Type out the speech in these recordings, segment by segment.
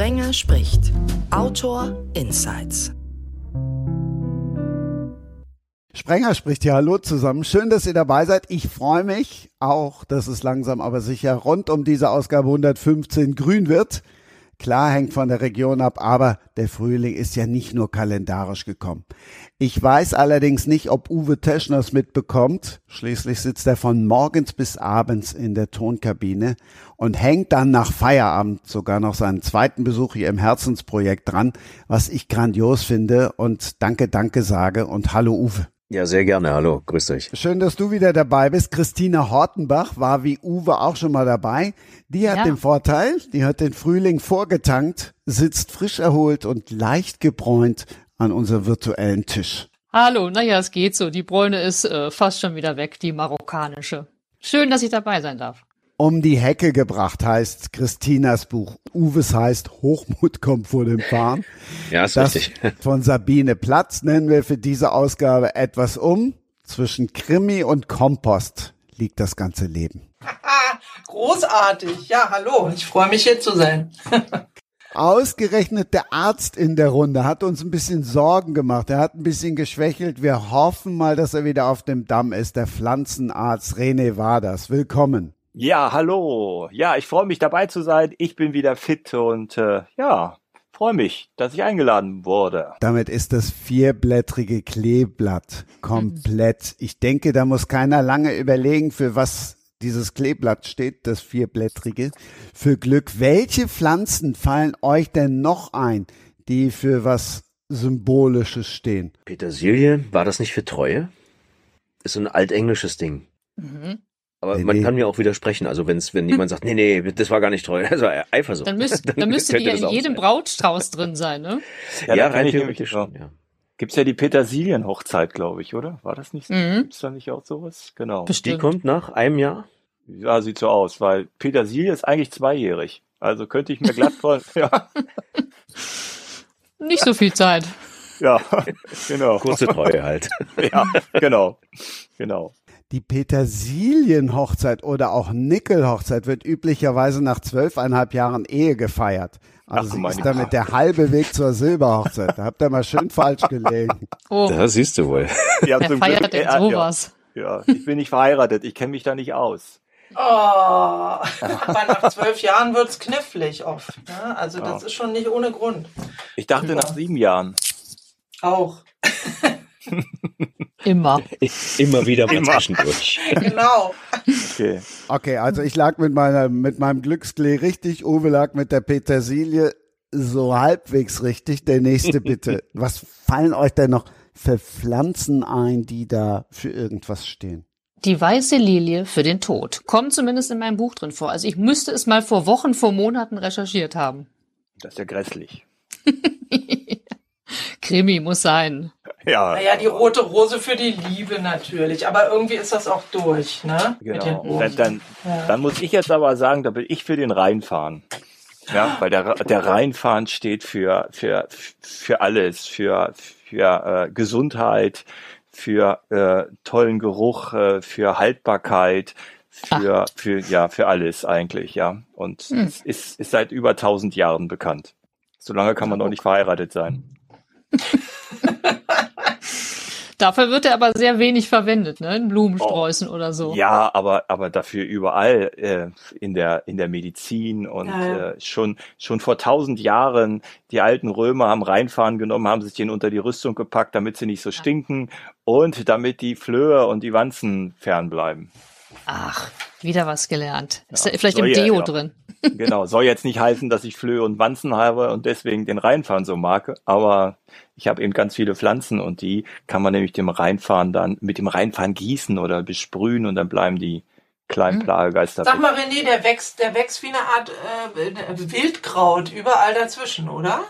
Sprenger spricht. Autor Insights. Sprenger spricht ja Hallo zusammen. Schön, dass ihr dabei seid. Ich freue mich auch, dass es langsam aber sicher rund um diese Ausgabe 115 grün wird. Klar hängt von der Region ab, aber der Frühling ist ja nicht nur kalendarisch gekommen. Ich weiß allerdings nicht, ob Uwe Teschners mitbekommt. Schließlich sitzt er von morgens bis abends in der Tonkabine und hängt dann nach Feierabend sogar noch seinen zweiten Besuch hier im Herzensprojekt dran, was ich grandios finde und danke, danke sage und hallo Uwe. Ja, sehr gerne. Hallo, grüß euch. Schön, dass du wieder dabei bist. Christina Hortenbach war wie Uwe auch schon mal dabei. Die hat ja. den Vorteil, die hat den Frühling vorgetankt, sitzt frisch erholt und leicht gebräunt an unserem virtuellen Tisch. Hallo, naja, es geht so. Die Bräune ist äh, fast schon wieder weg, die marokkanische. Schön, dass ich dabei sein darf um die Hecke gebracht heißt Christinas Buch. Uwes heißt Hochmut kommt vor dem Fahren. Ja, ist das richtig. Von Sabine Platz nennen wir für diese Ausgabe etwas um. Zwischen Krimi und Kompost liegt das ganze Leben. Großartig. Ja, hallo. Ich freue mich hier zu sein. Ausgerechnet der Arzt in der Runde hat uns ein bisschen Sorgen gemacht. Er hat ein bisschen geschwächelt. Wir hoffen mal, dass er wieder auf dem Damm ist. Der Pflanzenarzt René Waders. Willkommen. Ja, hallo. Ja, ich freue mich dabei zu sein. Ich bin wieder fit und äh, ja, freue mich, dass ich eingeladen wurde. Damit ist das vierblättrige Kleeblatt komplett. Ich denke, da muss keiner lange überlegen, für was dieses Kleeblatt steht, das vierblättrige. Für Glück. Welche Pflanzen fallen euch denn noch ein, die für was Symbolisches stehen? Petersilie, war das nicht für Treue? Ist so ein altenglisches Ding. Mhm. Aber nee, man nee. kann mir auch widersprechen. Also wenn's, wenn jemand sagt, nee, nee, das war gar nicht treu, also Eifersucht. Dann, müsst, dann, dann müsste die ja in jedem sein. Brautstrauß drin sein, ne? Ja, ja rein theoretisch schon, ja. Gibt's ja die Petersilienhochzeit, glaube ich, oder? War das nicht so? Mhm. Gibt's da nicht auch sowas? Genau. Bestimmt. Die kommt nach einem Jahr? Ja, sieht so aus, weil Petersilie ist eigentlich zweijährig. Also könnte ich mir glatt voll, ja. Nicht so viel Zeit. Ja, genau. Kurze Treue halt. Ja, genau. Genau. Die Petersilienhochzeit oder auch Nickelhochzeit wird üblicherweise nach zwölfeinhalb Jahren Ehe gefeiert. Also Ach, sie ist damit der halbe Weg zur Silberhochzeit. Da habt ihr mal schön falsch gelegen. Oh. Da siehst du wohl. Ja, Wer feiert denn sowas? Ja, ja, ich bin nicht verheiratet. Ich kenne mich da nicht aus. Oh, aber nach zwölf Jahren wird's knifflig oft. Ne? Also das ja. ist schon nicht ohne Grund. Ich dachte nach sieben Jahren. Auch. Immer. Immer wieder mal Immer. zwischendurch. genau. Okay. Okay, also ich lag mit meiner, mit meinem Glücksklee richtig. Uwe lag mit der Petersilie so halbwegs richtig. Der nächste bitte. Was fallen euch denn noch für Pflanzen ein, die da für irgendwas stehen? Die weiße Lilie für den Tod. Kommt zumindest in meinem Buch drin vor. Also ich müsste es mal vor Wochen, vor Monaten recherchiert haben. Das ist ja grässlich. Krimi muss sein. Ja. Naja, die rote Rose für die Liebe natürlich. Aber irgendwie ist das auch durch, ne? Genau. Dann, dann, ja. dann, muss ich jetzt aber sagen, da will ich für den Rheinfahren. Ja, weil der, der Rheinfahren steht für, für, für alles, für, für äh, Gesundheit, für äh, tollen Geruch, äh, für Haltbarkeit, für, Ach. für, ja, für alles eigentlich, ja. Und hm. es ist, ist seit über tausend Jahren bekannt. Solange kann man noch nicht verheiratet sein. Dafür wird er aber sehr wenig verwendet, ne? In Blumensträußen oh, oder so. Ja, aber aber dafür überall äh, in der in der Medizin und ja. äh, schon schon vor tausend Jahren die alten Römer haben Reinfahren genommen, haben sich den unter die Rüstung gepackt, damit sie nicht so stinken und damit die Flöhe und die Wanzen fernbleiben. Ach, wieder was gelernt. Ist ja, vielleicht im Deo ja, drin. Genau, soll jetzt nicht heißen, dass ich Flöhe und Wanzen habe und deswegen den Rheinfahren so mag, aber ich habe eben ganz viele Pflanzen und die kann man nämlich dem Rheinfahren dann mit dem Rheinfahren gießen oder besprühen und dann bleiben die kleinen hm. Plagegeister. Sag mal, René, der wächst, der wächst wie eine Art äh, Wildkraut überall dazwischen, oder?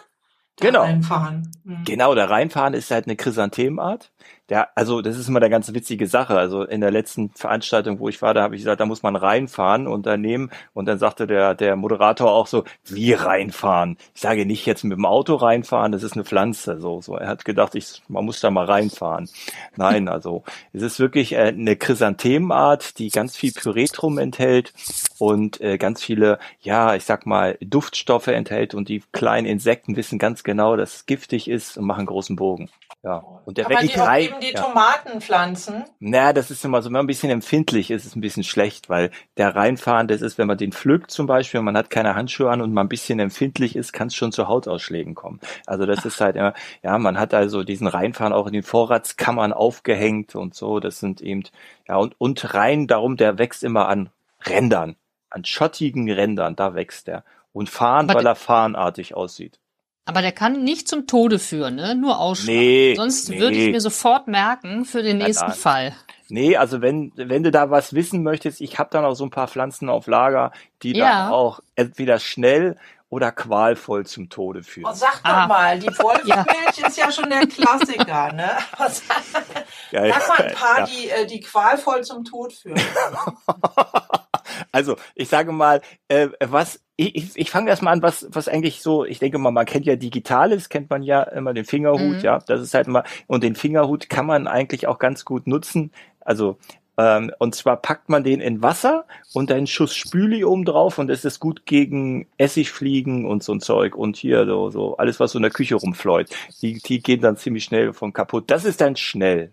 Der genau. Rheinfahren. Hm. Genau, der Rheinfahren ist halt eine Chrysanthemenart. Der, also das ist immer eine ganz witzige Sache. Also in der letzten Veranstaltung, wo ich war, da habe ich gesagt, da muss man reinfahren und daneben und dann sagte der der Moderator auch so, wie reinfahren? Ich sage nicht jetzt mit dem Auto reinfahren, das ist eine Pflanze. So, so. Er hat gedacht, ich, man muss da mal reinfahren. Nein, also es ist wirklich äh, eine Chrysanthemenart, die ganz viel Pyretrum enthält und äh, ganz viele, ja, ich sag mal, Duftstoffe enthält und die kleinen Insekten wissen ganz genau, dass es giftig ist und machen großen Bogen. Ja. Und der Aber wirklich rein, eben die ja. Tomatenpflanzen. Na, das ist immer so, wenn man ein bisschen empfindlich ist, ist es ein bisschen schlecht, weil der reinfahren, das ist, wenn man den pflückt zum Beispiel, und man hat keine Handschuhe an und man ein bisschen empfindlich ist, kann es schon zu Hautausschlägen kommen. Also das ist halt immer, ja, man hat also diesen Reinfahren auch in den Vorratskammern aufgehängt und so, das sind eben, ja, und, und rein darum, der wächst immer an Rändern, an schottigen Rändern, da wächst der. Und fahren, weil er fahrenartig aussieht. Aber der kann nicht zum Tode führen, ne? Nur ausschlagen. Nee, Sonst nee. würde ich mir sofort merken für den Nein, nächsten nein. Fall. Nee, also wenn, wenn du da was wissen möchtest, ich habe da noch so ein paar Pflanzen auf Lager, die Ja. dann auch entweder schnell oder qualvoll zum Tode Oh, führen. sag doch Ah. mal, die Wolfsmilch ist ja schon der Klassiker, ne? Sag Geil. sag mal ein paar, Ja. die, äh, die qualvoll zum Tod führen. Also, ich sage mal, äh, was ich, ich, ich fange erstmal an, was, was eigentlich so, ich denke mal, man kennt ja Digitales, kennt man ja immer den Fingerhut, Mhm. ja. Das ist halt immer, und den Fingerhut kann man eigentlich auch ganz gut nutzen. Also, ähm, und zwar packt man den in Wasser und einen Schuss Spüli oben drauf und es ist gut gegen Essigfliegen und so ein Zeug und hier so, so alles, was so in der Küche rumfleut. Die, die gehen dann ziemlich schnell von kaputt. Das ist dann schnell.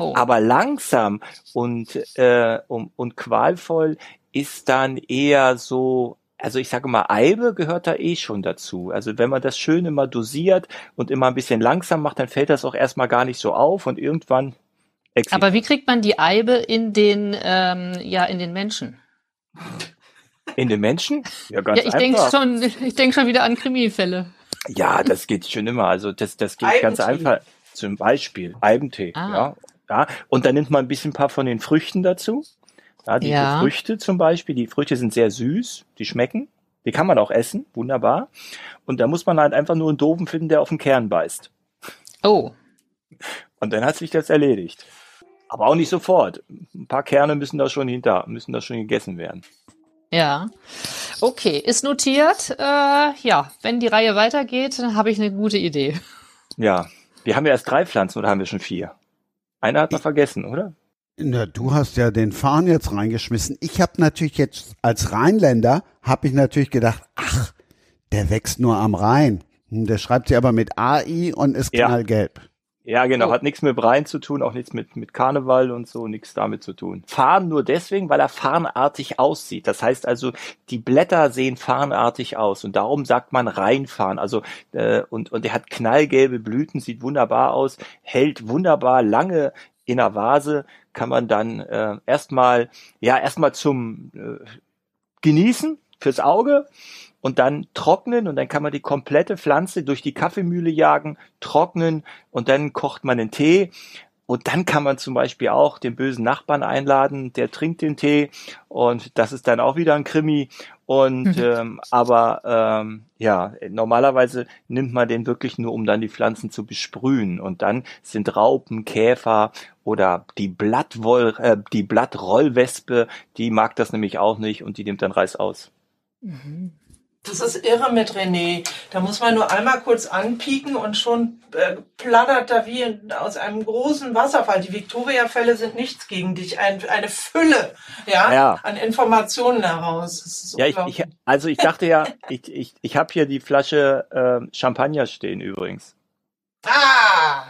Oh. Aber langsam und, äh, und, und qualvoll ist dann eher so, also ich sage mal, Eibe gehört da eh schon dazu. Also wenn man das schön immer dosiert und immer ein bisschen langsam macht, dann fällt das auch erstmal gar nicht so auf und irgendwann exit. Aber wie kriegt man die Eibe in den, ähm, ja, in den Menschen? in den Menschen? Ja, ganz ja, ich denke einfach. schon, ich denke schon wieder an Krimifälle. Ja, das geht schon immer. Also das, das geht ganz einfach. Zum Beispiel Eibentee. Ah. Ja, ja. Und dann nimmt man ein bisschen ein paar von den Früchten dazu. Ja, die Ja. Früchte zum Beispiel. Die Früchte sind sehr süß. Die schmecken. Die kann man auch essen. Wunderbar. Und da muss man halt einfach nur einen Doofen finden, der auf den Kern beißt. Oh. Und dann hat sich das erledigt. Aber auch nicht sofort. Ein paar Kerne müssen da schon hinter, müssen da schon gegessen werden. Ja. Okay, ist notiert. Äh, ja, wenn die Reihe weitergeht, dann habe ich eine gute Idee. Ja. Wir haben ja erst drei Pflanzen oder haben wir schon vier? Eine hat man vergessen, oder? Na, du hast ja den Farn jetzt reingeschmissen. Ich habe natürlich jetzt als Rheinländer habe ich natürlich gedacht, ach, der wächst nur am Rhein. Hm, Der schreibt sie aber mit AI und ist Ja. knallgelb. Ja, genau, Oh. hat nichts mit Brein zu tun, auch nichts mit, mit Karneval und so, nichts damit zu tun. Farn nur deswegen, weil er farnartig aussieht. Das heißt also, die Blätter sehen farnartig aus und darum sagt man reinfahren. Also, äh, und, und er hat knallgelbe Blüten, sieht wunderbar aus, hält wunderbar lange in der Vase, kann man dann äh, erstmal, ja, erstmal zum äh, Genießen fürs Auge und dann trocknen und dann kann man die komplette Pflanze durch die Kaffeemühle jagen, trocknen und dann kocht man den Tee. Und dann kann man zum Beispiel auch den bösen Nachbarn einladen, der trinkt den Tee und das ist dann auch wieder ein Krimi. Und ähm, aber ähm, ja, normalerweise nimmt man den wirklich nur, um dann die Pflanzen zu besprühen. Und dann sind Raupen, Käfer oder die Blattwoll, äh, die Blattrollwespe, die mag das nämlich auch nicht und die nimmt dann Reis aus. Das ist irre mit René. Da muss man nur einmal kurz anpieken und schon äh, plattert da wie aus einem großen Wasserfall. Die Victoria-Fälle sind nichts gegen dich. Ein, eine Fülle ja, Ja. an Informationen heraus. Ja, ich, ich, also ich dachte ja, ich, ich, ich habe hier die Flasche ähm, Champagner stehen übrigens. ah!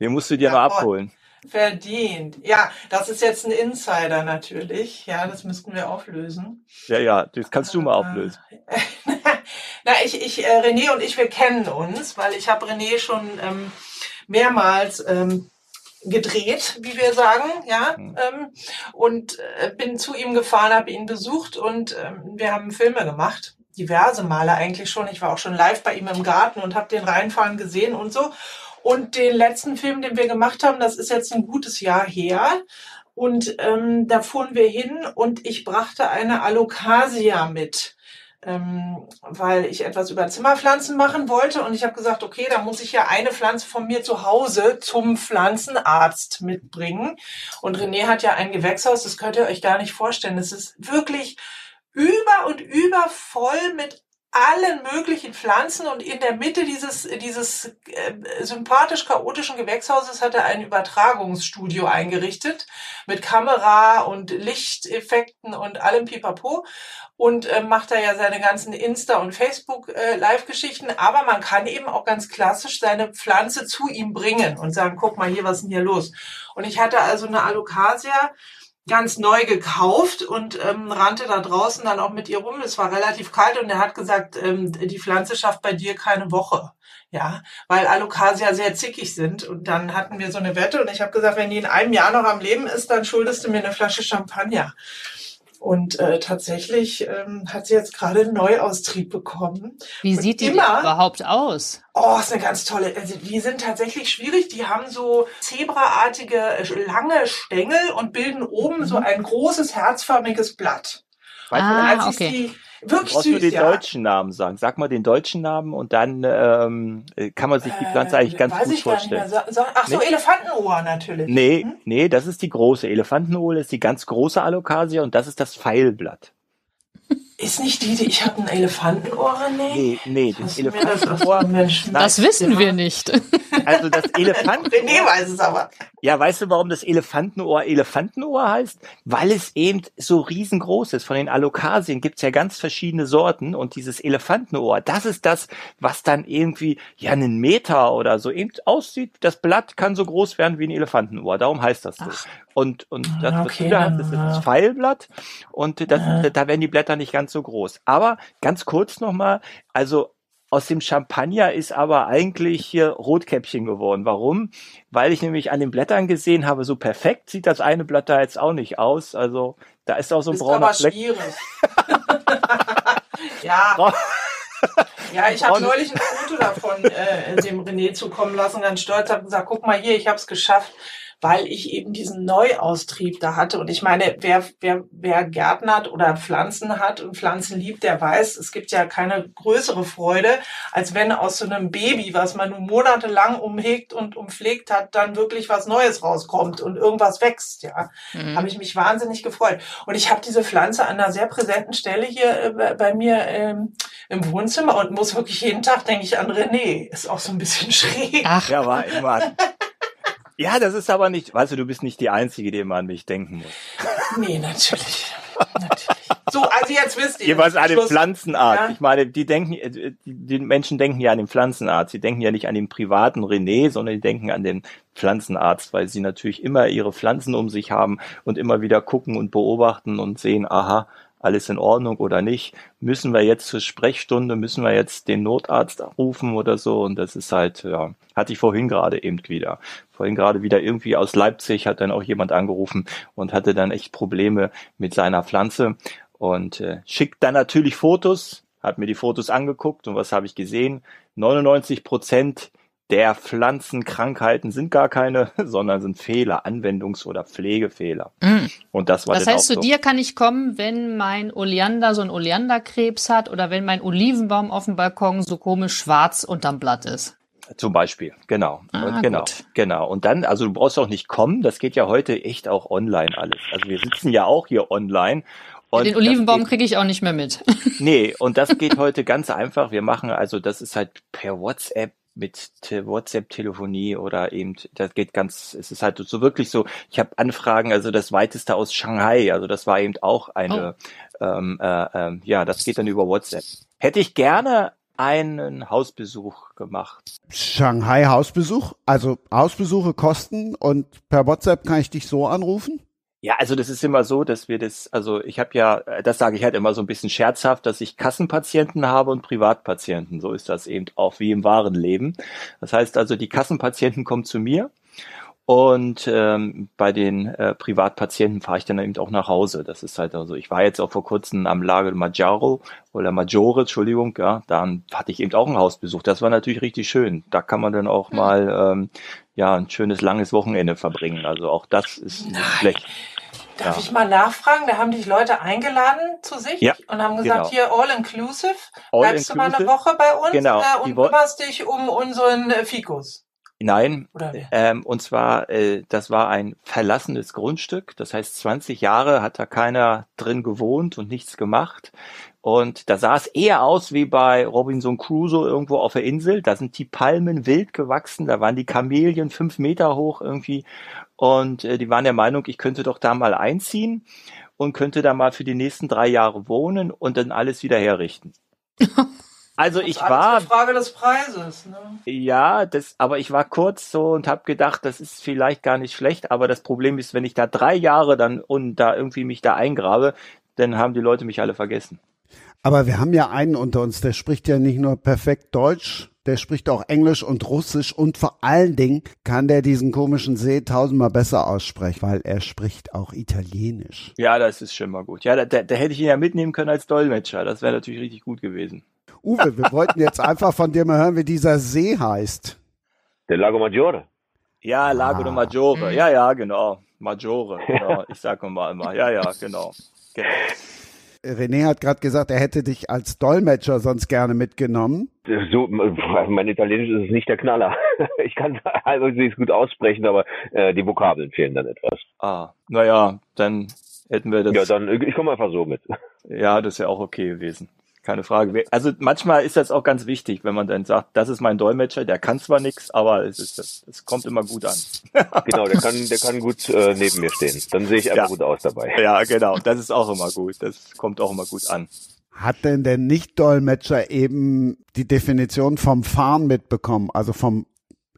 Den musst du dir noch Jawohl. abholen. Verdient. Ja, das ist jetzt ein Insider natürlich. Ja, das müssten wir auflösen. Ja, ja, das kannst du mal auflösen. Na, ich, ich, äh, René und ich, wir kennen uns, weil ich habe René schon ähm, mehrmals ähm, gedreht, wie wir sagen, ja, ähm, und äh, bin zu ihm gefahren, habe ihn besucht und ähm, wir haben Filme gemacht, diverse Male eigentlich schon. Ich war auch schon live bei ihm im Garten und habe den reinfahren gesehen und so. Und den letzten Film, den wir gemacht haben, das ist jetzt ein gutes Jahr her. Und ähm, da fuhren wir hin und ich brachte eine Alocasia mit. ähm, weil ich etwas über Zimmerpflanzen machen wollte und ich habe gesagt, okay, da muss ich ja eine Pflanze von mir zu Hause zum Pflanzenarzt mitbringen. Und René hat ja ein Gewächshaus, das könnt ihr euch gar nicht vorstellen. Das ist wirklich über und über voll mit allen möglichen Pflanzen und in der Mitte dieses, dieses äh, sympathisch chaotischen Gewächshauses hat er ein Übertragungsstudio eingerichtet mit Kamera und Lichteffekten und allem Pipapo und äh, macht da ja seine ganzen Insta- und Facebook-Live-Geschichten. Äh, Aber man kann eben auch ganz klassisch seine Pflanze zu ihm bringen und sagen, guck mal hier, was ist denn hier los? Und ich hatte also eine Alocasia, ganz neu gekauft und ähm, rannte da draußen dann auch mit ihr rum. Es war relativ kalt und er hat gesagt, ähm, die Pflanze schafft bei dir keine Woche. Ja, weil Alocasia sehr zickig sind. Und dann hatten wir so eine Wette und ich habe gesagt, wenn die in einem Jahr noch am Leben ist, dann schuldest du mir eine Flasche Champagner. Und äh, tatsächlich ähm, hat sie jetzt gerade einen Neuaustrieb bekommen. Wie Und sieht die immer- überhaupt aus? Oh, ist eine ganz tolle. Also die sind tatsächlich schwierig. Die haben so zebraartige, äh, lange Stängel und bilden oben so ein großes herzförmiges Blatt. Ah, du, Als ich okay. sie du wirklich süß, den ja. deutschen Namen sagen. Sag mal den deutschen Namen und dann ähm, äh, kann man sich die Pflanze Äh, eigentlich ganz gut vorstellen. So, so, ach so, Nee. Elefantenohr natürlich. Nee, Hm? nee, das ist die große. Elefantenohle ist die ganz große Alocasia und das ist das Pfeilblatt. Ist nicht die, die ich habe ein Elefantenohr, René? Nee, nee, das das Elefantenohr. Nein. Das wissen wir nicht. Also das Elefant. René weiß es aber. Ja, weißt du, warum das Elefantenohr Elefantenohr heißt? Weil es eben so riesengroß ist. Von den Alokasien gibt's ja ganz verschiedene Sorten und dieses Elefantenohr, das ist das, was dann irgendwie ja einen Meter oder so eben aussieht. Das Blatt kann so groß werden wie ein Elefantenohr. Darum heißt das so. Ach. Und, und das, was Okay, du da hast, das ist das ja. Pfeilblatt und das, da werden die Blätter nicht ganz so groß. Aber ganz kurz nochmal, also aus dem Champagner ist aber eigentlich hier Rotkäppchen geworden. Warum? Weil ich nämlich an den Blättern gesehen habe, so perfekt sieht das eine Blatt da jetzt auch nicht aus. Also da ist auch so ein Ist brauner aber Fleck. schwierig. ja. Ja, ich habe neulich ein Foto davon äh, dem René zukommen lassen, ganz stolz, habe gesagt, guck mal hier, ich habe es geschafft, weil ich eben diesen Neuaustrieb da hatte. Und ich meine, wer, wer, wer Gärtnert oder Pflanzen hat und Pflanzen liebt, der weiß, es gibt ja keine größere Freude, als wenn aus so einem Baby, was man nun monatelang umhegt und umpflegt hat, dann wirklich was Neues rauskommt und irgendwas wächst, ja. Mhm. habe ich mich wahnsinnig gefreut. Und ich habe diese Pflanze an einer sehr präsenten Stelle hier äh, bei- mir ähm, im Wohnzimmer und muss wirklich jeden Tag denke ich an René. Ist auch so ein bisschen schräg. Ach, Ja, war immer. Ja, das ist aber nicht, weißt du, du bist nicht die Einzige, die immer an mich denken muss. Nee, natürlich. natürlich. So, also jetzt wisst ihr. Jeweils an den Schluss. Pflanzenarzt. Ja. Ich meine, die denken, äh, die, die Menschen denken ja an den Pflanzenarzt. Sie denken ja nicht an den privaten René, sondern die denken an den Pflanzenarzt, weil sie natürlich immer ihre Pflanzen um sich haben und immer wieder gucken und beobachten und sehen, aha, alles in Ordnung oder nicht. Müssen wir jetzt zur Sprechstunde, müssen wir jetzt den Notarzt rufen oder so? Und das ist halt, ja, hatte ich vorhin gerade eben wieder. Vorhin gerade wieder irgendwie aus Leipzig hat dann auch jemand angerufen und hatte dann echt Probleme mit seiner Pflanze und äh, schickt dann natürlich Fotos, hat mir die Fotos angeguckt und was habe ich gesehen? 99 Prozent der Pflanzenkrankheiten sind gar keine, sondern sind Fehler, Anwendungs- oder Pflegefehler. Mhm. Und das war Das heißt, zu so. dir kann ich kommen, wenn mein Oleander so einen Oleanderkrebs hat oder wenn mein Olivenbaum auf dem Balkon so komisch schwarz unterm Blatt ist. Zum Beispiel, genau. Ah, und genau, gut. genau. Und dann, also du brauchst auch nicht kommen, das geht ja heute echt auch online alles. Also wir sitzen ja auch hier online. Und Den Olivenbaum kriege ich auch nicht mehr mit. Nee, und das geht heute ganz einfach. Wir machen also, das ist halt per WhatsApp mit Te- WhatsApp-Telefonie oder eben, das geht ganz, es ist halt so wirklich so, ich habe Anfragen, also das weiteste aus Shanghai, also das war eben auch eine, ähm, äh, ähm, ja, das geht dann über WhatsApp. Hätte ich gerne einen Hausbesuch gemacht. Shanghai Hausbesuch, also Hausbesuche kosten und per WhatsApp kann ich dich so anrufen? Ja, also das ist immer so, dass wir das, also ich habe ja, äh, das sage ich halt immer so ein bisschen scherzhaft, dass ich Kassenpatienten habe und Privatpatienten. So ist das eben auch wie im wahren Leben. Das heißt also, die Kassenpatienten kommen zu mir und ähm, bei den äh, Privatpatienten fahre ich dann eben auch nach Hause. Das ist halt also, ich war jetzt auch vor kurzem am Lago Maggiore oder Maggiore, Entschuldigung, ja, dann hatte ich eben auch einen Hausbesuch. Das war natürlich richtig schön. Da kann man dann auch mal ähm, ja ein schönes langes Wochenende verbringen. Also auch das ist nicht Nein. schlecht. Darf ja. ich mal nachfragen? Da haben dich Leute eingeladen zu sich ja, und haben gesagt, genau. hier all inclusive. All Bleibst inclusive. du mal eine Woche bei uns genau. äh, und kümmerst dich um unseren äh, Fikus? Nein, ähm, und zwar, äh, das war ein verlassenes Grundstück. Das heißt, 20 Jahre hat da keiner drin gewohnt und nichts gemacht. Und da sah es eher aus wie bei Robinson Crusoe irgendwo auf der Insel. Da sind die Palmen wild gewachsen, da waren die Kamelien fünf Meter hoch irgendwie. Und äh, die waren der Meinung, ich könnte doch da mal einziehen und könnte da mal für die nächsten drei Jahre wohnen und dann alles wieder herrichten. Also ich war. Eine Frage des Preises. Ne? Ja, das, aber ich war kurz so und habe gedacht, das ist vielleicht gar nicht schlecht. Aber das Problem ist, wenn ich da drei Jahre dann und da irgendwie mich da eingrabe, dann haben die Leute mich alle vergessen. Aber wir haben ja einen unter uns, der spricht ja nicht nur perfekt Deutsch, der spricht auch Englisch und Russisch und vor allen Dingen kann der diesen komischen See tausendmal besser aussprechen, weil er spricht auch Italienisch. Ja, das ist schon mal gut. Ja, da, da, da hätte ich ihn ja mitnehmen können als Dolmetscher. Das wäre natürlich richtig gut gewesen. Uwe, wir wollten jetzt einfach von dir mal hören, wie dieser See heißt. Der Lago Maggiore. Ja, Lago ah. de Maggiore. Ja, ja, genau. Maggiore. Genau. Ich sage mal immer. Ja, ja, genau. genau. René hat gerade gesagt, er hätte dich als Dolmetscher sonst gerne mitgenommen. So, mein Italienisch ist nicht der Knaller. Ich kann also es gut aussprechen, aber äh, die Vokabeln fehlen dann etwas. Ah, naja, dann hätten wir das. Ja, dann ich komme einfach so mit. Ja, das ist ja auch okay gewesen keine Frage. Also manchmal ist das auch ganz wichtig, wenn man dann sagt, das ist mein Dolmetscher, der kann zwar nichts, aber es ist es kommt immer gut an. genau, der kann der kann gut äh, neben mir stehen. Dann sehe ich einfach ja. gut aus dabei. Ja, genau, das ist auch immer gut. Das kommt auch immer gut an. Hat denn der Nicht-Dolmetscher eben die Definition vom Fahren mitbekommen, also vom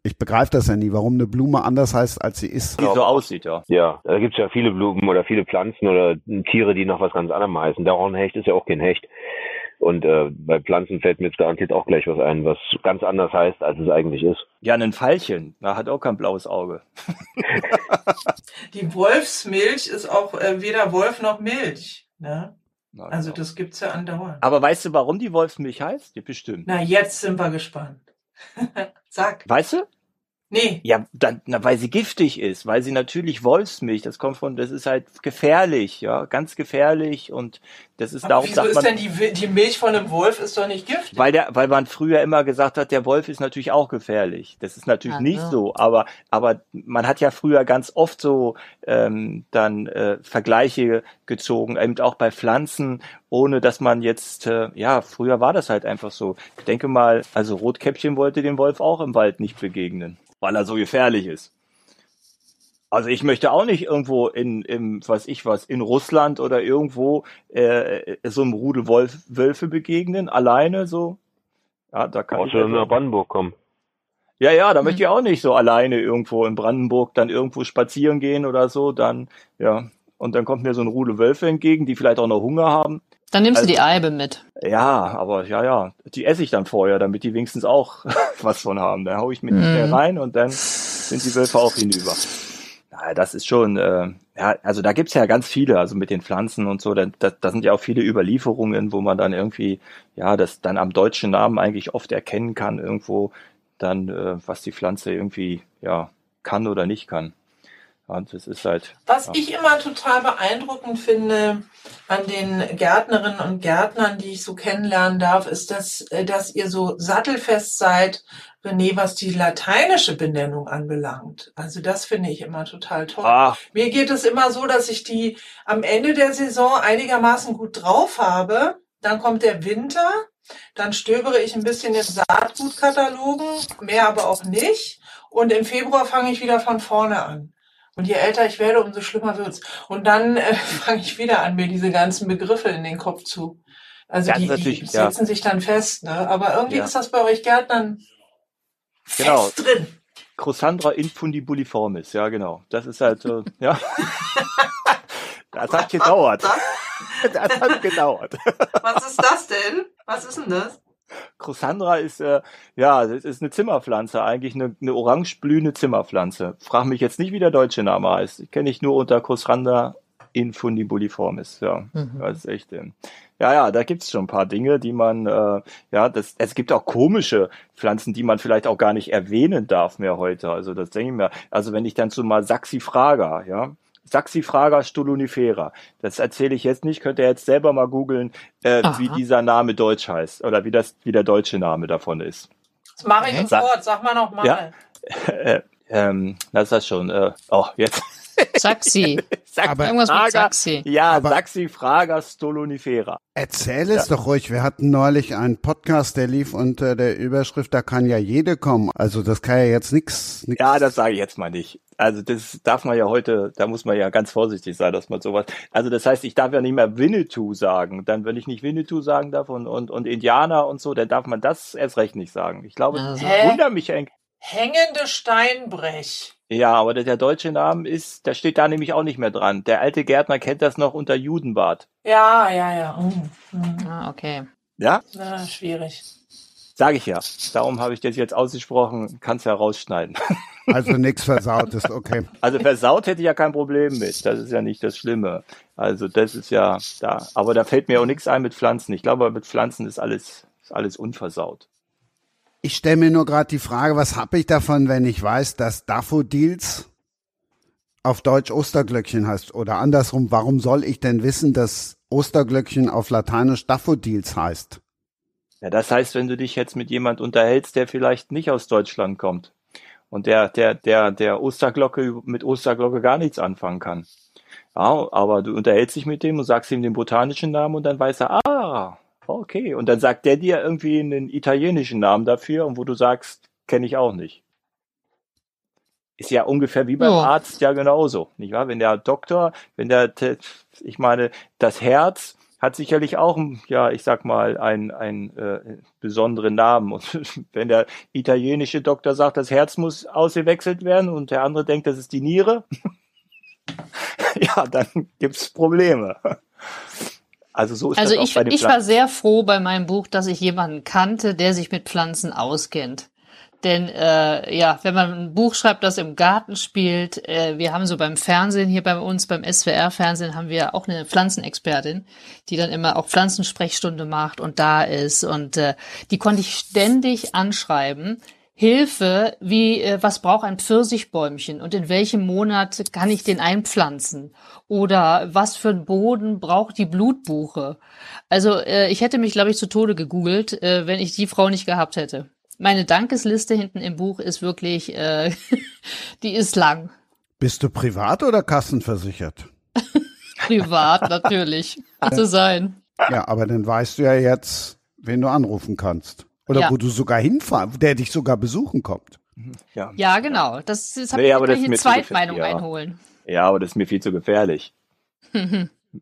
ich begreife das ja nie, warum eine Blume anders heißt, als sie ist. Die so aussieht, ja. Ja, da gibt's ja viele Blumen oder viele Pflanzen oder Tiere, die noch was ganz anderem heißen. Der Hornhecht ist ja auch kein Hecht. Und äh, bei Pflanzen fällt mir jetzt garantiert auch gleich was ein, was ganz anders heißt, als es eigentlich ist. Ja, ein Pfeilchen, da hat auch kein blaues Auge. Die Wolfsmilch ist auch äh, weder Wolf noch Milch. Ne? Na, also genau. das gibt's ja andauernd. Aber weißt du, warum die Wolfsmilch heißt? Ja, bestimmt. Na, jetzt sind wir gespannt. Sag. Weißt du? Nee. Ja, dann, na, weil sie giftig ist, weil sie natürlich Wolfsmilch, das kommt von, das ist halt gefährlich, ja, ganz gefährlich und das ist Aber darum wieso ist man, denn die, die Milch von einem Wolf ist doch nicht giftig? Weil der, weil man früher immer gesagt hat, der Wolf ist natürlich auch gefährlich. Das ist natürlich ja, nicht ja. so, aber, aber man hat ja früher ganz oft so ähm, dann äh, Vergleiche gezogen, eben auch bei Pflanzen, ohne dass man jetzt, äh, ja, früher war das halt einfach so. Ich denke mal, also Rotkäppchen wollte dem Wolf auch im Wald nicht begegnen weil er so gefährlich ist. Also ich möchte auch nicht irgendwo in, im, was ich was, in Russland oder irgendwo äh, so einem Rudel Wolf, Wölfe begegnen, alleine so. Ja, da kann Brauchst ich. Du nach Brandenburg kommen. Ja, ja, da mhm. möchte ich auch nicht so alleine irgendwo in Brandenburg dann irgendwo spazieren gehen oder so, dann, ja. Und dann kommt mir so ein Rudel Wölfe entgegen, die vielleicht auch noch Hunger haben. Dann nimmst also, du die Eibe mit. Ja, aber ja, ja, die esse ich dann vorher, damit die wenigstens auch was von haben. Dann hau ich mit mm. rein und dann sind die Wölfe auch hinüber. Ja, das ist schon, äh, ja, also da gibt's ja ganz viele, also mit den Pflanzen und so, da, da, da sind ja auch viele Überlieferungen, wo man dann irgendwie, ja, das dann am deutschen Namen eigentlich oft erkennen kann, irgendwo dann, äh, was die Pflanze irgendwie, ja, kann oder nicht kann. Und es ist halt. Was ja. ich immer total beeindruckend finde an den Gärtnerinnen und Gärtnern, die ich so kennenlernen darf, ist, dass, äh, dass ihr so sattelfest seid, René, was die lateinische Benennung anbelangt. Also das finde ich immer total toll. Ah. Mir geht es immer so, dass ich die am Ende der Saison einigermaßen gut drauf habe. Dann kommt der Winter. Dann stöbere ich ein bisschen in Saatgutkatalogen, mehr aber auch nicht. Und im Februar fange ich wieder von vorne an. Und je älter ich werde, umso schlimmer wird's. Und dann äh, fange ich wieder an, mir diese ganzen Begriffe in den Kopf zu. Also die, die setzen ja. sich dann fest, ne? Aber irgendwie ja. ist das bei euch Gärtnern genau. fest drin. Crossandra infundibuliformis, ja genau. Das ist halt, äh, ja. das hat gedauert. Das hat gedauert. Was ist das denn? Was ist denn das? Chrysandra ist äh, ja, das ist eine Zimmerpflanze, eigentlich eine, eine orange blühende Zimmerpflanze. Frag mich jetzt nicht, wie der deutsche Name heißt. Ich kenne ich nur unter Chrysandra infundibuliformis. Ja, mhm. das ist echt. Ähm, ja, ja, da gibt's schon ein paar Dinge, die man, äh, ja, das, es gibt auch komische Pflanzen, die man vielleicht auch gar nicht erwähnen darf mehr heute. Also das denke ich mir. Also wenn ich dann zu mal Saxifraga, ja, Saxifraga stolonifera. Das erzähle ich jetzt nicht, könnt ihr jetzt selber mal googeln, äh, wie dieser Name deutsch heißt oder wie das wie der deutsche Name davon ist. Das mache ich sofort, sag mal nochmal. Ja, äh, ähm, das ist das schon. Äh, oh, jetzt. Saxi. Saxi Aber- Irgendwas mit Fraga, Saxi. Ja, Aber- Saxifraga stolonifera. Erzähl es doch ruhig. Wir hatten neulich einen Podcast, der lief unter der Überschrift, da kann ja jede kommen. Also das kann ja jetzt nix. nix Ja, das sage ich jetzt mal nicht. Also das darf man ja heute, da muss man ja ganz vorsichtig sein, dass man sowas. Also das heißt, ich darf ja nicht mehr Winnetou sagen. Dann, wenn ich nicht Winnetou sagen darf und, und, und Indianer und so, dann darf man das erst recht nicht sagen. Ich glaube, Also. ich wundere mich eigentlich. Hängende Steinbrech. Ja, aber der, der deutsche Name ist, der steht da nämlich auch nicht mehr dran. Der alte Gärtner kennt das noch unter Judenbart. Ja, ja, ja. Hm, hm. Ah, okay. Ja, Na, schwierig. Sage ich ja. Darum habe ich das jetzt ausgesprochen, kannst ja rausschneiden. Also nix Versautes, okay. Also versaut hätte ich ja kein Problem mit. Das ist ja nicht das Schlimme. Also das ist ja da. Aber da fällt mir auch nichts ein mit Pflanzen. Ich glaube, mit Pflanzen ist alles, ist alles unversaut. Ich stelle mir nur gerade die Frage, was habe ich davon, wenn ich weiß, dass Daffodils auf Deutsch Osterglöckchen heißt? Oder andersrum, warum soll ich denn wissen, dass Osterglöckchen auf Lateinisch Daffodils heißt? Ja, das heißt, wenn du dich jetzt mit jemand unterhältst, der vielleicht nicht aus Deutschland kommt und der, der, der, der Osterglocke mit Osterglocke gar nichts anfangen kann. Ja, aber du unterhältst dich mit dem und sagst ihm den botanischen Namen und dann weiß er, ah, okay. Und dann sagt der dir irgendwie einen italienischen Namen dafür und wo du sagst, kenne ich auch nicht. Ist ja ungefähr wie beim Ja. Arzt ja genauso, nicht wahr? Wenn der Doktor, wenn der, ich meine, das Herz hat sicherlich auch, ja, ich sag mal, einen, einen äh, besonderen Namen. Und wenn der italienische Doktor sagt, das Herz muss ausgewechselt werden und der andere denkt, das ist die Niere, ja, dann gibt's Probleme. Also so ist Also das auch ich, bei den ich war sehr froh bei meinem Buch, dass ich jemanden kannte, der sich mit Pflanzen auskennt. Denn äh, ja, wenn man ein Buch schreibt, das im Garten spielt, äh, wir haben so beim Fernsehen hier bei uns, beim SWR-Fernsehen, haben wir auch eine Pflanzenexpertin, die dann immer auch Pflanzensprechstunde macht und da ist. Und äh, die konnte ich ständig anschreiben. Hilfe, wie, äh, was braucht ein Pfirsichbäumchen und in welchem Monat kann ich den einpflanzen? Oder was für einen Boden braucht die Blutbuche? Also äh, ich hätte mich, glaube ich, zu Tode gegoogelt, äh, wenn ich die Frau nicht gehabt hätte. Meine Dankesliste hinten im Buch ist wirklich, äh, die ist lang. Bist du privat oder kassenversichert? Privat natürlich. Muss sein. Ja, aber dann weißt du ja jetzt, wen du anrufen kannst. Oder Ja. wo du sogar hinfahren, der dich sogar besuchen kommt. Ja. Ja, genau. Das, das habe Nee, ich aber das hier zu Zweitmeinung ja. einholen. ja, aber das ist mir viel zu gefährlich.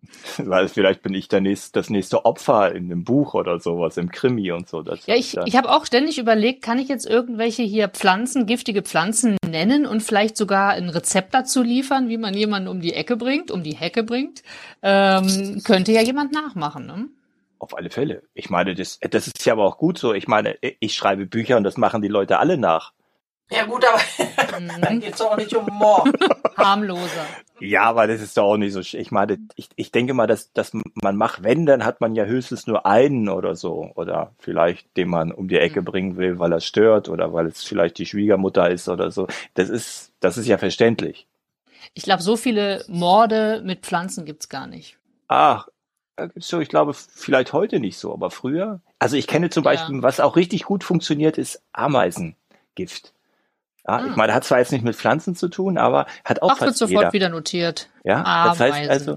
Weil vielleicht bin ich der nächste, das nächste Opfer in einem Buch oder sowas, im Krimi und so. Das Ja, ich, ich habe auch ständig überlegt, kann ich jetzt irgendwelche hier Pflanzen, giftige Pflanzen nennen und vielleicht sogar ein Rezept dazu liefern, wie man jemanden um die Ecke bringt, um die Hecke bringt. Ähm, könnte ja jemand nachmachen, ne? Auf alle Fälle. Ich meine, das, das ist ja aber auch gut so. Ich meine, ich schreibe Bücher und das machen die Leute alle nach. Ja gut, aber dann geht's auch nicht um Mord. Harmloser. Ja, aber das ist doch auch nicht so. Ich meine, ich, ich denke mal, dass, dass man macht, wenn, dann hat man ja höchstens nur einen oder so. Oder vielleicht, den man um die Ecke bringen will, weil er stört oder weil es vielleicht die Schwiegermutter ist oder so. Das ist, das ist ja verständlich. Ich glaube, so viele Morde mit Pflanzen gibt's gar nicht. Ach, so, ich glaube, vielleicht heute nicht so, aber früher. Also ich kenne zum Ja. Beispiel, was auch richtig gut funktioniert, ist Ameisengift. Ja, Ah. ich meine, hat zwar jetzt nicht mit Pflanzen zu tun, aber hat auch Ach, wird fast sofort jeder. wieder notiert. Ja, das heißt also,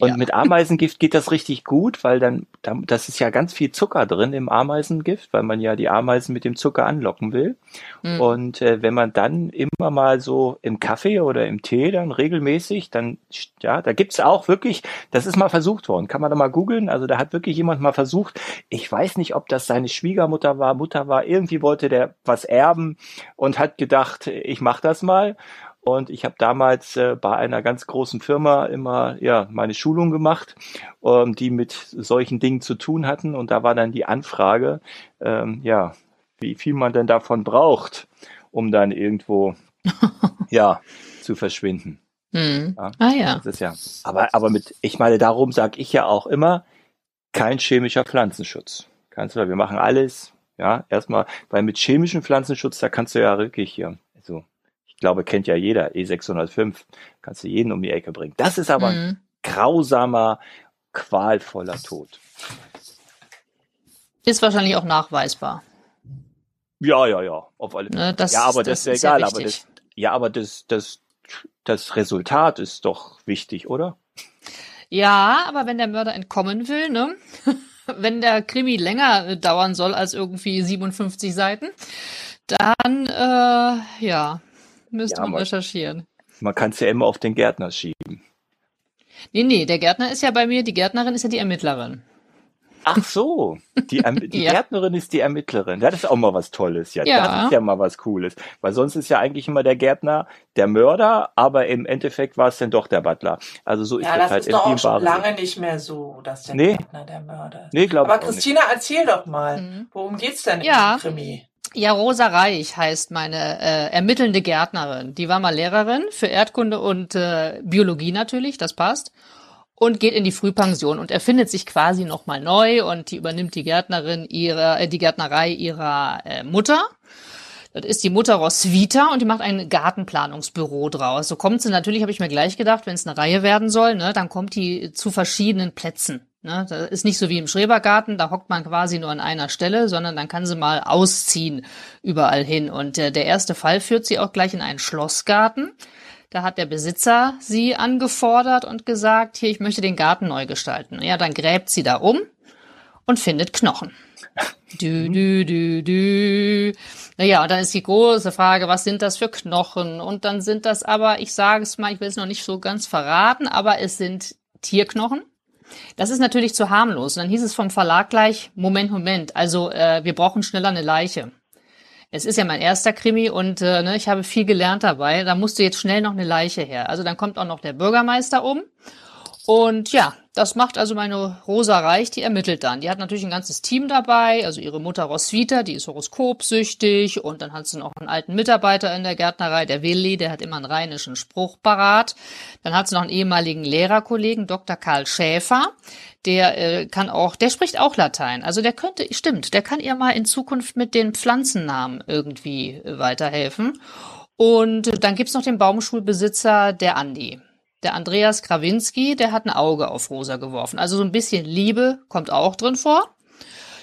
und ja. mit Ameisengift geht das richtig gut, weil dann, dann, das ist ja ganz viel Zucker drin im Ameisengift, weil man ja die Ameisen mit dem Zucker anlocken will. Hm. Und äh, wenn man dann immer mal so im Kaffee oder im Tee dann regelmäßig, dann, ja, da gibt's auch wirklich, das ist mal versucht worden, kann man da mal googeln, also da hat wirklich jemand mal versucht, ich weiß nicht, ob das seine Schwiegermutter war, Mutter war, irgendwie wollte der was erben und hat gedacht, ich mach das mal. Und ich habe damals äh, bei einer ganz großen Firma immer ja meine Schulung gemacht, ähm, die mit solchen Dingen zu tun hatten. Und da war dann die Anfrage, ähm, ja, wie viel man denn davon braucht, um dann irgendwo ja zu verschwinden. Hm. Ja. Ah ja. Das ist ja. Aber aber mit, ich meine, darum sage ich ja auch immer, kein chemischer Pflanzenschutz. Kannst du, wir machen alles, ja, erstmal, weil mit chemischem Pflanzenschutz, da kannst du ja wirklich hier, glaube, kennt ja jeder, E605, kannst du jeden um die Ecke bringen. Das ist aber mhm. ein grausamer, qualvoller Tod. Ist wahrscheinlich auch nachweisbar. Ja, ja, ja, auf alle Fälle. Ne, das, ja, aber das, das ist ja egal, aber das, ja, aber das, das, das Resultat ist doch wichtig, oder? Ja, aber wenn der Mörder entkommen will, ne? wenn der Krimi länger äh, dauern soll als irgendwie 57 Seiten, dann, äh, ja, müsste ja, man, man recherchieren. Man kann es ja immer auf den Gärtner schieben. Nee, nee, der Gärtner ist ja bei mir, die Gärtnerin ist ja die Ermittlerin. Ach so, die, die ja. Gärtnerin ist die Ermittlerin. Das ist auch mal was Tolles. Ja, ja, das ist ja mal was Cooles. Weil sonst ist ja eigentlich immer der Gärtner der Mörder, aber im Endeffekt war es dann doch der Butler. Also so ist ja, das, das halt ist doch auch schon lange nicht mehr so, dass der nee. Gärtner der Mörder ist. Nee, glaube Aber Christina, erzähl doch mal, mhm. worum geht's denn ja. im Krimi? Ja, Rosa Reich heißt meine äh, ermittelnde Gärtnerin. Die war mal Lehrerin für Erdkunde und äh, Biologie natürlich, das passt und geht in die Frühpension und erfindet sich quasi nochmal neu und die übernimmt die Gärtnerin ihrer, äh, die Gärtnerei ihrer äh, Mutter. Das ist die Mutter Roswitha und die macht ein Gartenplanungsbüro draus. So kommt sie natürlich, habe ich mir gleich gedacht, wenn es eine Reihe werden soll, ne, dann kommt die zu verschiedenen Plätzen. Ne. Das ist nicht so wie im Schrebergarten, da hockt man quasi nur an einer Stelle, sondern dann kann sie mal ausziehen überall hin. Und äh, der erste Fall führt sie auch gleich in einen Schlossgarten. Da hat der Besitzer sie angefordert und gesagt, hier, ich möchte den Garten neu gestalten. Ja, dann gräbt sie da um und findet Knochen. Dü, dü, dü, dü. Naja, und dann ist die große Frage, was sind das für Knochen? Und dann sind das aber, ich sage es mal, ich will es noch nicht so ganz verraten, aber es sind Tierknochen. Das ist natürlich zu harmlos. Und dann hieß es vom Verlag gleich, Moment, Moment, also äh, wir brauchen schneller eine Leiche. Es ist ja mein erster Krimi und äh, ne, ich habe viel gelernt dabei. Da musste jetzt schnell noch eine Leiche her. Also dann kommt auch noch der Bürgermeister um. Und ja, das macht also meine Rosa Reich, die ermittelt dann. Die hat natürlich ein ganzes Team dabei, also ihre Mutter Roswitha, die ist horoskopsüchtig und dann hat sie noch einen alten Mitarbeiter in der Gärtnerei, der Willi, der hat immer einen rheinischen Spruch parat. Dann hat sie noch einen ehemaligen Lehrerkollegen, Dr. Karl Schäfer, der äh, kann auch, der spricht auch Latein. Also der könnte, stimmt, der kann ihr mal in Zukunft mit den Pflanzennamen irgendwie weiterhelfen. Und dann gibt's noch den Baumschulbesitzer, der Andi. Der Andreas Krawinski, der hat ein Auge auf Rosa geworfen. Also so ein bisschen Liebe kommt auch drin vor.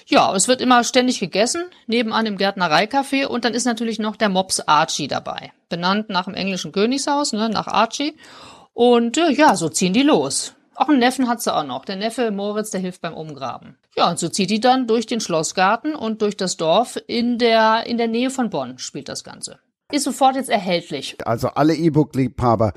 Ja, es wird immer ständig gegessen, nebenan im Gärtnereicafé und dann ist natürlich noch der Mops Archie dabei. Benannt nach dem englischen Königshaus, ne, nach Archie. Und äh, ja, so ziehen die los. Auch einen Neffen hat sie auch noch. Der Neffe Moritz, der hilft beim Umgraben. Ja, und so zieht die dann durch den Schlossgarten und durch das Dorf in der, in der Nähe von Bonn spielt das Ganze. Ist sofort jetzt erhältlich. Also alle E-Book-Liebhaber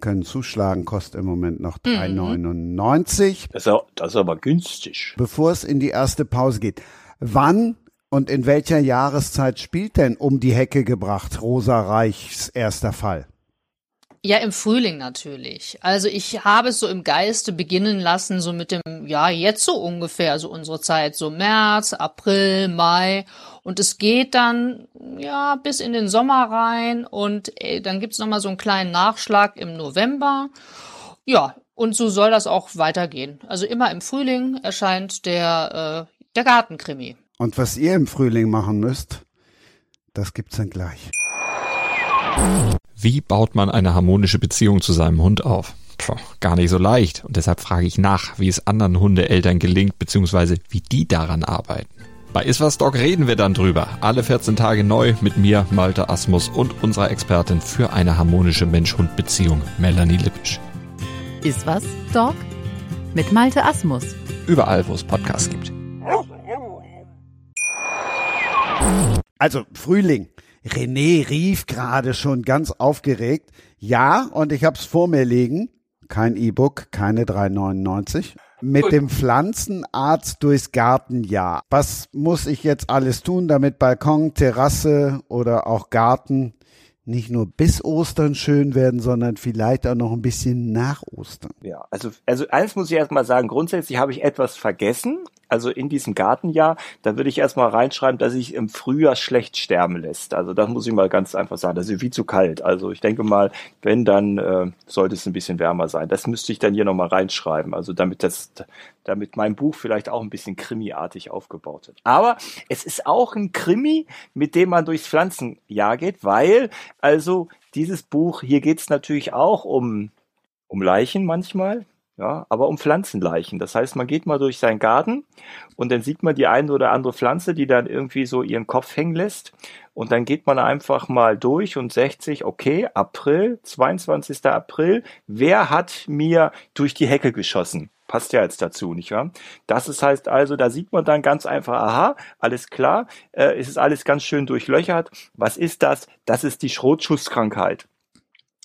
können zuschlagen, kostet im Moment noch 3,99. Mhm. Das, das ist aber günstig. Bevor es in die erste Pause geht. Wann und in welcher Jahreszeit spielt denn um die Hecke gebracht Rosa Reichs erster Fall? Ja, im Frühling natürlich. Also ich habe es so im Geiste beginnen lassen, so mit dem, ja, jetzt so ungefähr, so unsere Zeit, so März, April, Mai. Und es geht dann, ja, bis in den Sommer rein und ey, dann gibt's nochmal so einen kleinen Nachschlag im November. Ja, und so soll das auch weitergehen. Also immer im Frühling erscheint der, äh, der Gartenkrimi. Und was ihr im Frühling machen müsst, das gibt's dann gleich. Wie baut man eine harmonische Beziehung zu seinem Hund auf? Puh, gar nicht so leicht. Und deshalb frage ich nach, wie es anderen Hundeeltern gelingt, beziehungsweise wie die daran arbeiten. Bei Iswas Dog reden wir dann drüber. Alle 14 Tage neu mit mir, Malte Asmus und unserer Expertin für eine harmonische Mensch-Hund-Beziehung, Melanie Lippisch. Iswas Dog mit Malte Asmus. Überall, wo es Podcasts gibt. Also Frühling. René rief gerade schon ganz aufgeregt. Ja, und ich habe es vor mir liegen. Kein E-Book, keine 3,99. Mit dem Pflanzenarzt durchs Gartenjahr. Was muss ich jetzt alles tun, damit Balkon, Terrasse oder auch Garten nicht nur bis Ostern schön werden, sondern vielleicht auch noch ein bisschen nach Ostern. Ja, also, also eins muss ich erstmal sagen, grundsätzlich habe ich etwas vergessen, also in diesem Gartenjahr, da würde ich erstmal reinschreiben, dass sich im Frühjahr schlecht sterben lässt. Also das muss ich mal ganz einfach sagen. Das ist viel zu kalt. Also ich denke mal, wenn, dann äh, sollte es ein bisschen wärmer sein. Das müsste ich dann hier nochmal reinschreiben. Also damit das, damit mein Buch vielleicht auch ein bisschen krimiartig aufgebaut wird. Aber es ist auch ein Krimi, mit dem man durchs Pflanzenjahr geht, weil also dieses Buch, hier geht es natürlich auch um, um Leichen manchmal, ja, aber um Pflanzenleichen. Das heißt, man geht mal durch seinen Garten und dann sieht man die eine oder andere Pflanze, die dann irgendwie so ihren Kopf hängen lässt. Und dann geht man einfach mal durch und sagt sich, okay, April, 22. April, wer hat mir durch die Hecke geschossen? Passt ja jetzt dazu, nicht wahr? Das ist heißt also, da sieht man dann ganz einfach, aha, alles klar, äh, es ist alles ganz schön durchlöchert. Was ist das? Das ist die Schrotschusskrankheit.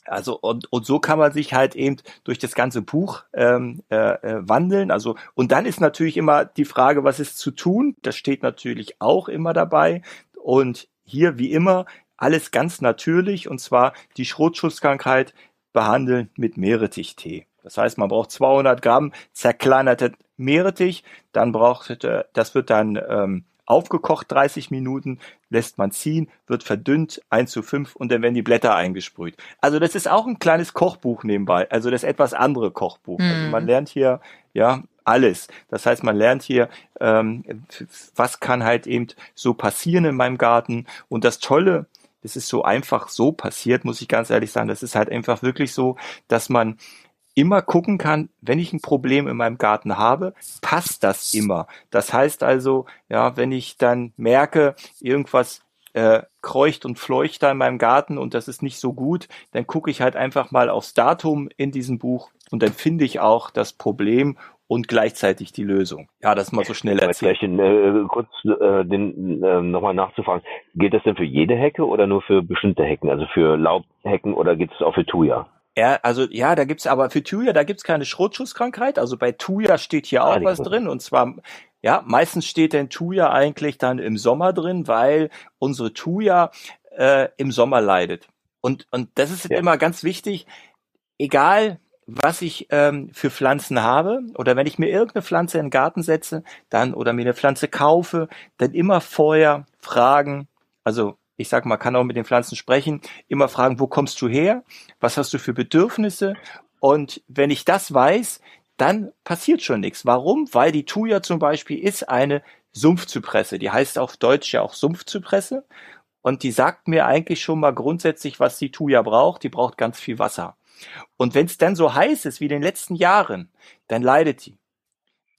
Also und, und so kann man sich halt eben durch das ganze Buch ähm, äh, äh, wandeln. Also und dann ist natürlich immer die Frage, was ist zu tun? Das steht natürlich auch immer dabei. Und hier wie immer alles ganz natürlich und zwar die Schrotschusskrankheit behandeln mit Meerrettichtee. Das heißt, man braucht 200 Gramm zerkleinerte Meerrettich, dann braucht das wird dann ähm, aufgekocht 30 Minuten, lässt man ziehen, wird verdünnt 1 zu 5 und dann werden die Blätter eingesprüht. Also das ist auch ein kleines Kochbuch nebenbei, also das etwas andere Kochbuch. Mhm. Also man lernt hier ja alles. Das heißt, man lernt hier, ähm, was kann halt eben so passieren in meinem Garten. Und das Tolle, das ist so einfach so passiert, muss ich ganz ehrlich sagen. Das ist halt einfach wirklich so, dass man immer gucken kann, wenn ich ein Problem in meinem Garten habe, passt das immer. Das heißt also, ja, wenn ich dann merke, irgendwas äh, kreucht und fleucht da in meinem Garten und das ist nicht so gut, dann gucke ich halt einfach mal aufs Datum in diesem Buch und dann finde ich auch das Problem und gleichzeitig die Lösung. Ja, das mal so schnell erzählt. Vielleicht äh, kurz äh, den äh, nochmal nachzufragen. Gilt das denn für jede Hecke oder nur für bestimmte Hecken? Also für Laubhecken oder gibt es auch für Thuja? Ja, also ja, da gibt's aber für Thuja, da gibt's keine Schrotschusskrankheit. Also bei Thuja steht hier ah, auch was drin und zwar ja, meistens steht denn Thuja eigentlich dann im Sommer drin, weil unsere Thuja äh, im Sommer leidet. Und und das ist ja. immer ganz wichtig, egal was ich ähm, für Pflanzen habe oder wenn ich mir irgendeine Pflanze in den Garten setze, dann oder mir eine Pflanze kaufe, dann immer vorher fragen, also ich sag mal, kann auch mit den Pflanzen sprechen, immer fragen, wo kommst du her? Was hast du für Bedürfnisse? Und wenn ich das weiß, dann passiert schon nichts. Warum? Weil die Thuja zum Beispiel ist eine Sumpfzypresse. Die heißt auf Deutsch ja auch Sumpfzypresse. Und die sagt mir eigentlich schon mal grundsätzlich, was die Thuja braucht. Die braucht ganz viel Wasser. Und wenn es dann so heiß ist wie in den letzten Jahren, dann leidet die.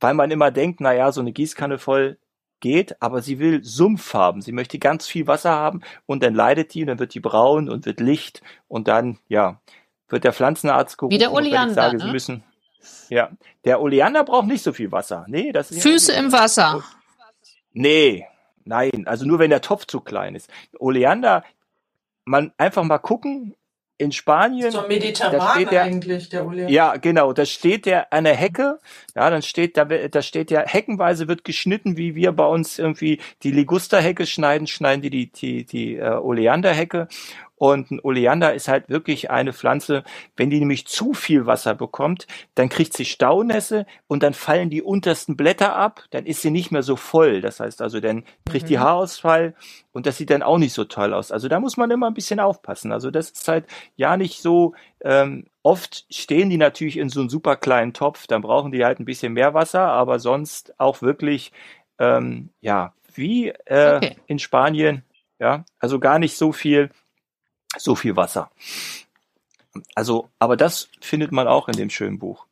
Weil man immer denkt, na ja, so eine Gießkanne voll geht, aber sie will Sumpf haben. Sie möchte ganz viel Wasser haben und dann leidet die und dann wird die braun und wird Licht und dann, ja, wird der Pflanzenarzt gerufen. Wie der Oleander, sage, ne? sie müssen, ja, der Oleander braucht nicht so viel Wasser. Nee, das ist Füße im Wasser. Nee, nein, also nur wenn der Topf zu klein ist. Oleander, man einfach mal gucken, in Spanien. So mediterran steht der, eigentlich, der Oleander. Ja, genau. Da steht der an der Hecke. Ja, dann steht da, da steht der heckenweise wird geschnitten, wie wir bei uns irgendwie die Ligusterhecke schneiden, schneiden die die die, die äh, Oleanderhecke. Und ein Oleander ist halt wirklich eine Pflanze, wenn die nämlich zu viel Wasser bekommt, dann kriegt sie Staunässe und dann fallen die untersten Blätter ab, dann ist sie nicht mehr so voll. Das heißt also, dann kriegt mhm. die Haarausfall und das sieht dann auch nicht so toll aus. Also da muss man immer ein bisschen aufpassen. Also das ist halt ja nicht so, ähm, oft stehen die natürlich in so einem super kleinen Topf, dann brauchen die halt ein bisschen mehr Wasser, aber sonst auch wirklich, ähm, ja, wie äh, okay. in Spanien, ja, also gar nicht so viel so viel Wasser. Also, aber das findet man auch in dem schönen Buch.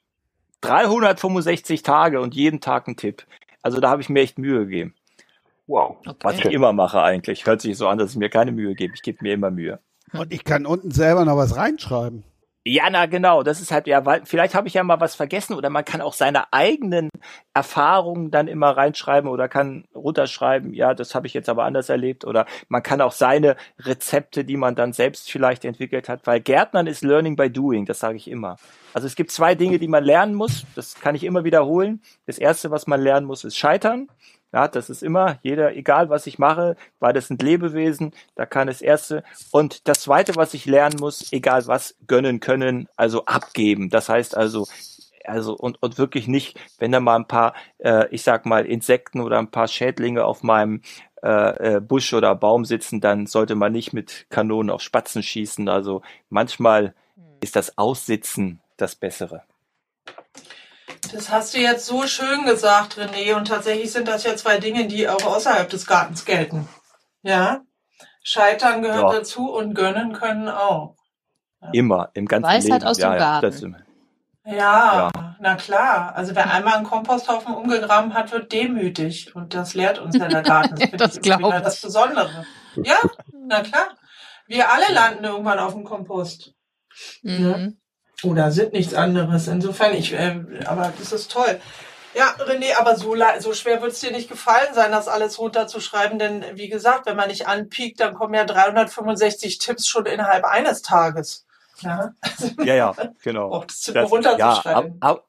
365 Tage und jeden Tag ein Tipp. Also da habe ich mir echt Mühe gegeben. Wow. Okay. Was ich immer mache eigentlich. Hört sich so an, dass ich mir keine Mühe gebe. Ich gebe mir immer Mühe. Und ich kann unten selber noch was reinschreiben. Ja, na genau, das ist halt ja, weil vielleicht habe ich ja mal was vergessen oder man kann auch seine eigenen Erfahrungen dann immer reinschreiben oder kann runterschreiben, ja, das habe ich jetzt aber anders erlebt oder man kann auch seine Rezepte, die man dann selbst vielleicht entwickelt hat, weil Gärtnern ist Learning by Doing, das sage ich immer. Also es gibt zwei Dinge, die man lernen muss, das kann ich immer wiederholen. Das erste, was man lernen muss, ist Scheitern ja, das ist immer, jeder, egal was ich mache, weil das sind Lebewesen, da kann es erste. Und das zweite, was ich lernen muss, egal was, gönnen können, also abgeben. Das heißt also, also und, und wirklich nicht, wenn da mal ein paar, äh, ich sag mal, Insekten oder ein paar Schädlinge auf meinem äh, äh, Busch oder Baum sitzen, dann sollte man nicht mit Kanonen auf Spatzen schießen. Also manchmal hm. ist das Aussitzen das Bessere. Das hast du jetzt so schön gesagt, René. Und tatsächlich sind das ja zwei Dinge, die auch außerhalb des Gartens gelten. Ja? Scheitern gehört Ja. dazu und gönnen können auch. Immer, im ganzen Weisheit Leben. aus dem Garten. das- Ja, na klar. Also wer einmal einen Komposthaufen umgegraben hat, wird demütig. Und das lehrt uns ja der Garten. Ja, das ist glaub wieder ich. das Besondere. Ja, na klar. Wir alle landen irgendwann auf dem Kompost. Mhm. Oder sind nichts anderes. Insofern, ich, äh, aber das ist toll. Ja, René, aber so, so schwer wird es dir nicht gefallen sein, das alles runterzuschreiben, denn wie gesagt, wenn man nicht anpiekt, dann kommen ja 365 Tipps schon innerhalb eines Tages. Ja, Ja, ja, genau. auch das, Das- runterzuschreiben. Ja, ab, ab,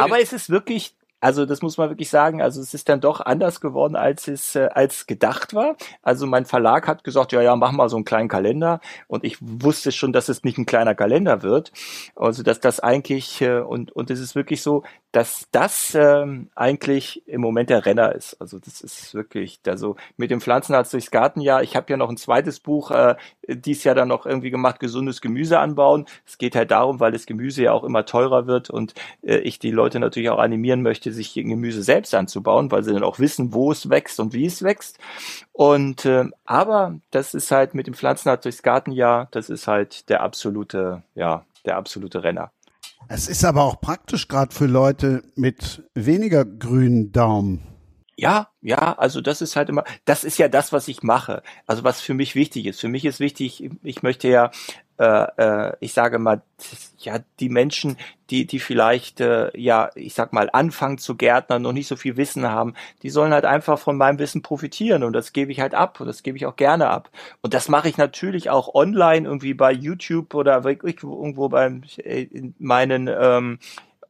aber es ist wirklich, also das muss man wirklich sagen, also es ist dann doch anders geworden, als es äh, als gedacht war. Also mein Verlag hat gesagt, ja, ja, mach mal so einen kleinen Kalender und ich wusste schon, dass es nicht ein kleiner Kalender wird. Also dass das eigentlich äh, und und es ist wirklich so, dass das ähm, eigentlich im Moment der Renner ist. Also das ist wirklich, also mit dem Pflanzenarzt durchs Gartenjahr. Ich habe ja noch ein zweites Buch äh, dies Jahr dann noch irgendwie gemacht, gesundes Gemüse anbauen. Es geht halt darum, weil das Gemüse ja auch immer teurer wird und äh, ich die Leute natürlich auch animieren möchte, sich Gemüse selbst anzubauen, weil sie dann auch wissen, wo es wächst und wie es wächst. Und äh, aber das ist halt mit dem Pflanzenarzt durchs Gartenjahr, das ist halt der absolute, ja, der absolute Renner. Es ist aber auch praktisch gerade für Leute mit weniger grünen Daumen. Ja, ja, also das ist halt immer, das ist ja das, was ich mache. Also was für mich wichtig ist. Für mich ist wichtig, ich möchte ja, ich sage mal, ja, die Menschen, die, die vielleicht, äh, ja, ich sag mal, anfangen zu gärtnern, noch nicht so viel Wissen haben, die sollen halt einfach von meinem Wissen profitieren und das gebe ich halt ab und das gebe ich auch gerne ab. Und das mache ich natürlich auch online, irgendwie bei YouTube oder irgendwo äh, in meinen, ähm,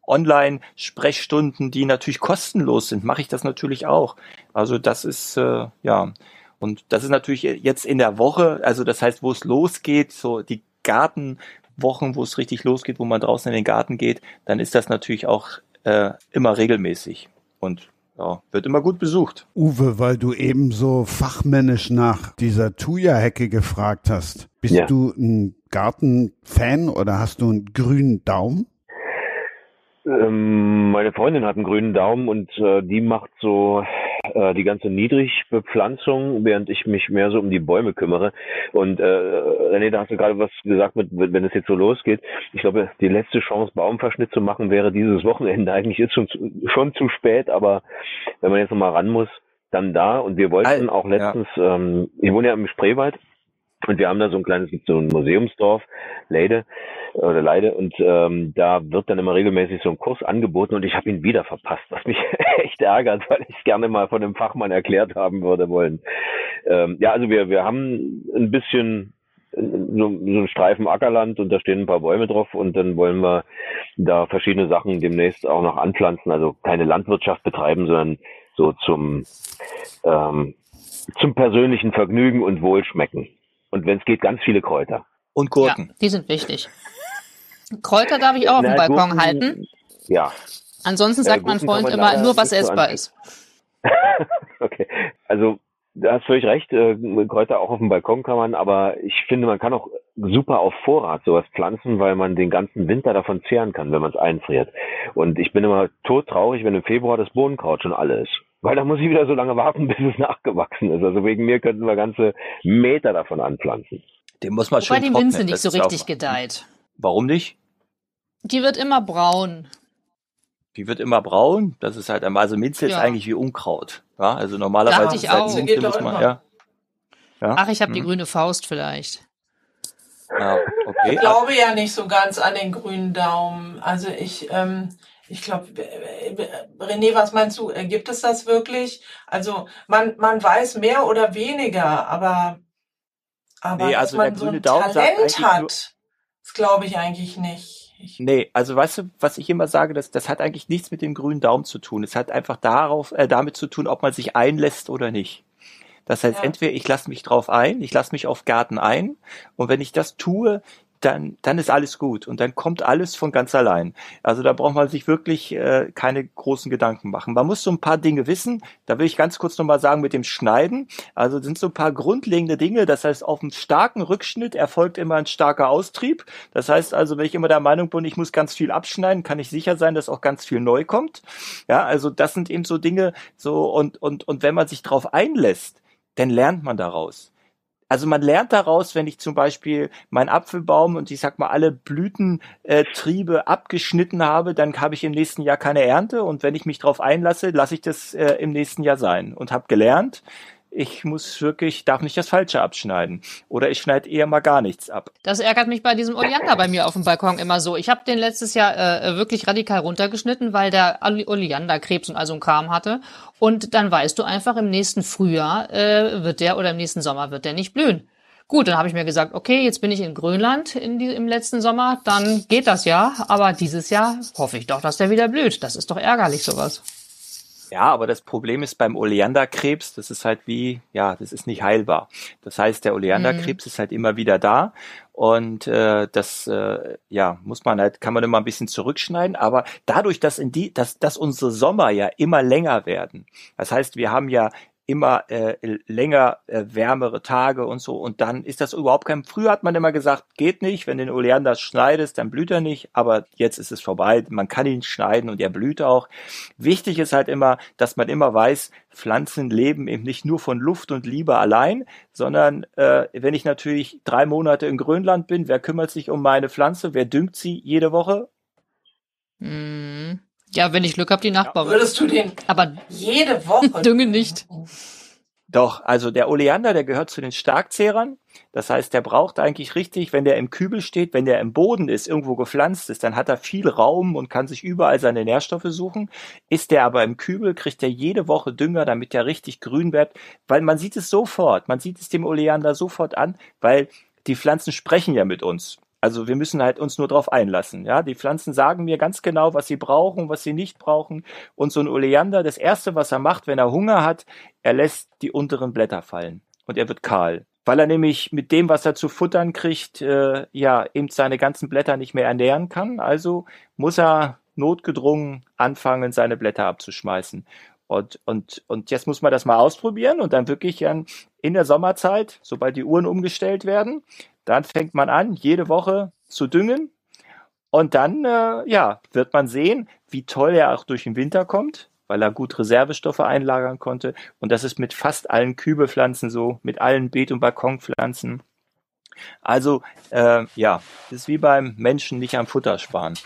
Online-Sprechstunden, die natürlich kostenlos sind, mache ich das natürlich auch. Also das ist äh, ja und das ist natürlich jetzt in der Woche, also das heißt, wo es losgeht, so die Gartenwochen, wo es richtig losgeht, wo man draußen in den Garten geht, dann ist das natürlich auch äh, immer regelmäßig und ja, wird immer gut besucht. Uwe, weil du eben so fachmännisch nach dieser Thuja-Hecke gefragt hast. Bist Ja. du ein Gartenfan oder hast du einen grünen Daumen? Ähm, meine Freundin hat einen grünen Daumen und äh, die macht so äh, die ganze Niedrigbepflanzung, während ich mich mehr so um die Bäume kümmere. Und äh, René, da hast du gerade was gesagt, mit, wenn es jetzt so losgeht. Ich glaube, die letzte Chance, Baumverschnitt zu machen, wäre dieses Wochenende. Eigentlich ist schon zu, schon zu spät, aber wenn man jetzt nochmal ran muss, dann da. Und wir wollten auch letztens, ähm, ich wohne ja im Spreewald und wir haben da so ein kleines, so ein Museumsdorf, Leide oder Leide und ähm, da wird dann immer regelmäßig so ein Kurs angeboten und ich habe ihn wieder verpasst, was mich echt ärgert, weil ich gerne mal von einem Fachmann erklärt haben würde wollen. Ähm, ja, also wir wir haben ein bisschen so, so einen Streifen Ackerland und da stehen ein paar Bäume drauf und dann wollen wir da verschiedene Sachen demnächst auch noch anpflanzen, also keine Landwirtschaft betreiben, sondern so zum ähm, zum persönlichen Vergnügen und Wohlschmecken. Und wenn es geht, ganz viele Kräuter. Und Gurken. Ja, die sind wichtig. Kräuter darf ich auch auf dem Balkon Gurken- halten. Ja, Ansonsten Ja, sagt mein Gurken kann Freund immer nur, was so essbar ist. okay. Also du hast völlig recht, äh, Kräuter auch auf dem Balkon kann man, aber ich finde, man kann auch super auf Vorrat sowas pflanzen, weil man den ganzen Winter davon zehren kann, wenn man es einfriert. Und ich bin immer todtraurig, wenn im Februar das Bohnenkraut schon alle ist. Weil da muss ich wieder so lange warten, bis es nachgewachsen ist. Also wegen mir könnten wir ganze Meter davon anpflanzen. Den muss man Wobei schön die trocknen. Minze nicht Das so ist richtig gedeiht. Warum nicht? Die wird immer braun. Die wird immer braun. Das ist halt einmal, also Minze ist Ja. eigentlich wie Unkraut. Ja, also normalerweise Dachte ich ist halt auch. Minze muss doch man, immer. ja. ja. Ach, ich habe die Mhm. grüne Faust vielleicht. Ja, okay. Ich glaube ja nicht so ganz an den grünen Daumen. Also ich, ähm, ich glaube, René, was meinst du? Äh, Gibt es das wirklich? Also man, man weiß mehr oder weniger, aber, aber Nee, dass also man der so grüne ein Daumen Talent hat, das glaube ich eigentlich nicht. Ich, Nee, also weißt du, was ich immer sage, das, das hat eigentlich nichts mit dem grünen Daumen zu tun. Es hat einfach darauf, äh, damit zu tun, ob man sich einlässt oder nicht. Das heißt, Ja. entweder ich lasse mich drauf ein, ich lasse mich auf Garten ein und wenn ich das tue, dann, dann ist alles gut und dann kommt alles von ganz allein. Also da braucht man sich wirklich äh, keine großen Gedanken machen. Man muss so ein paar Dinge wissen. Da will ich ganz kurz nochmal sagen mit dem Schneiden. Also sind so ein paar grundlegende Dinge. Das heißt, auf einem starken Rückschnitt erfolgt immer ein starker Austrieb. Das heißt also, wenn ich immer der Meinung bin, ich muss ganz viel abschneiden, kann ich sicher sein, dass auch ganz viel neu kommt. Ja, also das sind eben so Dinge, so und, und, und wenn man sich darauf einlässt, dann lernt man daraus. Also man lernt daraus, wenn ich zum Beispiel meinen Apfelbaum und ich sag mal alle Blütentriebe abgeschnitten habe, dann habe ich im nächsten Jahr keine Ernte. Und wenn ich mich darauf einlasse, lasse ich das äh, im nächsten Jahr sein und habe gelernt, ich muss wirklich, darf nicht das Falsche abschneiden. Oder ich schneide eher mal gar nichts ab. Das ärgert mich bei diesem Oleander bei mir auf dem Balkon immer so. Ich habe den letztes Jahr äh, wirklich radikal runtergeschnitten, weil der Oleander Krebs und also ein Kram hatte. Und dann weißt du einfach, im nächsten Frühjahr äh, wird der oder im nächsten Sommer wird der nicht blühen. Gut, dann habe ich mir gesagt, okay, jetzt bin ich in Grönland in die, im letzten Sommer, dann geht das ja. Aber dieses Jahr hoffe ich doch, dass der wieder blüht. Das ist doch ärgerlich, sowas. Ja, aber das Problem ist beim Oleanderkrebs, das ist halt wie, ja, das ist nicht heilbar. Das heißt, der Oleanderkrebs mhm. ist halt immer wieder da und äh, das, äh, ja, muss man halt, kann man immer ein bisschen zurückschneiden. Aber dadurch, dass in die, dass, dass unsere Sommer ja immer länger werden, das heißt, wir haben ja immer äh, länger äh, wärmere Tage und so. Und dann ist das überhaupt kein früher hat man immer gesagt geht nicht wenn den Oleander schneidest dann blüht er nicht. Aber jetzt ist es vorbei. Man kann ihn schneiden und er blüht auch. Wichtig ist halt immer dass man immer weiß Pflanzen leben eben nicht nur von Luft und Liebe allein sondern äh, wenn ich natürlich drei Monate in Grönland bin wer kümmert sich um meine Pflanze? Wer düngt sie jede Woche? Mm. Ja, wenn ich Glück habe, die Nachbarin. Würdest du den aber jede Woche düngen nicht? Doch, also der Oleander, der gehört zu den Starkzehrern. Das heißt, der braucht eigentlich richtig, wenn der im Kübel steht, wenn der im Boden ist, irgendwo gepflanzt ist, dann hat er viel Raum und kann sich überall seine Nährstoffe suchen. Ist der aber im Kübel, kriegt er jede Woche Dünger, damit der richtig grün wird, weil man sieht es sofort, man sieht es dem Oleander sofort an, weil die Pflanzen sprechen ja mit uns. Also wir müssen halt uns nur darauf einlassen. Ja, die Pflanzen sagen mir ganz genau, was sie brauchen, was sie nicht brauchen. Und so ein Oleander, das erste, was er macht, wenn er Hunger hat, er lässt die unteren Blätter fallen und er wird kahl, weil er nämlich mit dem, was er zu futtern kriegt, äh, ja eben seine ganzen Blätter nicht mehr ernähren kann. Also muss er notgedrungen anfangen, seine Blätter abzuschmeißen. Und, und, und jetzt muss man das mal ausprobieren und dann wirklich in der Sommerzeit, sobald die Uhren umgestellt werden, dann fängt man an, jede Woche zu düngen. Und dann, äh, ja, wird man sehen, wie toll er auch durch den Winter kommt, weil er gut Reservestoffe einlagern konnte. Und das ist mit fast allen Kübelpflanzen so, mit allen Beet- und Balkonpflanzen. Also, äh, ja, ist wie beim Menschen nicht am Futter sparen.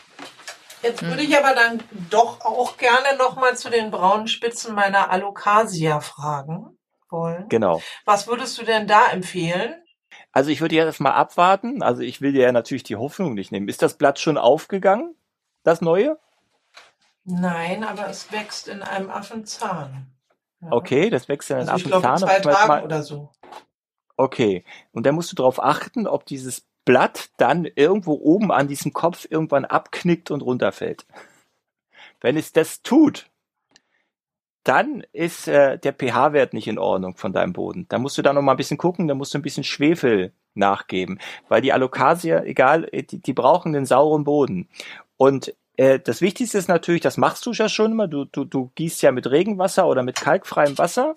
Jetzt würde ich aber dann doch auch gerne nochmal zu den braunen Spitzen meiner Alocasia fragen wollen. Genau. Was würdest du denn da empfehlen? Also ich würde jetzt mal abwarten. Also ich will dir ja natürlich die Hoffnung nicht nehmen. Ist das Blatt schon aufgegangen, das neue? Nein, aber es wächst in einem Affenzahn. Ja. Okay, das wächst in einem also Affenzahn. Ich glaube, zwei Tagen oder so. Okay, und dann musst du darauf achten, ob dieses Blatt dann irgendwo oben an diesem Kopf irgendwann abknickt und runterfällt. Wenn es das tut, dann ist äh, der pH-Wert nicht in Ordnung von deinem Boden. Da musst du da noch mal ein bisschen gucken, da musst du ein bisschen Schwefel nachgeben, weil die Alocasia, egal, äh, die, die brauchen den sauren Boden. Und äh, das Wichtigste ist natürlich, das machst du ja schon immer, du, du, du gießt ja mit Regenwasser oder mit kalkfreiem Wasser.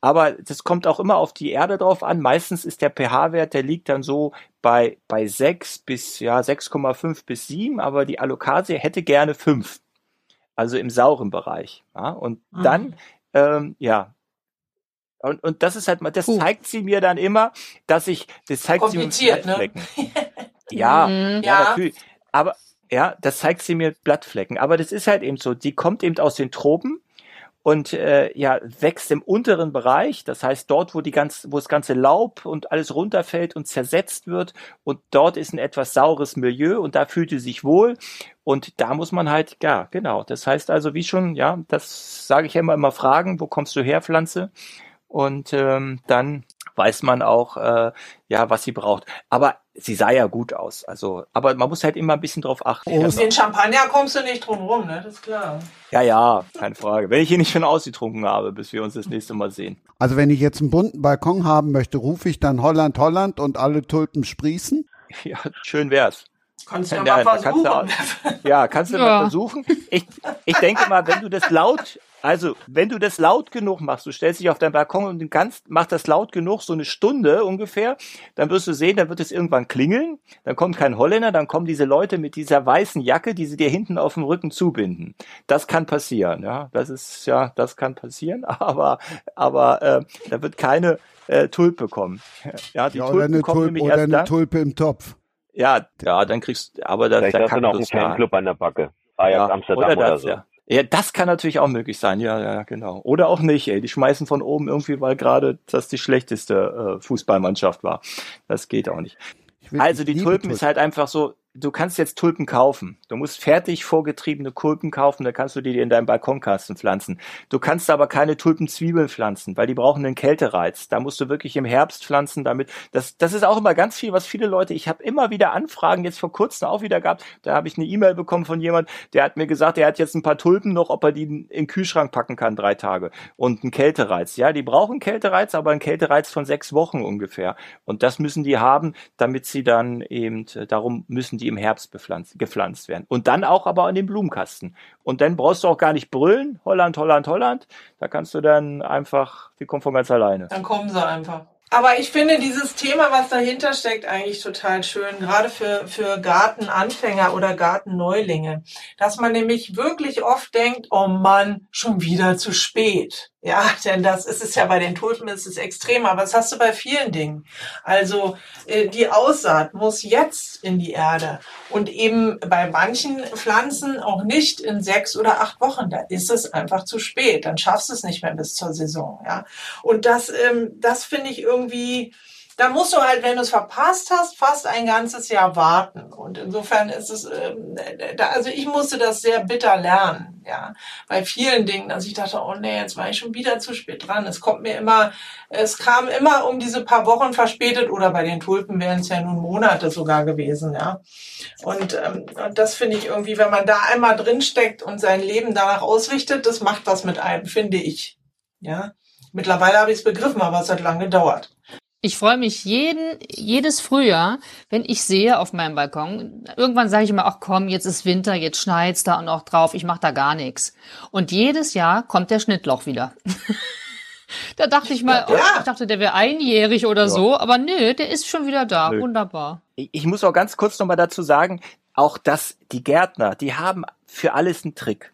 Aber das kommt auch immer auf die Erde drauf an. Meistens ist der pH-Wert, der liegt dann so bei, bei 6 bis ja 6,5 bis 7, aber die Alocasia hätte gerne 5 also im sauren Bereich. Ja? Und mhm. dann, ähm, ja, und, und das ist halt mal, das uh. zeigt sie mir dann immer, dass ich, das zeigt sie mir Blattflecken. Ne? ja, mhm. ja, natürlich. Aber ja, das zeigt sie mir Blattflecken. Aber das ist halt eben so, die kommt eben aus den Tropen und äh, ja wächst im unteren Bereich, das heißt dort, wo die ganz, wo das ganze Laub und alles runterfällt und zersetzt wird und dort ist ein etwas saures Milieu und da fühlt sie sich wohl. Und da muss man halt, ja genau, das heißt also wie schon, ja, das sage ich immer immer fragen, wo kommst du her, Pflanze? Und ähm, dann weiß man auch, äh, ja, was sie braucht. Aber sie sah ja gut aus. Also, aber man muss halt immer ein bisschen drauf achten. Oh, den Champagner kommst du nicht drum rum, ne? Das ist klar. Ja, ja, keine Frage. Wenn ich hier nicht schon ausgetrunken habe, bis wir uns das nächste Mal sehen. Also wenn ich jetzt einen bunten Balkon haben möchte, rufe ich dann Holland, Holland und alle Tulpen sprießen? Ja, schön wär's. Kannst du ja, mal da kannst du versuchen. Ja, kannst du Ja. mal versuchen. Ich, ich denke mal, wenn du das laut, also wenn du das laut genug machst, du stellst dich auf deinen Balkon und du kannst, mach das laut genug, so eine Stunde ungefähr, dann wirst du sehen, dann wird es irgendwann klingeln, dann kommt kein Holländer, dann kommen diese Leute mit dieser weißen Jacke, die sie dir hinten auf dem Rücken zubinden. Das kann passieren, ja. Das ist, ja, das kann passieren, aber, aber äh, da wird keine äh, Tulpe kommen. Ja, die Ja, oder Tulpen eine, kommen Tulpe, nämlich oder erst eine dann. Tulpe im Topf. Ja, ja, dann kriegst aber da, Vielleicht da hast du kann noch einen Fanclub an der Backe. Ajax Amsterdam oder, das, so. Ja. ja, das kann natürlich auch möglich sein, ja, ja, genau. Oder auch nicht, ey. Die schmeißen von oben irgendwie, weil gerade das die schlechteste äh, Fußballmannschaft war. Das geht auch nicht. Also die Tulpen ist halt einfach so, du kannst jetzt Tulpen kaufen. Du musst fertig vorgetriebene Tulpen kaufen, dann kannst du die in deinen Balkonkasten pflanzen. Du kannst aber keine Tulpenzwiebeln pflanzen, weil die brauchen einen Kältereiz. Da musst du wirklich im Herbst pflanzen, damit das das ist auch immer ganz viel, was viele Leute, ich habe immer wieder Anfragen jetzt vor kurzem auch wieder gehabt, da habe ich eine E-Mail bekommen von jemand, der hat mir gesagt, er hat jetzt ein paar Tulpen noch, ob er die in den Kühlschrank packen kann, drei Tage und einen Kältereiz. Ja, die brauchen Kältereiz, aber einen Kältereiz von sechs Wochen ungefähr. Und das müssen die haben, damit sie dann eben, darum müssen die im Herbst bepflanzt, gepflanzt werden. Und dann auch aber in den Blumenkasten. Und dann brauchst du auch gar nicht brüllen, Holland, Holland, Holland. Da kannst du dann einfach, die kommen von ganz alleine. Dann kommen sie einfach. Aber ich finde dieses Thema, was dahinter steckt, eigentlich total schön, gerade für, für Gartenanfänger oder Gartenneulinge. Dass man nämlich wirklich oft denkt, oh Mann, schon wieder zu spät. Ja, denn das ist es ja bei den Tulpen, ist es extrem, aber das hast du bei vielen Dingen. Also äh, die Aussaat muss jetzt in die Erde und eben bei manchen Pflanzen auch nicht in sechs oder acht Wochen. Da ist es einfach zu spät. Dann schaffst du es nicht mehr bis zur Saison. Ja, und das, ähm, das finde ich irgendwie. Da musst du halt, wenn du es verpasst hast, fast ein ganzes Jahr warten. Und insofern ist es, ähm, also ich musste das sehr bitter lernen, ja, bei vielen Dingen, dass ich dachte, oh nee, jetzt war ich schon wieder zu spät dran. Es kommt mir immer, es kam immer um diese paar Wochen verspätet oder bei den Tulpen wären es ja nun Monate sogar gewesen, ja. Und, ähm, und das finde ich irgendwie, wenn man da einmal drinsteckt und sein Leben danach ausrichtet, das macht was mit einem, finde ich, ja. Mittlerweile habe ich es begriffen, aber es hat lange gedauert. Ich freue mich jeden, jedes Frühjahr, wenn ich sehe auf meinem Balkon. Irgendwann sage ich immer, ach komm, jetzt ist Winter, jetzt schneit's da und auch drauf, ich mache da gar nichts. Und jedes Jahr kommt der Schnittloch wieder. da dachte ich mal, Ja. oh, ich dachte, der wäre einjährig oder so, aber nö, der ist schon wieder da. Nö. Wunderbar. Ich, ich muss auch ganz kurz nochmal dazu sagen, auch dass die Gärtner, die haben für alles einen Trick.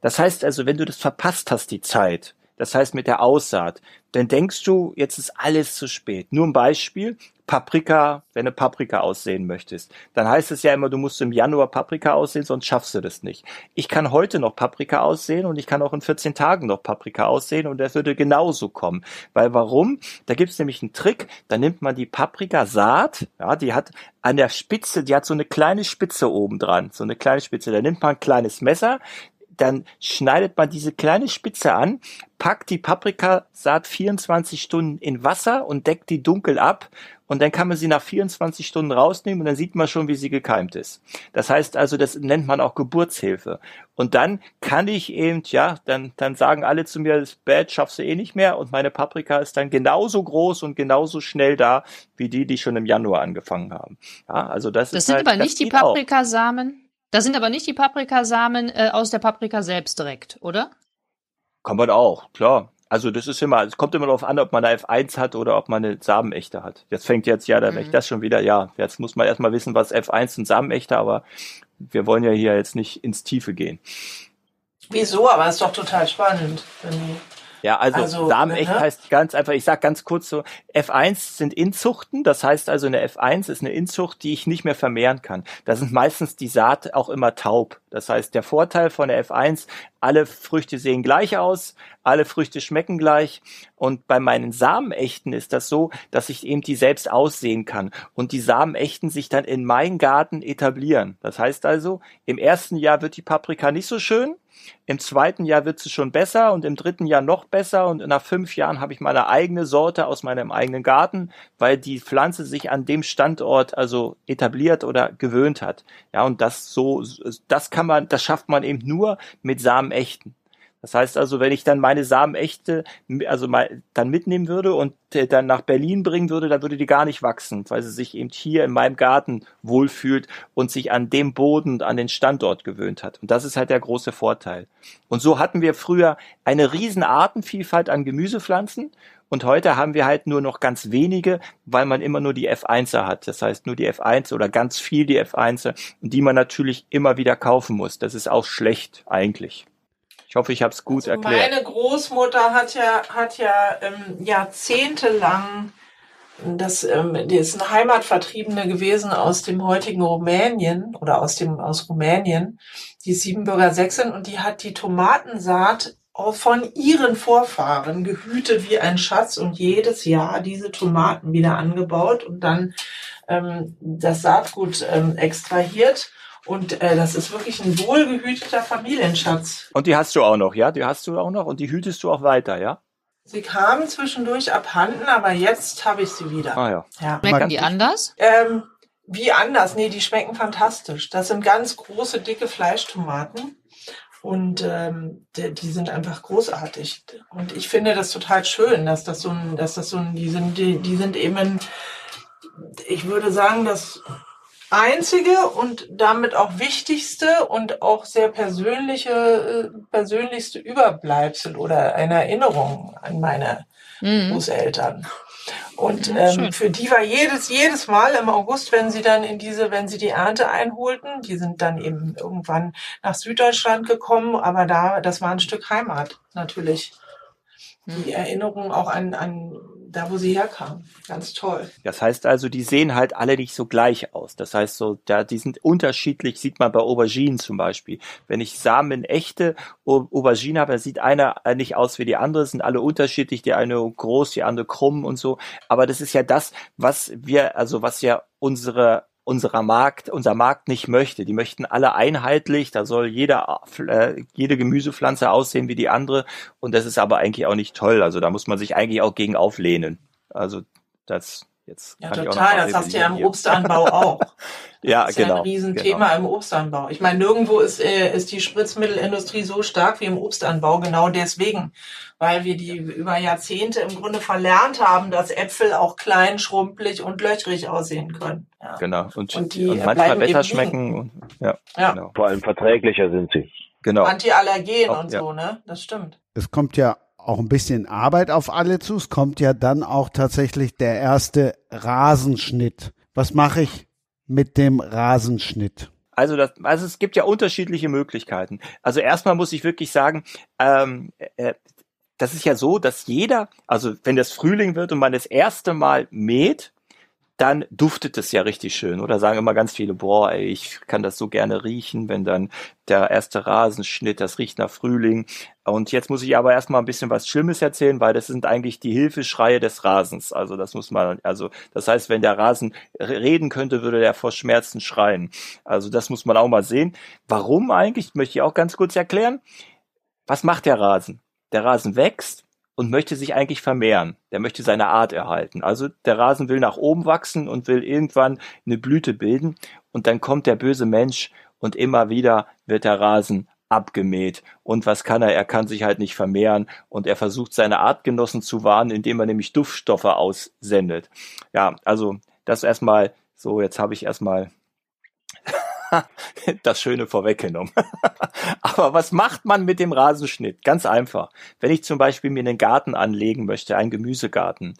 Das heißt also, wenn du das verpasst hast, die Zeit, das heißt mit der Aussaat, dann denkst du, jetzt ist alles zu spät. Nur ein Beispiel, Paprika, wenn du Paprika aussehen möchtest, dann heißt es ja immer, du musst im Januar Paprika aussehen, sonst schaffst du das nicht. Ich kann heute noch Paprika aussehen und ich kann auch in 14 Tagen noch Paprika aussehen und das würde genauso kommen. Weil warum? Da gibt's nämlich einen Trick, da nimmt man die Paprikasaat, ja, die hat an der Spitze, die hat so eine kleine Spitze oben dran, so eine kleine Spitze, da nimmt man ein kleines Messer, dann schneidet man diese kleine Spitze an, packt die Paprikasaat 24 Stunden in Wasser und deckt die dunkel ab und dann kann man sie nach 24 Stunden rausnehmen und dann sieht man schon, wie sie gekeimt ist. Das heißt also, das nennt man auch Geburtshilfe. Und dann kann ich eben, ja, dann, dann sagen alle zu mir, das Bad schaffst du eh nicht mehr und meine Paprika ist dann genauso groß und genauso schnell da, wie die, die schon im Januar angefangen haben. Ja, also das, Das ist sind halt, aber das nicht die. Paprikasamen. Das sind aber nicht die Paprikasamen äh, aus der Paprika selbst direkt, oder? Kann man auch, klar. Also das ist immer, es kommt immer darauf an, ob man eine F1 hat oder ob man eine Samenechte hat. Jetzt fängt jetzt ja, da Mhm. ich das schon wieder, ja, jetzt muss man erstmal wissen, was F1 und Samenechte, aber wir wollen ja hier jetzt nicht ins Tiefe gehen. Wieso? Aber ist doch total spannend. Ja, also, Also, Samenecht ne? heißt ganz einfach, ich sag ganz kurz so, F1 sind Inzuchten, das heißt also eine F1 ist eine Inzucht, die ich nicht mehr vermehren kann. Da sind meistens die Saat auch immer taub. Das heißt, der Vorteil von der F1, alle Früchte sehen gleich aus, alle Früchte schmecken gleich und bei meinen Samenechten ist das so, dass ich eben die selbst aussehen kann und die Samenechten sich dann in meinen Garten etablieren. Das heißt also, im ersten Jahr wird die Paprika nicht so schön, im zweiten Jahr wird sie schon besser und im dritten Jahr noch besser und nach fünf Jahren habe ich meine eigene Sorte aus meinem eigenen Garten, weil die Pflanze sich an dem Standort also etabliert oder gewöhnt hat. Ja, und das so, das kann man, das schafft man eben nur mit Samenechten. Das heißt also, wenn ich dann meine Samen echte, also mal, dann mitnehmen würde und äh, dann nach Berlin bringen würde, dann würde die gar nicht wachsen, weil sie sich eben hier in meinem Garten wohlfühlt und sich an dem Boden, an den Standort gewöhnt hat. Und das ist halt der große Vorteil. Und so hatten wir früher eine riesen Artenvielfalt an Gemüsepflanzen und heute haben wir halt nur noch ganz wenige, weil man immer nur die F1er hat. Das heißt nur die F1 oder ganz viel die F1er, die man natürlich immer wieder kaufen muss. Das ist auch schlecht eigentlich. Ich hoffe, ich habe es gut also erklärt. Meine Großmutter hat ja, hat ja ähm, jahrzehntelang, das, ähm, die ist eine Heimatvertriebene gewesen aus dem heutigen Rumänien oder aus dem aus Rumänien, die Siebenbürger Sächsin und die hat die Tomatensaat von ihren Vorfahren gehütet wie ein Schatz und jedes Jahr diese Tomaten wieder angebaut und dann ähm, das Saatgut ähm, extrahiert und äh, das ist wirklich ein wohlgehüteter Familienschatz. Und die hast du auch noch, ja? Die hast du auch noch und die hütest du auch weiter, ja? Sie kamen zwischendurch abhanden, aber jetzt habe ich sie wieder. Ah ja. ja. Schmecken die anders? Ähm, wie anders? Nee, die schmecken fantastisch. Das sind ganz große, dicke Fleischtomaten. Und ähm, die, die sind einfach großartig. Und ich finde das total schön, dass das so ein, dass das so ein, die sind, die, die sind eben, ich würde sagen, dass einzige und damit auch wichtigste und auch sehr persönliche, äh, persönlichste Überbleibsel oder eine Erinnerung an meine mhm. Großeltern. Und ähm, für die war jedes, jedes Mal im August, wenn sie dann in diese, wenn sie die Ernte einholten, die sind dann eben irgendwann nach Süddeutschland gekommen, aber da, das war ein Stück Heimat, natürlich. Die mhm. Erinnerung auch an, an da wo sie herkamen. Ganz toll. Das heißt also, die sehen halt alle nicht so gleich aus. Das heißt so, da, die sind unterschiedlich, sieht man bei Auberginen zum Beispiel. Wenn ich Samen echte Aubergine habe, da sieht einer nicht aus wie die andere, sind alle unterschiedlich, die eine groß, die andere krumm und so. Aber das ist ja das, was wir, also was ja unsere unserer Markt, unser Markt nicht möchte. Die möchten alle einheitlich, da soll jeder, äh, jede Gemüsepflanze aussehen wie die andere und das ist aber eigentlich auch nicht toll. Also da muss man sich eigentlich auch gegen auflehnen. Also das Jetzt ja, total. das hast du ja im Obstanbau auch. ja, das ist genau. Ja ein Riesenthema genau. im Obstanbau. Ich meine, nirgendwo ist, äh, ist die Spritzmittelindustrie so stark wie im Obstanbau, genau deswegen. Weil wir die über Jahrzehnte im Grunde verlernt haben, dass Äpfel auch klein, schrumpelig und löchrig aussehen können. Ja. Genau. Und, und, die und manchmal besser schmecken. Und, ja, ja. Genau. Vor allem verträglicher sind sie. Genau. Antiallergen auch, und ja. so, ne? Das stimmt. Es kommt ja auch ein bisschen Arbeit auf alle zu. Es kommt ja dann auch tatsächlich der erste Rasenschnitt. Was mache ich mit dem Rasenschnitt? Also, das, also es gibt ja unterschiedliche Möglichkeiten. Also erstmal muss ich wirklich sagen, ähm, äh, das ist ja so, dass jeder, also wenn das Frühling wird und man das erste Mal mäht, dann duftet es ja richtig schön. Oder sagen immer ganz viele, boah, ey, ich kann das so gerne riechen, wenn dann der erste Rasenschnitt, das riecht nach Frühling. Und jetzt muss ich aber erstmal ein bisschen was Schlimmes erzählen, weil das sind eigentlich die Hilfeschreie des Rasens. Also das muss man, also das heißt, wenn der Rasen reden könnte, würde der vor Schmerzen schreien. Also das muss man auch mal sehen. Warum eigentlich? Möchte ich auch ganz kurz erklären. Was macht der Rasen? Der Rasen wächst und möchte sich eigentlich vermehren. Der möchte seine Art erhalten. Also der Rasen will nach oben wachsen und will irgendwann eine Blüte bilden und dann kommt der böse Mensch und immer wieder wird der Rasen abgemäht. Und was kann er? Er kann sich halt nicht vermehren und er versucht seine Artgenossen zu warnen, indem er nämlich Duftstoffe aussendet. Ja, also das erstmal so, jetzt habe ich erstmal das Schöne vorweggenommen. Aber was macht man mit dem Rasenschnitt? Ganz einfach. Wenn ich zum Beispiel mir einen Garten anlegen möchte, einen Gemüsegarten,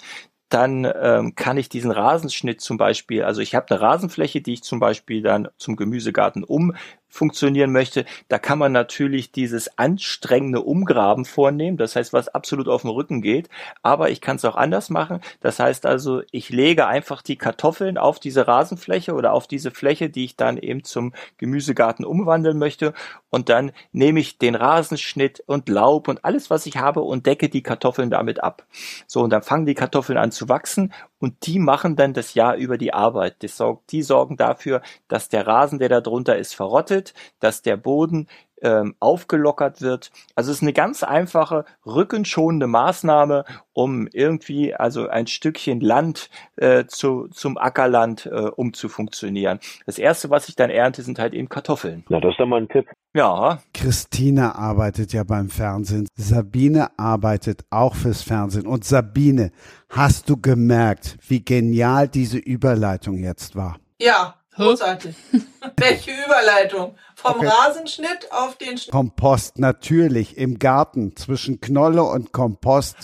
dann ähm, kann ich diesen Rasenschnitt zum Beispiel, also ich habe eine Rasenfläche, die ich zum Beispiel dann zum Gemüsegarten um funktionieren möchte, da kann man natürlich dieses anstrengende Umgraben vornehmen, das heißt, was absolut auf dem Rücken geht, aber ich kann es auch anders machen. Das heißt also, ich lege einfach die Kartoffeln auf diese Rasenfläche oder auf diese Fläche, die ich dann eben zum Gemüsegarten umwandeln möchte und dann nehme ich den Rasenschnitt und Laub und alles, was ich habe und decke die Kartoffeln damit ab. So, und dann fangen die Kartoffeln an zu wachsen und die machen dann das Jahr über die Arbeit. Die, sorg, die sorgen dafür, dass der Rasen, der da drunter ist, verrottet, dass der Boden ähm, aufgelockert wird. Also es ist eine ganz einfache, rückenschonende Maßnahme, um irgendwie also ein Stückchen Land äh, zu, zum Ackerland äh, umzufunktionieren. Das erste, was ich dann ernte, sind halt eben Kartoffeln. Na, das ist doch mal ein Tipp. Ja, Christina arbeitet ja beim Fernsehen. Sabine arbeitet auch fürs Fernsehen. Und Sabine, hast du gemerkt, wie genial diese Überleitung jetzt war? Ja, großartig. Welche Überleitung? Vom Okay. Rasenschnitt auf den Schnitt. Kompost, natürlich. Im Garten zwischen Knolle und Kompost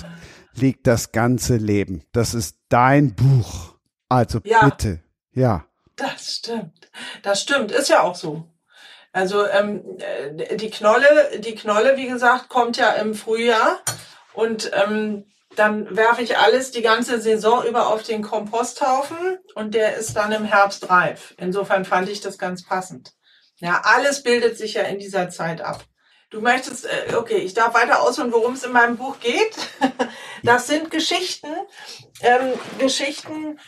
liegt das ganze Leben. Das ist dein Buch. Also Ja. bitte. Ja. Das stimmt. Das stimmt. Ist ja auch so. Also ähm, äh, die Knolle, die Knolle, wie gesagt, kommt ja im Frühjahr und ähm, dann werfe ich alles die ganze Saison über auf den Komposthaufen und der ist dann im Herbst reif. Insofern fand ich das ganz passend. Ja, alles bildet sich ja in dieser Zeit ab. Du möchtest, äh, okay, ich darf weiter ausholen, worum es in meinem Buch geht. Das sind Geschichten, ähm, Geschichten,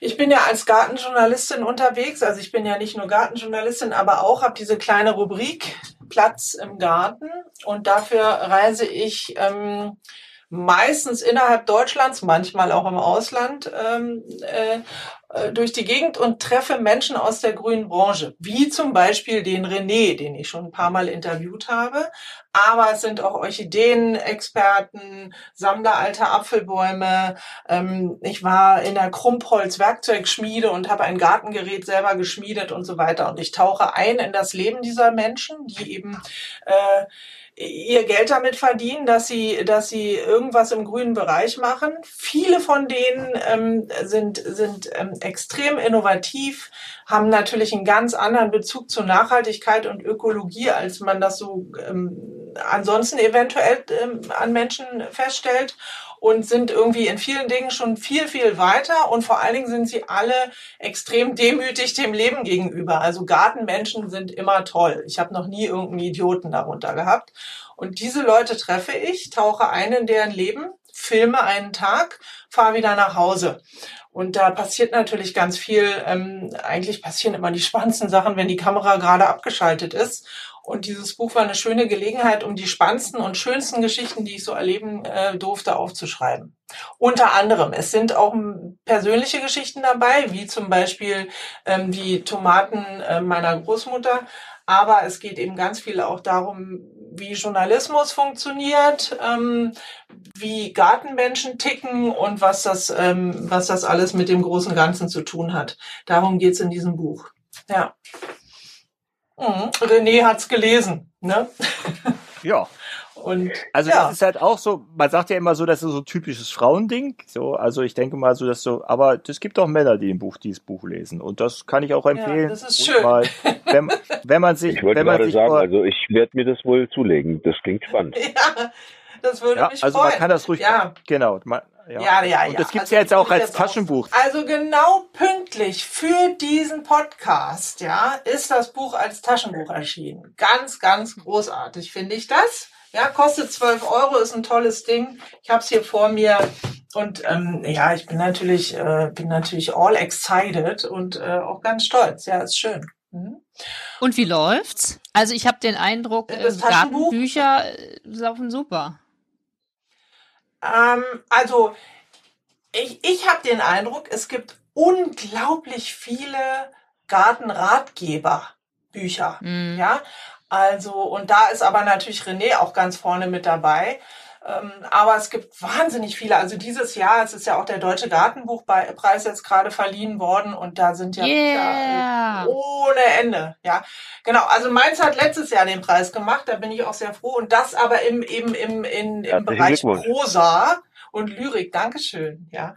ich bin ja als Gartenjournalistin unterwegs, also ich bin ja nicht nur Gartenjournalistin, aber auch habe diese kleine Rubrik Platz im Garten und dafür reise ich ähm, meistens innerhalb Deutschlands, manchmal auch im Ausland ähm, äh, äh, durch die Gegend und treffe Menschen aus der grünen Branche, wie zum Beispiel den René, den ich schon ein paar Mal interviewt habe. Aber es sind auch Orchideenexperten, Sammler alter Apfelbäume. Ähm, ich war in der Krumpholz-Werkzeugschmiede und habe ein Gartengerät selber geschmiedet und so weiter. Und ich tauche ein in das Leben dieser Menschen, die eben äh, ihr Geld damit verdienen, dass sie, dass sie irgendwas im grünen Bereich machen. Viele von denen ähm, sind, sind ähm, extrem innovativ, haben natürlich einen ganz anderen Bezug zu Nachhaltigkeit und Ökologie, als man das so ähm, ansonsten eventuell ähm, an Menschen feststellt und sind irgendwie in vielen Dingen schon viel, viel weiter und vor allen Dingen sind sie alle extrem demütig dem Leben gegenüber. Also Gartenmenschen sind immer toll. Ich habe noch nie irgendeinen Idioten darunter gehabt. Und diese Leute treffe ich, tauche ein in deren Leben, filme einen Tag, fahre wieder nach Hause. Und da passiert natürlich ganz viel. Ähm, eigentlich passieren immer die spannendsten Sachen, wenn die Kamera gerade abgeschaltet ist. Und dieses Buch war eine schöne Gelegenheit, um die spannendsten und schönsten Geschichten, die ich so erleben äh, durfte, aufzuschreiben. Unter anderem, es sind auch m, persönliche Geschichten dabei, wie zum Beispiel ähm, die Tomaten äh, meiner Großmutter. Aber es geht eben ganz viel auch darum, wie Journalismus funktioniert, ähm, wie Gartenmenschen ticken und was das, ähm, was das alles mit dem großen Ganzen zu tun hat. Darum geht's in diesem Buch. Ja. Mhm. René hat's gelesen, ne? ja. Und Also ja. das ist halt auch so, man sagt ja immer so, das ist so ein typisches Frauending. So, also ich denke mal so, dass so, aber es gibt auch Männer, die ein Buch, dieses Buch lesen. Und das kann ich auch empfehlen. das ist schön. Mal, wenn, wenn man sich, Ich wollte wenn man gerade sich sagen, also ich werde mir das wohl zulegen. Das klingt spannend. Ja, das würde ja, mich also freuen. man kann das ruhig, Ja. genau. Man, ja. Ja, ja, Und ja. das gibt's Also ja jetzt auch als jetzt Taschenbuch. Also genau pünktlich für diesen Podcast, ja, ist das Buch als Taschenbuch erschienen. Ganz, ganz großartig finde ich das. Ja, kostet 12 Euro, ist ein tolles Ding. Ich habe es hier vor mir und ähm, ja, ich bin natürlich, äh, bin natürlich all excited und äh, auch ganz stolz. Ja, ist schön. Mhm. Und wie läuft's? Also ich habe den Eindruck, äh, Taschenbuch? Gartenbücher äh, laufen super. Ähm, also ich, ich habe den Eindruck, es gibt unglaublich viele Gartenratgeber-Bücher. Mhm. Ja, also und da ist aber natürlich René auch ganz vorne mit dabei. Ähm, aber es gibt wahnsinnig viele. Also dieses Jahr, es ist ja auch der Deutsche Gartenbuchpreis jetzt gerade verliehen worden und da sind ja Yeah. Bücher ohne Ende. Ja, genau. Also Mainz hat letztes Jahr den Preis gemacht, da bin ich auch sehr froh. Und das aber im, eben im, in, im Bereich. Prosa und Lyrik. Dankeschön. Ja.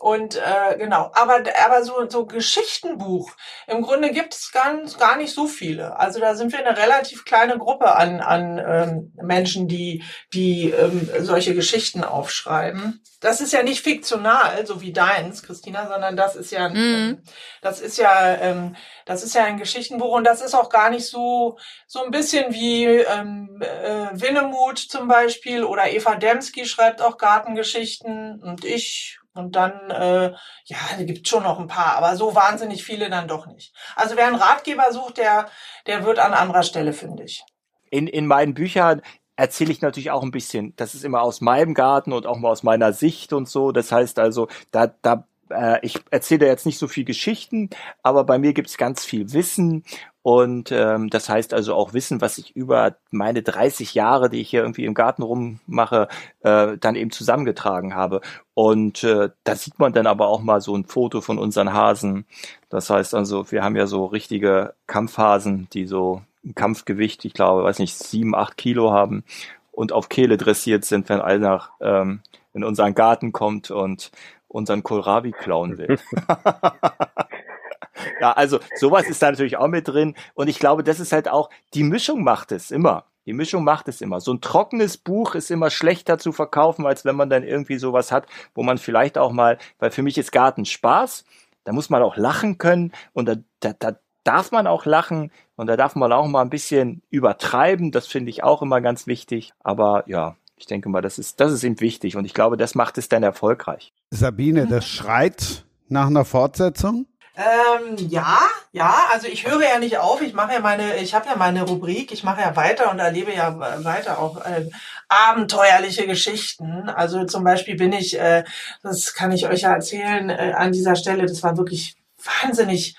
Und äh, genau, aber, aber so, so Geschichtenbuch, im Grunde gibt es ganz, gar nicht so viele. Also da sind wir eine relativ kleine Gruppe an, an ähm, Menschen, die, die ähm, solche Geschichten aufschreiben. Das ist ja nicht fiktional, so wie deins, Christina, sondern das ist ja, Mhm. ähm, das ist ja, ähm, das ist ja ein Geschichtenbuch und das ist auch gar nicht so, so ein bisschen wie ähm, äh, Winnemuth zum Beispiel oder Eva Demski schreibt auch Gartengeschichten und ich und dann, äh, ja, da gibt schon noch ein paar, aber so wahnsinnig viele dann doch nicht. Also wer einen Ratgeber sucht, der, der wird an anderer Stelle fündig. in, in meinen Büchern erzähle ich natürlich auch ein bisschen. Das ist immer aus meinem Garten und auch mal aus meiner Sicht und so. Das heißt also, da, da äh, ich erzähle jetzt nicht so viel Geschichten, aber bei mir gibt's ganz viel Wissen und ähm, das heißt also auch Wissen, was ich über meine 30 Jahre, die ich hier irgendwie im Garten rummache, äh, dann eben zusammengetragen habe. Und äh, da sieht man dann aber auch mal so ein Foto von unseren Hasen. Das heißt also, wir haben ja so richtige Kampfhasen, die so ein Kampfgewicht, ich glaube, weiß nicht, sieben, acht Kilo haben und auf Kehle dressiert sind, wenn einer ähm, in unseren Garten kommt und unseren Kohlrabi klauen will. ja, also sowas ist da natürlich auch mit drin. Und ich glaube, das ist halt auch, die Mischung macht es immer. Die Mischung macht es immer. So ein trockenes Buch ist immer schlechter zu verkaufen, als wenn man dann irgendwie sowas hat, wo man vielleicht auch mal, weil für mich ist Garten Spaß, da muss man auch lachen können und da, da, da darf man auch lachen und da darf man auch mal ein bisschen übertreiben. Das finde ich auch immer ganz wichtig. Aber ja, ich denke mal, das ist, das ist eben wichtig und ich glaube, das macht es dann erfolgreich. Sabine, das schreit nach einer Fortsetzung? Ähm, ja, ja, also ich höre ja nicht auf, ich mache ja meine, ich habe ja meine Rubrik, ich mache ja weiter und erlebe ja weiter auch äh, abenteuerliche Geschichten. Also zum Beispiel bin ich, äh, das kann ich euch ja erzählen, äh, an dieser Stelle, das war wirklich wahnsinnig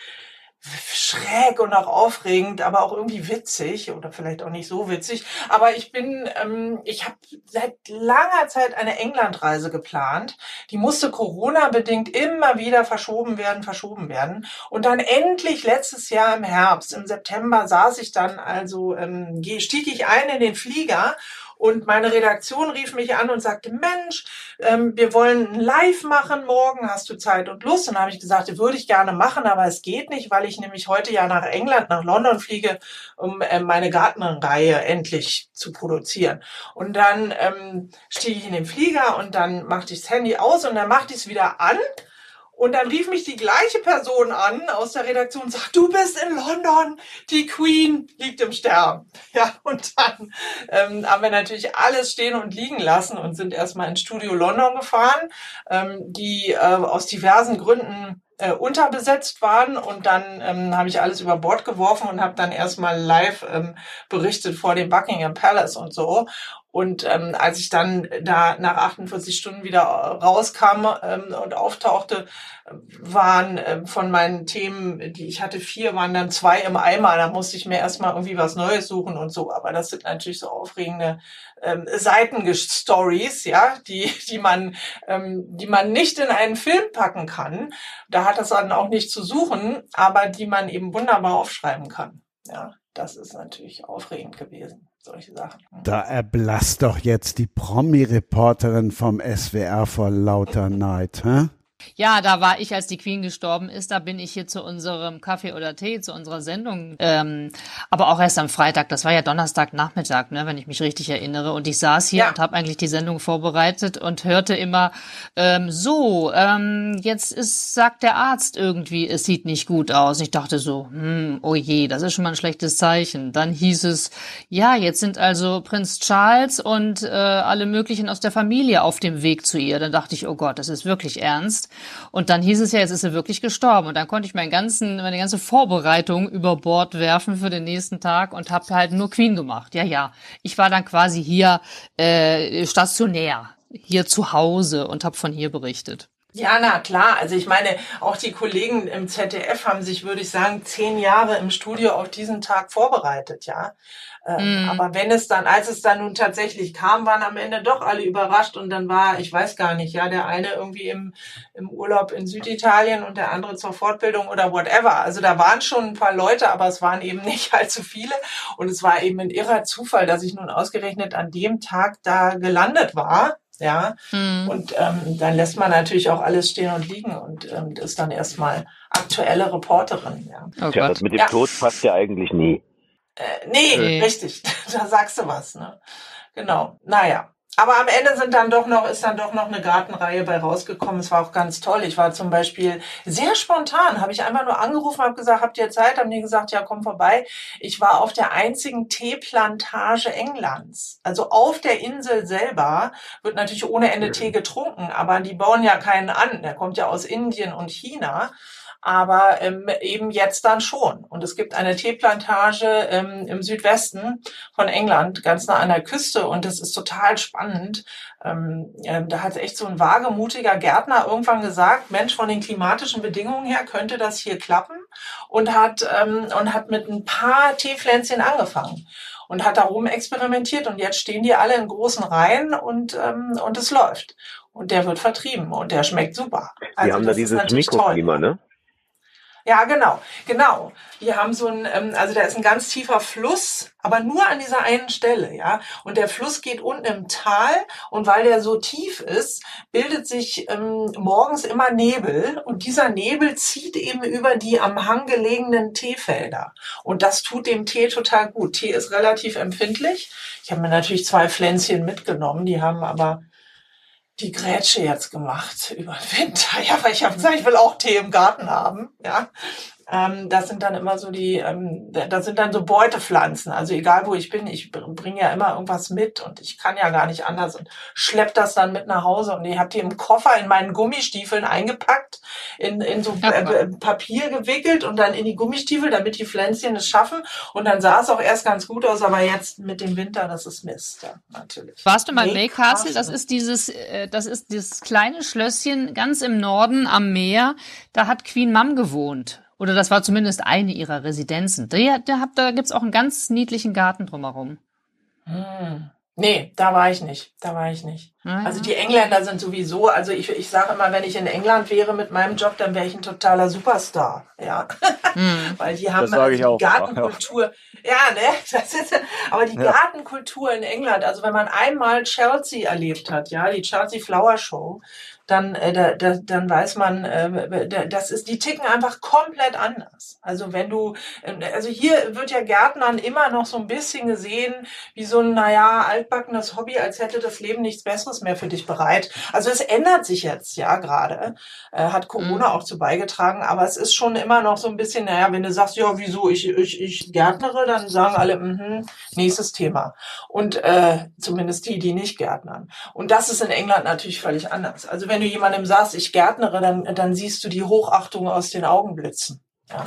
schräg und auch aufregend, aber auch irgendwie witzig oder vielleicht auch nicht so witzig. Aber ich bin, ähm, ich habe seit langer Zeit eine Englandreise geplant. Die musste Corona-bedingt immer wieder verschoben werden, verschoben werden. Und dann endlich letztes Jahr im Herbst, im September, saß ich dann also, ähm, stieg ich ein in den Flieger und meine Redaktion rief mich an und sagte, Mensch, ähm, wir wollen ein Live machen morgen, hast du Zeit und Lust? Und dann habe ich gesagt, würde ich gerne machen, aber es geht nicht, weil ich nämlich heute ja nach England, nach London fliege, um äh, meine Gartenreihe endlich zu produzieren. Und dann ähm, stieg ich in den Flieger und dann machte ich das Handy aus und dann machte ich es wieder an und dann rief mich die gleiche Person an aus der Redaktion und sagt, du bist in London, die Queen liegt im Sterben. Ja, und dann ähm, haben wir natürlich alles stehen und liegen lassen und sind erstmal ins Studio London gefahren, ähm, die äh, aus diversen Gründen äh, unterbesetzt waren und dann ähm, habe ich alles über Bord geworfen und habe dann erstmal live ähm, berichtet vor dem Buckingham Palace und so und ähm, als ich dann da nach 48 Stunden wieder rauskam ähm, und auftauchte, waren äh, von meinen Themen, die ich hatte, vier, waren dann zwei im Eimer. Da musste ich mir erstmal irgendwie was Neues suchen und so. Aber das sind natürlich so aufregende ähm, Seitenstories, ja, die, die man, ähm, die man nicht in einen Film packen kann. Da hat das dann auch nicht zu suchen, aber die man eben wunderbar aufschreiben kann. Ja, das ist natürlich aufregend gewesen solche Sachen. Da erblasst doch jetzt die Promi-Reporterin vom SWR vor lauter Neid, hä? Ja, da war ich, als die Queen gestorben ist, da bin ich hier zu unserem Kaffee oder Tee, zu unserer Sendung, ähm, aber auch erst am Freitag, das war ja Donnerstagnachmittag, ne, wenn ich mich richtig erinnere. Und ich saß hier ja. und habe eigentlich die Sendung vorbereitet und hörte immer, ähm, so, ähm, jetzt ist, sagt der Arzt irgendwie, es sieht nicht gut aus. Ich dachte so, hm, oh je, das ist schon mal ein schlechtes Zeichen. Dann hieß es, ja, jetzt sind also Prinz Charles und äh, alle möglichen aus der Familie auf dem Weg zu ihr. Dann dachte ich, oh Gott, das ist wirklich ernst. Und dann hieß es ja, jetzt ist er wirklich gestorben. Und dann konnte ich meinen ganzen, meine ganze Vorbereitung über Bord werfen für den nächsten Tag und habe halt nur Queen gemacht. Ja, ja. Ich war dann quasi hier äh, stationär, hier zu Hause und habe von hier berichtet. Ja, na klar. Also ich meine, auch die Kollegen im ZDF haben sich, würde ich sagen, zehn Jahre im Studio auf diesen Tag vorbereitet, ja. Ähm, mm. Aber wenn es dann, als es dann nun tatsächlich kam, waren am Ende doch alle überrascht und dann war, ich weiß gar nicht, ja, der eine irgendwie im, im Urlaub in Süditalien und der andere zur Fortbildung oder whatever. Also da waren schon ein paar Leute, aber es waren eben nicht allzu viele und es war eben ein irrer Zufall, dass ich nun ausgerechnet an dem Tag da gelandet war ja. Mhm. Und ähm, dann lässt man natürlich auch alles stehen und liegen und ähm, ist dann erstmal aktuelle Reporterin. Ja, oh Tja, das mit dem ja. Tod passt ja eigentlich nie. Äh, nee, nee, richtig. da sagst du was. Ne? Genau. Naja. Aber am Ende sind dann doch noch, ist dann doch noch eine Gartenreihe bei rausgekommen. Es war auch ganz toll. Ich war zum Beispiel sehr spontan, habe ich einfach nur angerufen, habe gesagt, habt ihr Zeit? Haben die gesagt, ja, komm vorbei. Ich war auf der einzigen Teeplantage Englands. Also auf der Insel selber wird natürlich ohne Ende Tee getrunken, aber die bauen ja keinen an. Der kommt ja aus Indien und China. Aber ähm, eben jetzt dann schon. Und es gibt eine Teeplantage ähm, im Südwesten von England, ganz nah an der Küste und das ist total spannend. Ähm, ähm, da hat echt so ein wagemutiger Gärtner irgendwann gesagt, Mensch, von den klimatischen Bedingungen her könnte das hier klappen und hat, ähm, und hat mit ein paar Teepflänzchen angefangen und hat da rum experimentiert und jetzt stehen die alle in großen Reihen und, ähm, und es läuft. Und der wird vertrieben und der schmeckt super. Also die haben da dieses Mikroklima, ne? Ja, genau, genau. Wir haben so ein, ähm, also da ist ein ganz tiefer Fluss, aber nur an dieser einen Stelle, ja. Und der Fluss geht unten im Tal und weil der so tief ist, bildet sich ähm, morgens immer Nebel und dieser Nebel zieht eben über die am Hang gelegenen Teefelder. Und das tut dem Tee total gut. Tee ist relativ empfindlich. Ich habe mir natürlich zwei Pflänzchen mitgenommen, die haben aber die Grätsche jetzt gemacht über den Winter. Ja, weil ich habe gesagt, ich will auch Tee im Garten haben. Ja, ähm, das sind dann immer so die, ähm, das sind dann so Beutepflanzen. Also egal wo ich bin, ich bringe ja immer irgendwas mit und ich kann ja gar nicht anders und schlepp das dann mit nach Hause und ich habe die im Koffer in meinen Gummistiefeln eingepackt, in, in so äh, Papier gewickelt und dann in die Gummistiefel, damit die Pflänzchen es schaffen. Und dann sah es auch erst ganz gut aus, aber jetzt mit dem Winter, das ist Mist, ja, natürlich. Warst du mal in Castle? Das ist dieses, äh, das ist dieses kleine Schlösschen ganz im Norden am Meer. Da hat Queen Mum gewohnt. Oder das war zumindest eine ihrer Residenzen. Der, der hat, da gibt's auch einen ganz niedlichen Garten drumherum. Hm. Nee, da war ich nicht. Da war ich nicht. Ah, also die Engländer sind sowieso, also ich, ich sage immer, wenn ich in England wäre mit meinem Job, dann wäre ich ein totaler Superstar. Ja. Hm. Weil die haben also die auch, Gartenkultur. Ja, ja ne? Das ist, aber die ja. Gartenkultur in England, also wenn man einmal Chelsea erlebt hat, ja, die Chelsea Flower Show, dann, äh, da, da, dann weiß man, äh, das ist, die ticken einfach komplett anders. Also wenn du, äh, also hier wird ja Gärtnern immer noch so ein bisschen gesehen wie so ein, naja, altbackenes Hobby, als hätte das Leben nichts Besseres mehr für dich bereit. Also es ändert sich jetzt, ja, gerade. Äh, hat Corona mhm. auch zu beigetragen, aber es ist schon immer noch so ein bisschen, naja, wenn du sagst, ja, wieso, ich, ich, ich gärtnere, dann sagen alle, mh, nächstes Thema. Und äh, zumindest die, die nicht gärtnern. Und das ist in England natürlich völlig anders. Also wenn du jemandem sagst, ich gärtnere, dann, dann siehst du die Hochachtung aus den Augen blitzen. Ja,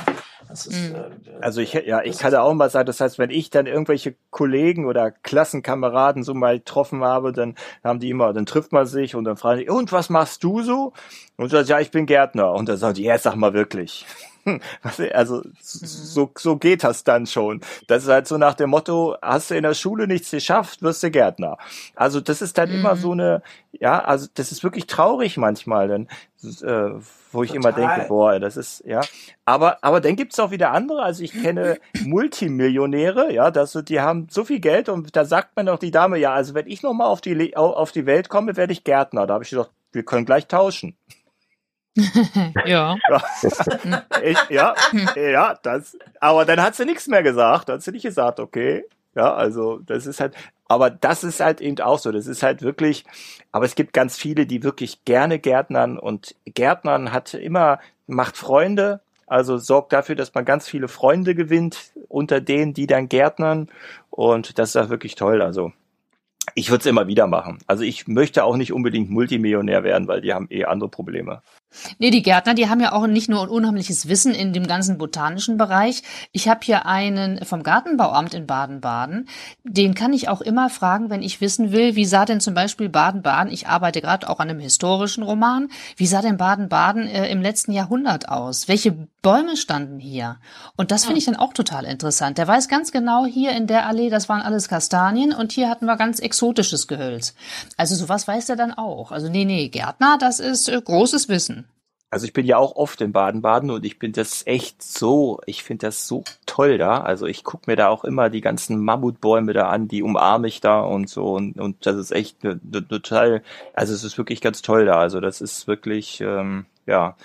ist, mhm. äh, also ich, ja, ich kann da auch mal sagen, das heißt, wenn ich dann irgendwelche Kollegen oder Klassenkameraden so mal getroffen habe, dann haben die immer, dann trifft man sich und dann fragen die, und was machst du so? Und sagt, ja, ich bin Gärtner. Und dann sagen die, ja, sag mal wirklich. Also so, so geht das dann schon. Das ist halt so nach dem Motto, hast du in der Schule nichts geschafft, wirst du Gärtner. Also das ist dann mhm. immer so eine, ja, also das ist wirklich traurig manchmal, denn, äh, wo ich immer denke, boah, das ist, ja. Aber, aber dann gibt's auch wieder andere, also ich kenne Multimillionäre, ja, das, die haben so viel Geld und da sagt man doch die Dame, ja, also wenn ich nochmal auf die, auf die Welt komme, werde ich Gärtner. Da habe ich gesagt, wir können gleich tauschen. ja. ich, ja, ja, das. Aber dann hat sie nichts mehr gesagt. Dann hat sie nicht gesagt, okay. Ja, also das ist halt, aber das ist halt eben auch so. Das ist halt wirklich, aber es gibt ganz viele, die wirklich gerne Gärtnern und Gärtnern hat immer, macht Freunde, also sorgt dafür, dass man ganz viele Freunde gewinnt unter denen, die dann Gärtnern und das ist auch wirklich toll. Also ich würde es immer wieder machen. Also ich möchte auch nicht unbedingt Multimillionär werden, weil die haben eh andere Probleme. Nee, die Gärtner, die haben ja auch nicht nur ein unheimliches Wissen in dem ganzen botanischen Bereich. Ich habe hier einen vom Gartenbauamt in Baden-Baden. Den kann ich auch immer fragen, wenn ich wissen will, wie sah denn zum Beispiel Baden-Baden, ich arbeite gerade auch an einem historischen Roman, wie sah denn Baden-Baden äh, im letzten Jahrhundert aus? Welche Bäume standen hier? Und das finde ich dann auch total interessant. Der weiß ganz genau, hier in der Allee, das waren alles Kastanien und hier hatten wir ganz exotisches Gehölz. Also sowas weiß er dann auch. Also nee, nee, Gärtner, das ist äh, großes Wissen. Also ich bin ja auch oft in Baden-Baden und ich bin das echt so, ich finde das so toll da. Also ich gucke mir da auch immer die ganzen Mammutbäume da an, die umarme ich da und so und, und das ist echt ne, ne, total, also es ist wirklich ganz toll da. Also das ist wirklich, ähm, ja,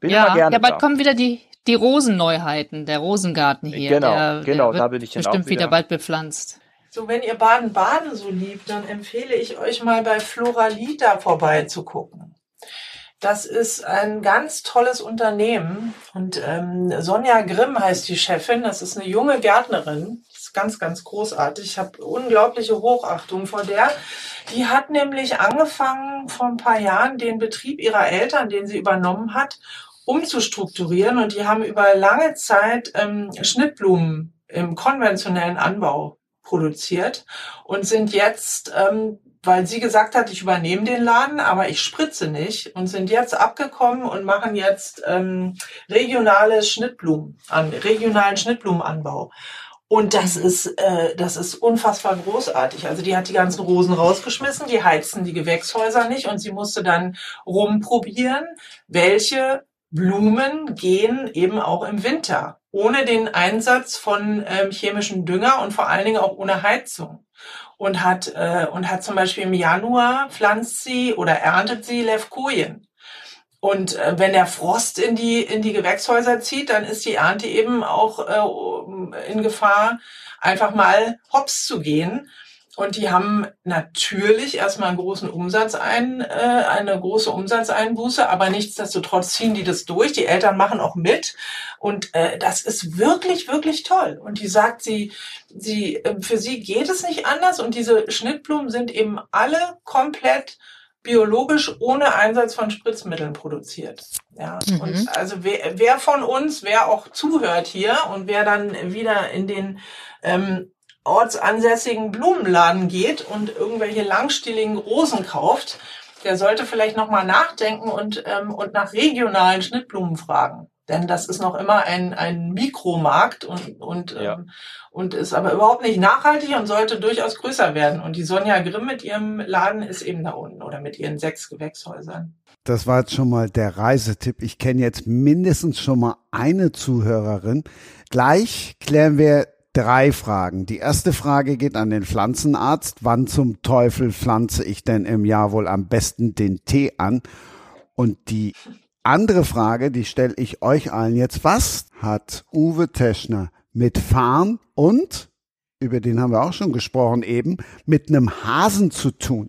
bin ja, immer gerne Ja, bald da. kommen wieder die, die Rosenneuheiten, der Rosengarten hier. Genau, der, genau, der da bin ich dann bestimmt auch wieder. wieder bald bepflanzt. So, wenn ihr Baden-Baden so liebt, dann empfehle ich euch mal bei Floralita vorbeizugucken. Das ist ein ganz tolles Unternehmen und ähm, Sonja Grimm heißt die Chefin. Das ist eine junge Gärtnerin. Das ist ganz, ganz großartig. Ich habe unglaubliche Hochachtung vor der. Die hat nämlich angefangen vor ein paar Jahren den Betrieb ihrer Eltern, den sie übernommen hat, umzustrukturieren und die haben über lange Zeit ähm, Schnittblumen im konventionellen Anbau produziert und sind jetzt, ähm, weil sie gesagt hat, ich übernehme den Laden, aber ich spritze nicht und sind jetzt abgekommen und machen jetzt ähm, regionale Schnittblumen an, regionalen Schnittblumenanbau. Und das ist, äh, das ist unfassbar großartig. Also die hat die ganzen Rosen rausgeschmissen, die heizen die Gewächshäuser nicht und sie musste dann rumprobieren, welche Blumen gehen eben auch im Winter, ohne den Einsatz von ähm, chemischen Dünger und vor allen Dingen auch ohne Heizung. Und hat, äh, und hat zum Beispiel im Januar pflanzt sie oder erntet sie Levkojen. Und äh, wenn der Frost in die, in die Gewächshäuser zieht, dann ist die Ernte eben auch äh, in Gefahr, einfach mal hops zu gehen. Und die haben natürlich erstmal einen großen Umsatz ein, äh, eine große Umsatzeinbuße, aber nichtsdestotrotz ziehen die das durch. Die Eltern machen auch mit. Und äh, das ist wirklich, wirklich toll. Und die sagt, sie, sie, äh, für sie geht es nicht anders. Und diese Schnittblumen sind eben alle komplett biologisch ohne Einsatz von Spritzmitteln produziert. Ja, mhm. und also wer, wer von uns, wer auch zuhört hier und wer dann wieder in den ähm, ortsansässigen Blumenladen geht und irgendwelche langstieligen Rosen kauft, der sollte vielleicht nochmal nachdenken und, ähm, und nach regionalen Schnittblumen fragen. Denn das ist noch immer ein, ein Mikromarkt und, und, ja. ähm, und ist aber überhaupt nicht nachhaltig und sollte durchaus größer werden. Und die Sonja Grimm mit ihrem Laden ist eben da unten oder mit ihren sechs Gewächshäusern. Das war jetzt schon mal der Reisetipp. Ich kenne jetzt mindestens schon mal eine Zuhörerin. Gleich klären wir drei Fragen. Die erste Frage geht an den Pflanzenarzt. Wann zum Teufel pflanze ich denn im Jahr wohl am besten den Tee an? Und die andere Frage, die stelle ich euch allen jetzt. Was hat Uwe Teschner mit Fahren und, über den haben wir auch schon gesprochen eben, mit einem Hasen zu tun?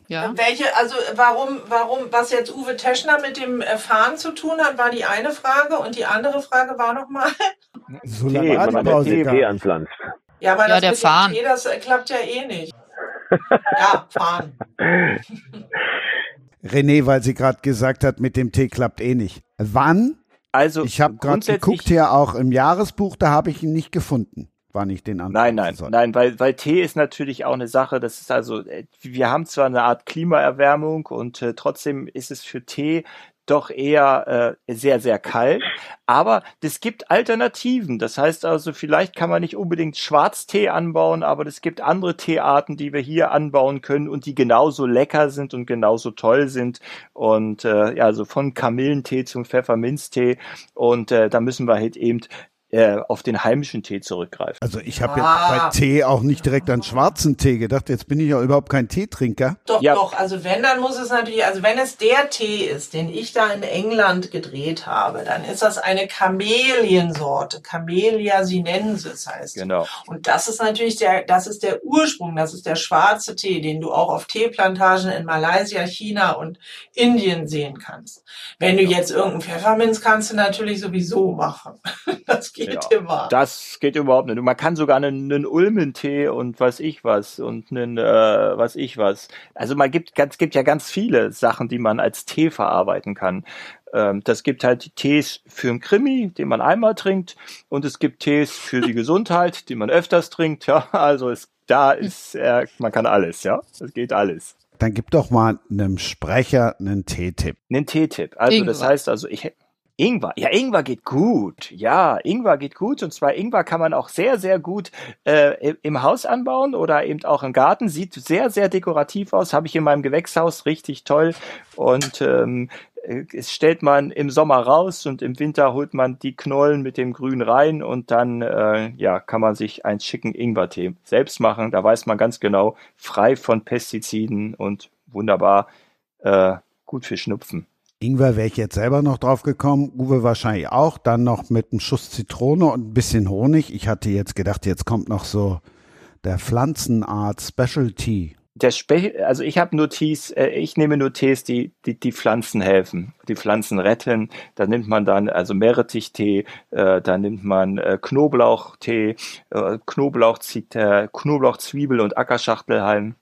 Ja. Welche, also warum, warum, was jetzt Uwe Teschner mit dem äh, Fahren zu tun hat, war die eine Frage und die andere Frage war nochmal. So lange Atempause Tee anpflanzt. Ja, aber Ja, das der mit dem Fahren. Tee, das äh, klappt ja eh nicht. ja, fahren. René, weil sie gerade gesagt hat, mit dem Tee klappt eh nicht. Wann? Also Ich habe gerade geguckt hier auch im Jahresbuch, da habe ich ihn nicht gefunden. Wann ich den an. Nein, nein, nein, weil, weil Tee ist natürlich auch eine Sache, das ist also, äh, wir haben zwar eine Art Klimaerwärmung und äh, trotzdem ist es für Tee doch eher äh, sehr, sehr kalt. Aber es gibt Alternativen. Das heißt also, vielleicht kann man nicht unbedingt Schwarztee anbauen, aber es gibt andere Teearten, die wir hier anbauen können und die genauso lecker sind und genauso toll sind. Und äh, ja, also von Kamillentee zum Pfefferminztee. Und äh, da müssen wir halt eben äh, auf den heimischen Tee zurückgreifen. Also ich habe Ah. jetzt bei Tee auch nicht direkt an schwarzen Tee gedacht. Jetzt bin ich ja überhaupt kein Teetrinker. Doch, Ja. doch. Also wenn, dann muss es natürlich, also wenn es der Tee ist, den ich da in England gedreht habe, dann ist das eine Kameliensorte. Camellia sinensis heißt. Genau. Und das ist natürlich der, das ist der Ursprung, das ist der schwarze Tee, den du auch auf Teeplantagen in Malaysia, China und Indien sehen kannst. Wenn du jetzt irgendeinen Pfefferminz kannst du natürlich sowieso machen. Das geht Ja, immer. Das geht überhaupt nicht. Und Man kann sogar einen, einen Ulmentee und was ich was und einen äh, was ich was. Also man gibt ganz gibt ja ganz viele Sachen, die man als Tee verarbeiten kann. Ähm, das gibt halt die Tees für einen Krimi, den man einmal trinkt, und es gibt Tees für die Gesundheit, die man öfters trinkt. Ja, also es da ist äh, man kann alles. Ja, es geht alles. Dann gib doch mal einem Sprecher einen Teetipp. Einen Teetipp. Also das Ingwer. heißt also, ich Ingwer. Ja, Ingwer geht gut. Ja, Ingwer geht gut. Und zwar Ingwer kann man auch sehr, sehr gut äh, im- Haus anbauen oder eben auch im Garten. Sieht sehr, sehr dekorativ aus. Habe ich in meinem Gewächshaus richtig toll. Und ähm, äh, es stellt man im Sommer raus und im Winter holt man die Knollen mit dem Grün rein und dann äh, ja, kann man sich einen schicken Ingwertee selbst machen. Da weiß man ganz genau, frei von Pestiziden und wunderbar äh, gut für Schnupfen. Ingwer wäre ich jetzt selber noch drauf gekommen, Uwe wahrscheinlich auch, dann noch mit einem Schuss Zitrone und ein bisschen Honig. Ich hatte jetzt gedacht, jetzt kommt noch so der Pflanzenart Specialty der Spe also ich habe nur Tees, äh, ich nehme nur Tees, die, die die Pflanzen helfen, die Pflanzen retten. Da nimmt man dann also Meerrettichtee, äh, da nimmt man äh, Knoblauchtee, äh, Knoblauch, äh, Knoblauch, Zwiebel und Ackerschachtelhalm.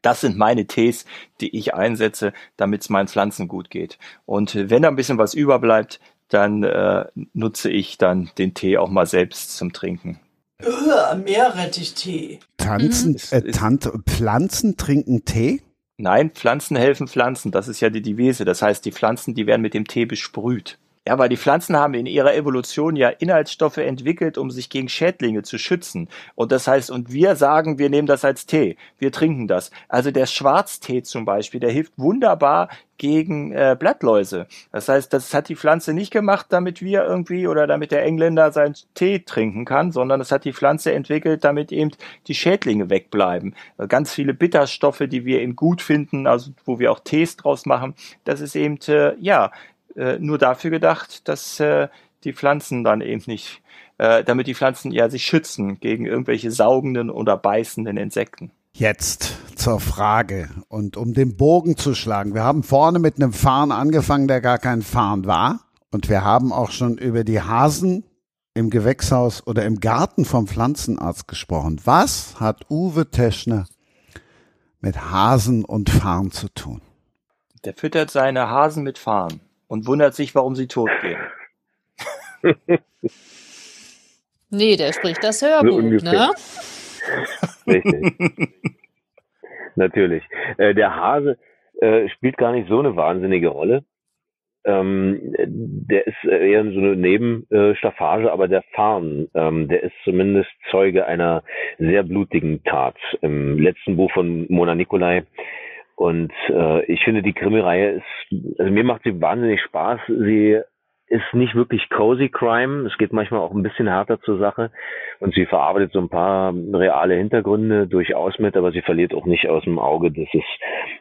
Das sind meine Tees, die ich einsetze, damit es meinen Pflanzen gut geht. Und wenn da ein bisschen was überbleibt, dann äh, nutze ich dann den Tee auch mal selbst zum Trinken. Uh, Meerrettichtee. Tanzen, mhm. äh, Tant Pflanzen trinken Tee? Nein, Pflanzen helfen Pflanzen. Das ist ja die Devise. Das heißt, die Pflanzen, die werden mit dem Tee besprüht. Ja, weil die Pflanzen haben in ihrer Evolution ja Inhaltsstoffe entwickelt, um sich gegen Schädlinge zu schützen. Und das heißt, und wir sagen, wir nehmen das als Tee. Wir trinken das. Also der Schwarztee zum Beispiel, der hilft wunderbar gegen äh, Blattläuse. Das heißt, das hat die Pflanze nicht gemacht, damit wir irgendwie oder damit der Engländer seinen Tee trinken kann, sondern das hat die Pflanze entwickelt, damit eben die Schädlinge wegbleiben. Ganz viele Bitterstoffe, die wir eben gut finden, also wo wir auch Tees draus machen, das ist eben, äh, ja, äh, nur dafür gedacht, dass äh, die Pflanzen dann eben nicht, äh, damit die Pflanzen ja sich schützen gegen irgendwelche saugenden oder beißenden Insekten. Jetzt zur Frage und um den Bogen zu schlagen. Wir haben vorne mit einem Farn angefangen, der gar kein Farn war. Und wir haben auch schon über die Hasen im Gewächshaus oder im Garten vom Pflanzenarzt gesprochen. Was hat Uwe Teschner mit Hasen und Farn zu tun? Der füttert seine Hasen mit Farn und wundert sich, warum sie tot gehen. nee, der spricht das Hörbuch, so ne? Richtig. Natürlich. Äh, der Hase äh, spielt gar nicht so eine wahnsinnige Rolle. Ähm, der ist eher so eine Nebenstaffage, aber der Farn, ähm, der ist zumindest Zeuge einer sehr blutigen Tat. Im letzten Buch von Mona Nikolai und äh, ich finde, die Krimireihe ist, also mir macht sie wahnsinnig Spaß. Sie ist nicht wirklich cozy Crime. Es geht manchmal auch ein bisschen härter zur Sache. Und sie verarbeitet so ein paar reale Hintergründe durchaus mit, aber sie verliert auch nicht aus dem Auge, das ist,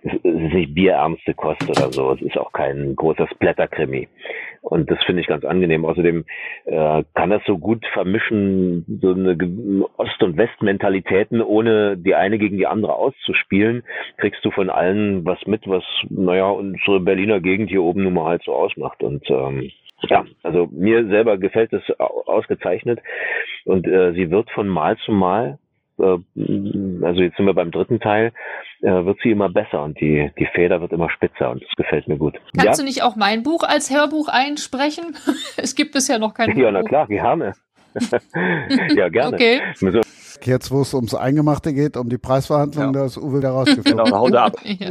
es ist nicht bierernste Kost oder so. Es ist auch kein großer Splatterkrimi. Und das finde ich ganz angenehm. Außerdem äh, kann das so gut vermischen, so eine Ost- und West-Mentalitäten, ohne die eine gegen die andere auszuspielen, kriegst du von allen was mit, was, naja, unsere Berliner Gegend hier oben nun mal halt so ausmacht. Und ähm, ja, also mir selber gefällt es ausgezeichnet und äh, sie wird von Mal zu Mal, äh, also jetzt sind wir beim dritten Teil, äh, wird sie immer besser und die, die Feder wird immer spitzer und das gefällt mir gut. Kannst ja? du nicht auch mein Buch als Hörbuch einsprechen? es gibt bisher noch kein Ja, na klar, gerne. ja, gerne. Okay. Jetzt, wo es ums Eingemachte geht, um die Preisverhandlungen, ja. da ist Uwe da rausgeflogen. Genau, haut ab. Ja,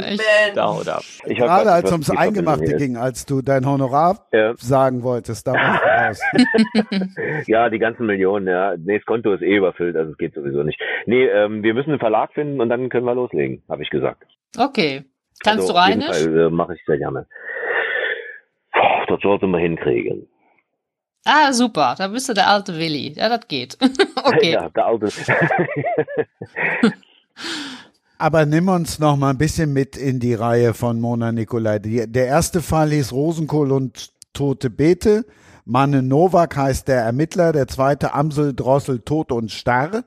da haut ab. Ich Gerade als es ums Eingemachte ging, als du dein Honorar ja. sagen wolltest, da warst du raus. ja, die ganzen Millionen, ja. Nee, das Konto ist eh überfüllt, also es geht sowieso nicht. Nee, ähm, wir müssen einen Verlag finden und dann können wir loslegen, habe ich gesagt. Okay. Kannst also, du rein? Äh, Mache ich sehr gerne. Boah, das sollte man hinkriegen. Ah, super. Da bist du der alte Willi. Ja, das geht. okay. Ja, der alte. Aber nimm uns noch mal ein bisschen mit in die Reihe von Mona Nikolai. Die, der erste Fall hieß Rosenkohl und tote Beete. Manne Nowak heißt der Ermittler. Der zweite Amsel, Drossel, Tot und Starr.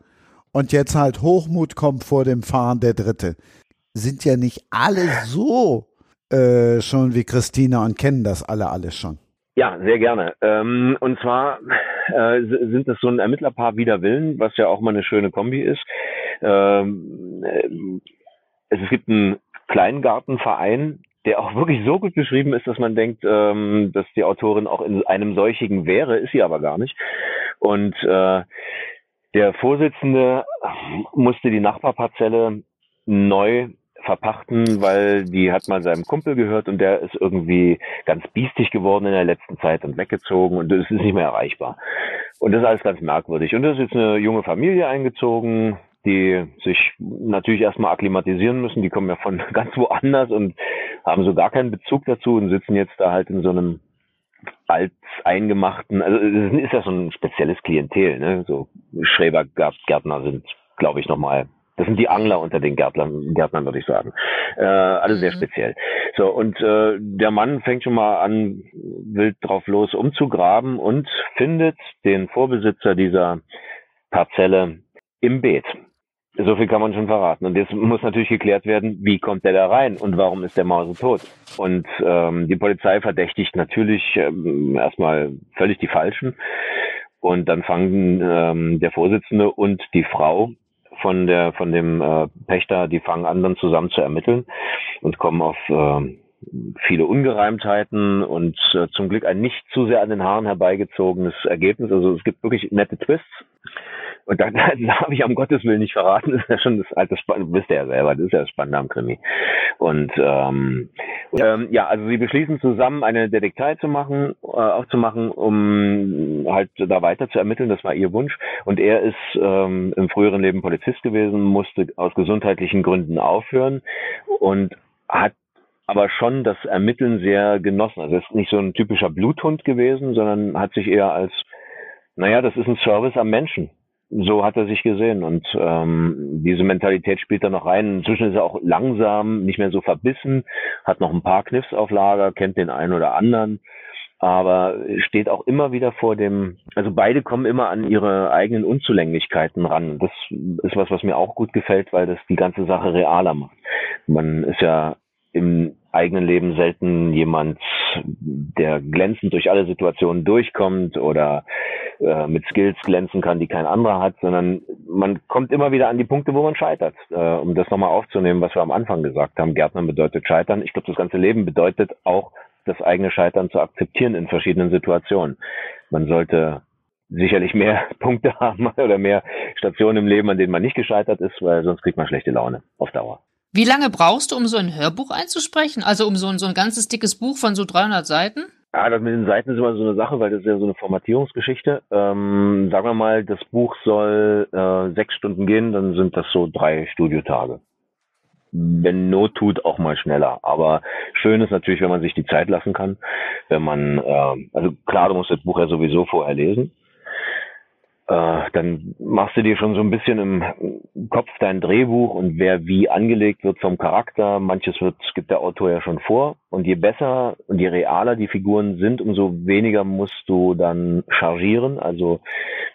Und jetzt halt Hochmut kommt vor dem Fahren der dritte. Sind ja nicht alle so äh, schon wie Christina und kennen das alle alles schon. Ja, sehr gerne. Ähm, und zwar äh, sind es so ein Ermittlerpaar wider Willen, was ja auch mal eine schöne Kombi ist. Ähm, äh, es gibt einen Kleingartenverein, der auch wirklich so gut beschrieben ist, dass man denkt, ähm, dass die Autorin auch in einem solchigen wäre, ist sie aber gar nicht. Und äh, der Vorsitzende musste die Nachbarparzelle neu verpachten, weil die hat mal seinem Kumpel gehört und der ist irgendwie ganz biestig geworden in der letzten Zeit und weggezogen und das ist nicht mehr erreichbar. Und das ist alles ganz merkwürdig. Und da ist jetzt eine junge Familie eingezogen, die sich natürlich erstmal akklimatisieren müssen. Die kommen ja von ganz woanders und haben so gar keinen Bezug dazu und sitzen jetzt da halt in so einem als eingemachten, also es ist ja so ein spezielles Klientel, ne? So Schrebergärtner sind, glaube ich, nochmal das sind die Angler unter den Gärtnern, Gärtnern würde ich sagen. Äh, alle sehr mhm. speziell. So, und äh, der Mann fängt schon mal an, wild drauf los umzugraben und findet den Vorbesitzer dieser Parzelle im Beet. So viel kann man schon verraten. Und jetzt muss natürlich geklärt werden, wie kommt der da rein und warum ist der Mause tot? Und ähm, die Polizei verdächtigt natürlich ähm, erstmal völlig die Falschen. Und dann fangen ähm, der Vorsitzende und die Frau von der von dem äh, Pächter, die fangen an, dann zusammen zu ermitteln und kommen auf äh, viele Ungereimtheiten und äh, zum Glück ein nicht zu sehr an den Haaren herbeigezogenes Ergebnis. Also es gibt wirklich nette Twists. Und da, da darf ich am Gottes Willen nicht verraten, das ist ja schon das alte Spannende, wisst ihr ja selber, das ist ja das Spannende am Krimi. Und ähm, ja. Ähm, ja, also sie beschließen zusammen eine Detektei zu machen, äh, aufzumachen, um halt da weiter zu ermitteln, das war ihr Wunsch. Und er ist ähm, im früheren Leben Polizist gewesen, musste aus gesundheitlichen Gründen aufhören und hat aber schon das Ermitteln sehr genossen. Also ist nicht so ein typischer Bluthund gewesen, sondern hat sich eher als, naja, das ist ein Service am Menschen so hat er sich gesehen und ähm, diese Mentalität spielt da noch rein. Inzwischen ist er auch langsam, nicht mehr so verbissen, hat noch ein paar Kniffs auf Lager, kennt den einen oder anderen, aber steht auch immer wieder vor dem, also beide kommen immer an ihre eigenen Unzulänglichkeiten ran. Das ist was, was mir auch gut gefällt, weil das die ganze Sache realer macht. Man ist ja im eigenen Leben selten jemand, der glänzend durch alle Situationen durchkommt oder äh, mit Skills glänzen kann, die kein anderer hat, sondern man kommt immer wieder an die Punkte, wo man scheitert. Äh, um das nochmal aufzunehmen, was wir am Anfang gesagt haben, Gärtnern bedeutet Scheitern. Ich glaube, das ganze Leben bedeutet auch, das eigene Scheitern zu akzeptieren in verschiedenen Situationen. Man sollte sicherlich mehr Punkte haben oder mehr Stationen im Leben, an denen man nicht gescheitert ist, weil sonst kriegt man schlechte Laune auf Dauer. Wie lange brauchst du, um so ein Hörbuch einzusprechen? Also um so ein, so ein ganzes dickes Buch von so 300 Seiten? Ja, das mit den Seiten ist immer so eine Sache, weil das ist ja so eine Formatierungsgeschichte. Ähm, sagen wir mal, das Buch soll äh, sechs Stunden gehen, dann sind das so drei Studiotage. Wenn Not tut, auch mal schneller. Aber schön ist natürlich, wenn man sich die Zeit lassen kann. Wenn man, äh, also klar, du musst das Buch ja sowieso vorher lesen äh, dann machst du dir schon so ein bisschen im Kopf dein Drehbuch und wer wie angelegt wird vom Charakter. Manches wird, gibt der Autor ja schon vor. Und je besser und je realer die Figuren sind, umso weniger musst du dann chargieren, also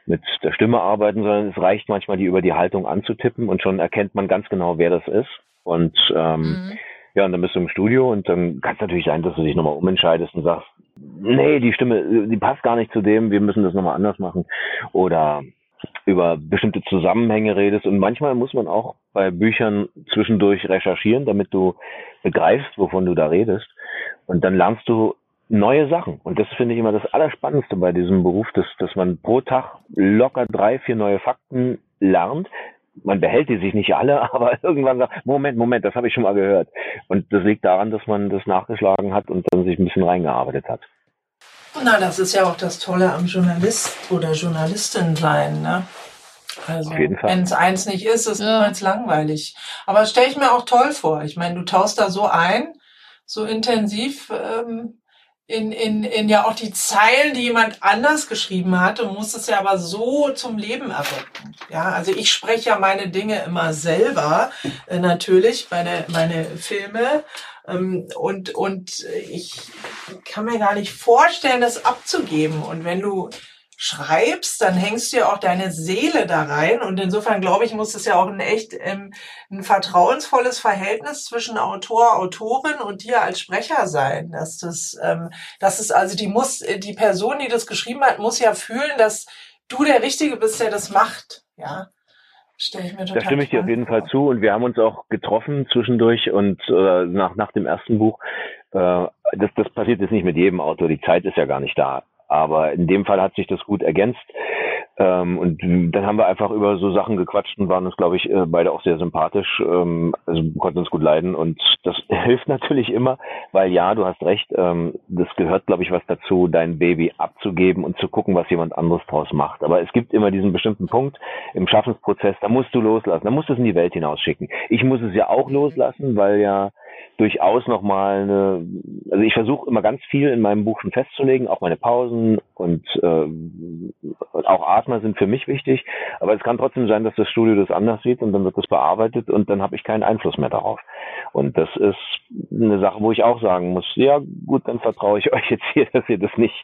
mit der Stimme arbeiten, sondern es reicht manchmal, die über die Haltung anzutippen und schon erkennt man ganz genau, wer das ist. Und ähm, mhm. Ja, und dann bist du im Studio und dann kann es natürlich sein, dass du dich nochmal umentscheidest und sagst, nee, die Stimme, die passt gar nicht zu dem, wir müssen das nochmal anders machen. Oder über bestimmte Zusammenhänge redest. Und manchmal muss man auch bei Büchern zwischendurch recherchieren, damit du begreifst, wovon du da redest. Und dann lernst du neue Sachen. Und das finde ich immer das Allerspannendste bei diesem Beruf, dass, dass man pro Tag locker drei, vier neue Fakten lernt. Man behält die sich nicht alle, aber irgendwann sagt, Moment, Moment, das habe ich schon mal gehört. Und das liegt daran, dass man das nachgeschlagen hat und dann sich ein bisschen reingearbeitet hat. Na, das ist ja auch das Tolle am Journalist oder Journalistin sein, ne? Also, wenn es eins nicht ist, ist ja. niemals langweilig. Aber das stelle ich mir auch toll vor. Ich meine, du taust da so ein, so intensiv ähm, in, in, in ja auch die Zeilen, die jemand anders geschrieben hat und musst es ja aber so zum Leben erwecken. Ja, also ich spreche ja meine Dinge immer selber, äh, natürlich, meine, meine Filme. Ähm, und, und ich kann mir gar nicht vorstellen, das abzugeben. Und wenn du schreibst, dann hängst du ja auch deine Seele da rein. Und insofern glaube ich, muss es ja auch ein echt ähm, ein vertrauensvolles Verhältnis zwischen Autor, Autorin und dir als Sprecher sein. Dass das, ähm, dass es also die muss, die Person, die das geschrieben hat, muss ja fühlen, dass du der Richtige bist, der das macht. Ja. Stell ich mir total da stimme ich dir auf jeden Fall zu und wir haben uns auch getroffen zwischendurch und äh, nach, nach dem ersten Buch, äh, das, das passiert jetzt nicht mit jedem Autor, die Zeit ist ja gar nicht da. Aber in dem Fall hat sich das gut ergänzt. Ähm, und dann haben wir einfach über so Sachen gequatscht und waren uns, glaube ich, äh, beide auch sehr sympathisch. Ähm, also konnten uns gut leiden und das hilft natürlich immer, weil ja, du hast recht, ähm, das gehört, glaube ich, was dazu, dein Baby abzugeben und zu gucken, was jemand anderes draus macht. Aber es gibt immer diesen bestimmten Punkt im Schaffensprozess, da musst du loslassen, da musst du es in die Welt hinausschicken. Ich muss es ja auch loslassen, weil ja durchaus nochmal eine, also ich versuche immer ganz viel in meinem Buch schon festzulegen, auch meine Pausen und äh, auch Atmer sind für mich wichtig, aber es kann trotzdem sein, dass das Studio das anders sieht und dann wird das bearbeitet und dann habe ich keinen Einfluss mehr darauf. Und das ist eine Sache, wo ich auch sagen muss, ja gut, dann vertraue ich euch jetzt hier, dass ihr das nicht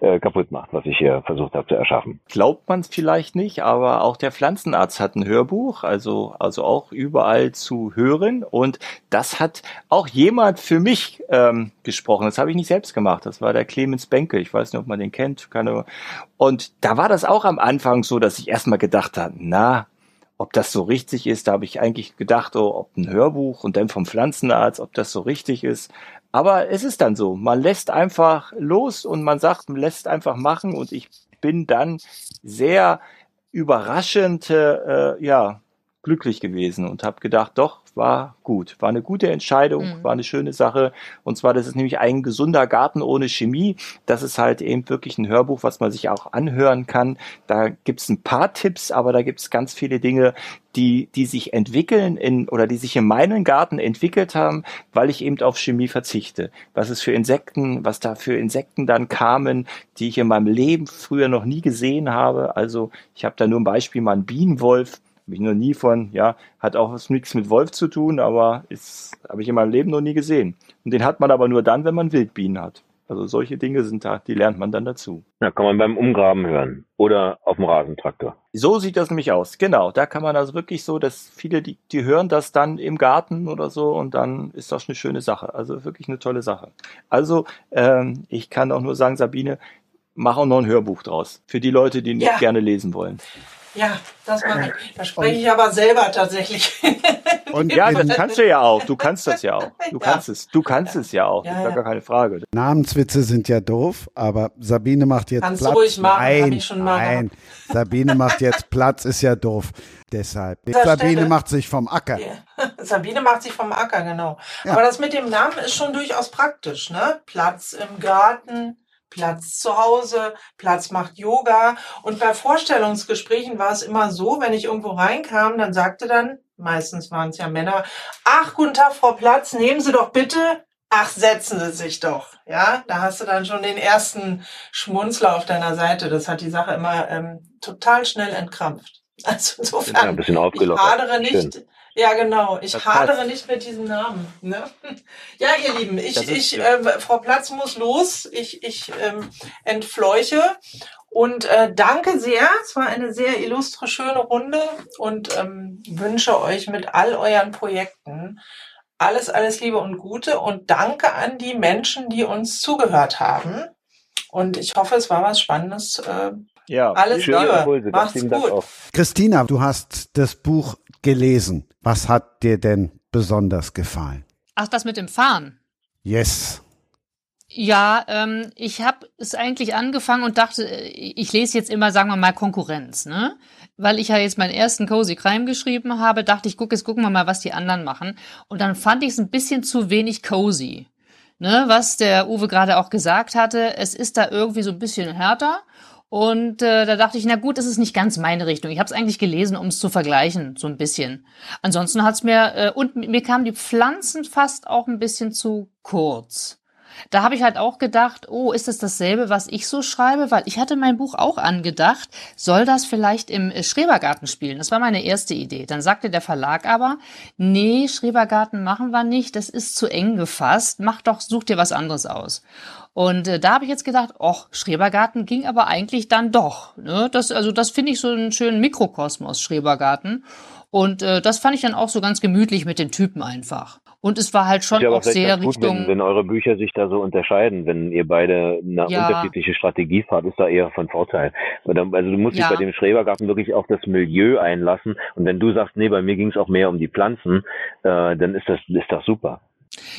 äh, kaputt macht, was ich hier versucht habe zu erschaffen. Glaubt man es vielleicht nicht, aber auch der Pflanzenarzt hat ein Hörbuch, also, also auch überall zu hören und das hat auch jemand für mich ähm, gesprochen. Das habe ich nicht selbst gemacht. Das war der Clemens Benke. Ich weiß nicht, ob man den kennt. Keine... Und da war das auch am Anfang so, dass ich erstmal gedacht habe, na, ob das so richtig ist, da habe ich eigentlich gedacht, oh, ob ein Hörbuch und dann vom Pflanzenarzt, ob das so richtig ist. Aber es ist dann so. Man lässt einfach los und man sagt, man lässt einfach machen und ich bin dann sehr überraschend, äh, ja, glücklich gewesen und habe gedacht, doch, war gut, war eine gute Entscheidung, mhm. war eine schöne Sache. Und zwar, das ist nämlich ein gesunder Garten ohne Chemie. Das ist halt eben wirklich ein Hörbuch, was man sich auch anhören kann. Da gibt's ein paar Tipps, aber da gibt's ganz viele Dinge, die, die sich entwickeln in, oder die sich in meinem Garten entwickelt haben, weil ich eben auf Chemie verzichte. Was es für Insekten, was da für Insekten dann kamen, die ich in meinem Leben früher noch nie gesehen habe. Also ich habe da nur ein Beispiel, mal einen Bienenwolf habe ich noch nie von, ja, hat auch nichts mit Wolf zu tun, aber ist, habe ich in meinem Leben noch nie gesehen. Und den hat man aber nur dann, wenn man Wildbienen hat. Also solche Dinge sind da, die lernt man dann dazu. Ja, kann man beim Umgraben hören oder auf dem Rasentraktor. So sieht das nämlich aus. Genau, da kann man also wirklich so, dass viele, die, die hören das dann im Garten oder so und dann ist das eine schöne Sache. Also wirklich eine tolle Sache. Also ähm, ich kann auch nur sagen, Sabine, mach auch noch ein Hörbuch draus. Für die Leute, die ja. gerne lesen wollen. Ja, das mache ich. Da spreche ich aber selber tatsächlich. Und ja, das kannst du ja auch. Du kannst das ja auch. Du ja. kannst es. Du kannst ja. es ja auch. Ja, das ist ja. gar keine Frage. Namenswitze sind ja doof, aber Sabine macht jetzt kannst Platz. Du ruhig machen, nein, ich schon machen. nein. Sabine macht jetzt Platz, ist ja doof. Deshalb. Sabine Stelle. macht sich vom Acker. Sabine macht sich vom Acker, genau. Aber das mit dem Namen ist schon durchaus praktisch, ne? Platz im Garten Platz zu Hause, Platz macht Yoga. Und bei Vorstellungsgesprächen war es immer so, wenn ich irgendwo reinkam, dann sagte dann, meistens waren es ja Männer, ach, guten Tag, Frau Platz, nehmen Sie doch bitte. Ach, setzen Sie sich doch. Ja, da hast du dann schon den ersten Schmunzler auf deiner Seite. Das hat die Sache immer ähm, total schnell entkrampft. Also insofern, ja, ein bisschen aufgelockert. ich hadere nicht, Schön. Ja, genau. Ich das hadere passt. nicht mit diesem Namen. Ne? Ja, ihr Lieben, ich, ich, äh, Frau Platz muss los. Ich, ich ähm, entfleuche und äh, danke sehr. Es war eine sehr illustre, schöne Runde und ähm, wünsche euch mit all euren Projekten alles, alles Liebe und Gute und danke an die Menschen, die uns zugehört haben. Und ich hoffe, es war was Spannendes. Äh, ja, alles Liebe. Macht's gut. Christina, du hast das Buch gelesen. Was hat dir denn besonders gefallen? Ach, das mit dem Fahren. Yes. Ja, ähm, ich habe es eigentlich angefangen und dachte, äh, ich lese jetzt immer, sagen wir mal, Konkurrenz, ne? Weil ich ja jetzt meinen ersten Cozy Crime geschrieben habe, dachte ich, guck, jetzt gucken wir mal, was die anderen machen. Und dann fand ich es ein bisschen zu wenig cozy. Ne, was der Uwe gerade auch gesagt hatte, es ist da irgendwie so ein bisschen härter und äh, da dachte ich, na gut, das ist nicht ganz meine Richtung. Ich habe es eigentlich gelesen, um es zu vergleichen, so ein bisschen. Ansonsten hat's mir äh, und mir kamen die Pflanzen fast auch ein bisschen zu kurz. Da habe ich halt auch gedacht, oh, ist das dasselbe, was ich so schreibe? Weil ich hatte mein Buch auch angedacht, soll das vielleicht im äh, Schrebergarten spielen? Das war meine erste Idee. Dann sagte der Verlag aber, nee, Schrebergarten machen wir nicht, das ist zu eng gefasst, mach doch, such dir was anderes aus. Und äh, da habe ich jetzt gedacht, och, Schrebergarten ging aber eigentlich dann doch. Ne? Das, also das finde ich so einen schönen Mikrokosmos, Schrebergarten. Und äh, das fand ich dann auch so ganz gemütlich mit den Typen einfach. Und es war halt schon auch sehr gut, Richtung. Wenn, wenn, eure Bücher sich da so unterscheiden, wenn ihr beide eine ja. unterschiedliche Strategie fahrt, ist da eher von Vorteil. Also du musst ja. dich bei dem Schrebergarten wirklich auf das Milieu einlassen. Und wenn du sagst, nee, bei mir ging es auch mehr um die Pflanzen, äh, dann ist das, ist das super.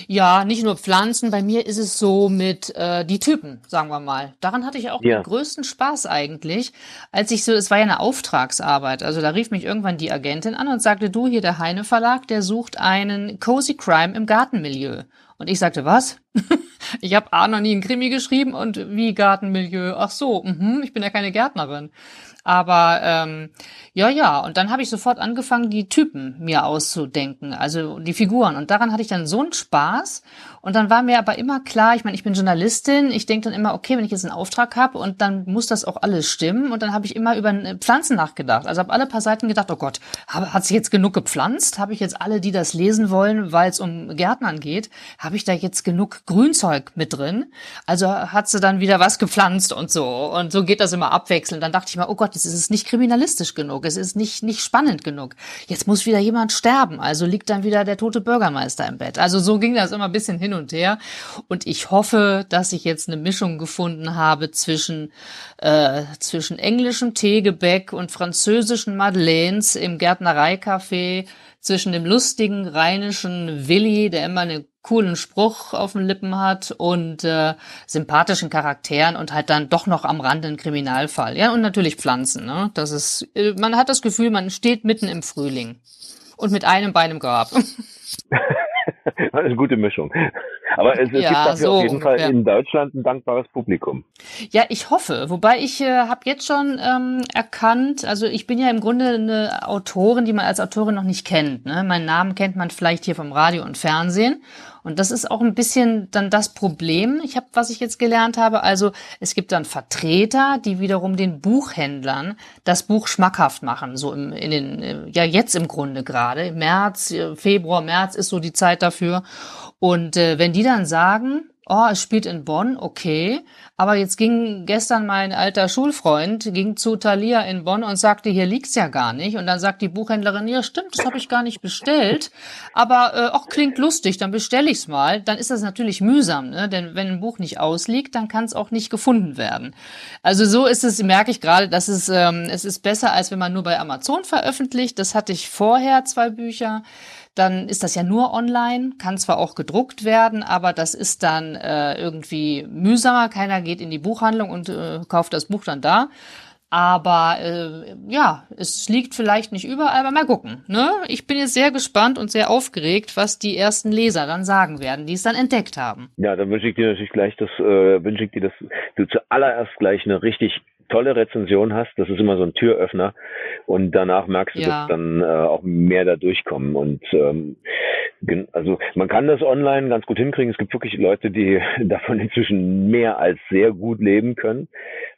Ja, nicht nur Pflanzen. Bei mir ist es so mit äh, die Typen, sagen wir mal. Daran hatte ich auch ja. den größten Spaß eigentlich, als ich so, es war ja eine Auftragsarbeit. Also da rief mich irgendwann die Agentin an und sagte, du hier der Heine Verlag, der sucht einen cozy Crime im Gartenmilieu. Und ich sagte, was? ich habe A noch nie einen Krimi geschrieben und wie Gartenmilieu. Ach so, mh, ich bin ja keine Gärtnerin. Aber ähm, ja, ja, und dann habe ich sofort angefangen, die Typen mir auszudenken, also die Figuren. Und daran hatte ich dann so einen Spaß. Und dann war mir aber immer klar, ich meine, ich bin Journalistin, ich denke dann immer, okay, wenn ich jetzt einen Auftrag habe und dann muss das auch alles stimmen. Und dann habe ich immer über äh, Pflanzen nachgedacht. Also habe alle paar Seiten gedacht, oh Gott, hat sich jetzt genug gepflanzt? Habe ich jetzt alle, die das lesen wollen, weil es um Gärtnern geht, habe ich da jetzt genug Grünzeug mit drin? Also hat sie dann wieder was gepflanzt und so. Und so geht das immer abwechselnd. Dann dachte ich mir, oh Gott, es ist nicht kriminalistisch genug, es ist nicht, nicht spannend genug. Jetzt muss wieder jemand sterben. Also liegt dann wieder der tote Bürgermeister im Bett. Also so ging das immer ein bisschen hin und her. Und ich hoffe, dass ich jetzt eine Mischung gefunden habe zwischen, äh, zwischen englischem Teegebäck und französischen Madeleines im Gärtnereicafé, zwischen dem lustigen rheinischen Willi, der immer einen coolen Spruch auf den Lippen hat und äh, sympathischen Charakteren und halt dann doch noch am Rande ein Kriminalfall. Ja, und natürlich Pflanzen. Ne? Das ist, äh, man hat das Gefühl, man steht mitten im Frühling und mit einem Bein im Grab. ist eine gute Mischung. Aber es, es ja, gibt dafür so auf jeden ungefähr. Fall in Deutschland ein dankbares Publikum. Ja, ich hoffe. Wobei ich äh, habe jetzt schon ähm, erkannt, also ich bin ja im Grunde eine Autorin, die man als Autorin noch nicht kennt. Ne? Meinen Namen kennt man vielleicht hier vom Radio und Fernsehen. Und das ist auch ein bisschen dann das Problem, ich habe, was ich jetzt gelernt habe. Also es gibt dann Vertreter, die wiederum den Buchhändlern das Buch schmackhaft machen. So im, in den, ja jetzt im Grunde gerade. März, äh, Februar, März ist so die Zeit dafür. Und äh, wenn die dann sagen, oh, es spielt in Bonn, okay, aber jetzt ging gestern mein alter Schulfreund, ging zu Thalia in Bonn und sagte, hier liegt's ja gar nicht. Und dann sagt die Buchhändlerin, ja stimmt, das habe ich gar nicht bestellt, aber äh, auch klingt lustig, dann bestelle ich's mal. Dann ist das natürlich mühsam, ne? denn wenn ein Buch nicht ausliegt, dann kann es auch nicht gefunden werden. Also so ist es, merke ich gerade, dass es, ähm, es ist besser, als wenn man nur bei Amazon veröffentlicht. Das hatte ich vorher, zwei Bücher dann ist das ja nur online, kann zwar auch gedruckt werden, aber das ist dann äh, irgendwie mühsamer. Keiner geht in die Buchhandlung und äh, kauft das Buch dann da. Aber äh, ja, es liegt vielleicht nicht überall, aber mal gucken. Ne? Ich bin jetzt sehr gespannt und sehr aufgeregt, was die ersten Leser dann sagen werden, die es dann entdeckt haben. Ja, dann wünsche ich dir natürlich gleich das, äh, wünsche ich dir, dass du zuallererst gleich eine richtig tolle Rezension hast, das ist immer so ein Türöffner und danach merkst du, ja. dass dann äh, auch mehr da durchkommen und ähm, also man kann das online ganz gut hinkriegen. Es gibt wirklich Leute, die davon inzwischen mehr als sehr gut leben können.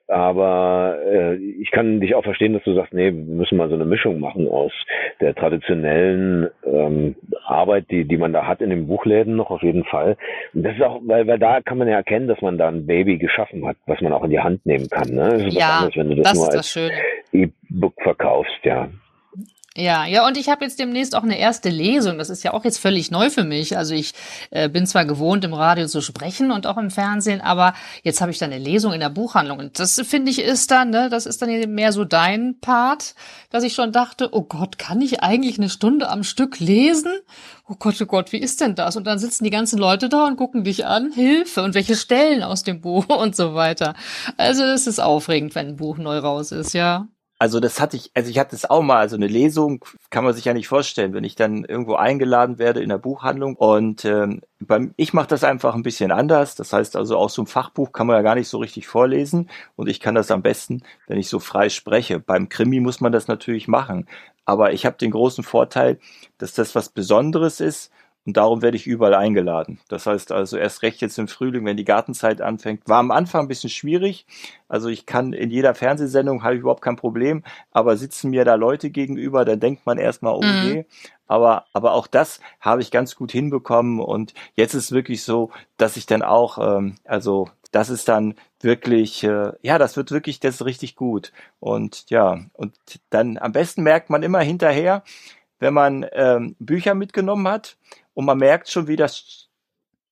Aber äh, ich kann dich auch verstehen, dass du sagst, nee, wir müssen mal so eine Mischung machen aus der traditionellen ähm, Arbeit, die, die man da hat in den Buchläden noch auf jeden Fall. Und das ist auch, weil, weil da kann man ja erkennen, dass man da ein Baby geschaffen hat, was man auch in die Hand nehmen kann. Ne? Das ist ja, anderes, wenn du das, das nur als E-Book verkaufst, ja. Ja, ja, und ich habe jetzt demnächst auch eine erste Lesung. Das ist ja auch jetzt völlig neu für mich. Also ich äh, bin zwar gewohnt, im Radio zu sprechen und auch im Fernsehen, aber jetzt habe ich dann eine Lesung in der Buchhandlung. Und das finde ich ist dann, ne, das ist dann mehr so dein Part, dass ich schon dachte, oh Gott, kann ich eigentlich eine Stunde am Stück lesen? Oh Gott, oh Gott, wie ist denn das? Und dann sitzen die ganzen Leute da und gucken dich an, Hilfe und welche Stellen aus dem Buch und so weiter. Also es ist aufregend, wenn ein Buch neu raus ist, ja. Also das hatte ich, also ich hatte es auch mal, also eine Lesung kann man sich ja nicht vorstellen, wenn ich dann irgendwo eingeladen werde in der Buchhandlung und ähm, beim, ich mache das einfach ein bisschen anders. Das heißt also auch so ein Fachbuch kann man ja gar nicht so richtig vorlesen und ich kann das am besten, wenn ich so frei spreche. Beim Krimi muss man das natürlich machen, aber ich habe den großen Vorteil, dass das was Besonderes ist und darum werde ich überall eingeladen. Das heißt also erst recht jetzt im Frühling, wenn die Gartenzeit anfängt. War am Anfang ein bisschen schwierig. Also ich kann in jeder Fernsehsendung habe ich überhaupt kein Problem, aber sitzen mir da Leute gegenüber, dann denkt man erstmal, oh mhm. Aber, aber auch das habe ich ganz gut hinbekommen. Und jetzt ist wirklich so, dass ich dann auch, ähm, also das ist dann wirklich, äh, ja, das wird wirklich, das ist richtig gut. Und ja, und dann am besten merkt man immer hinterher, wenn man ähm, Bücher mitgenommen hat und man merkt schon wieder,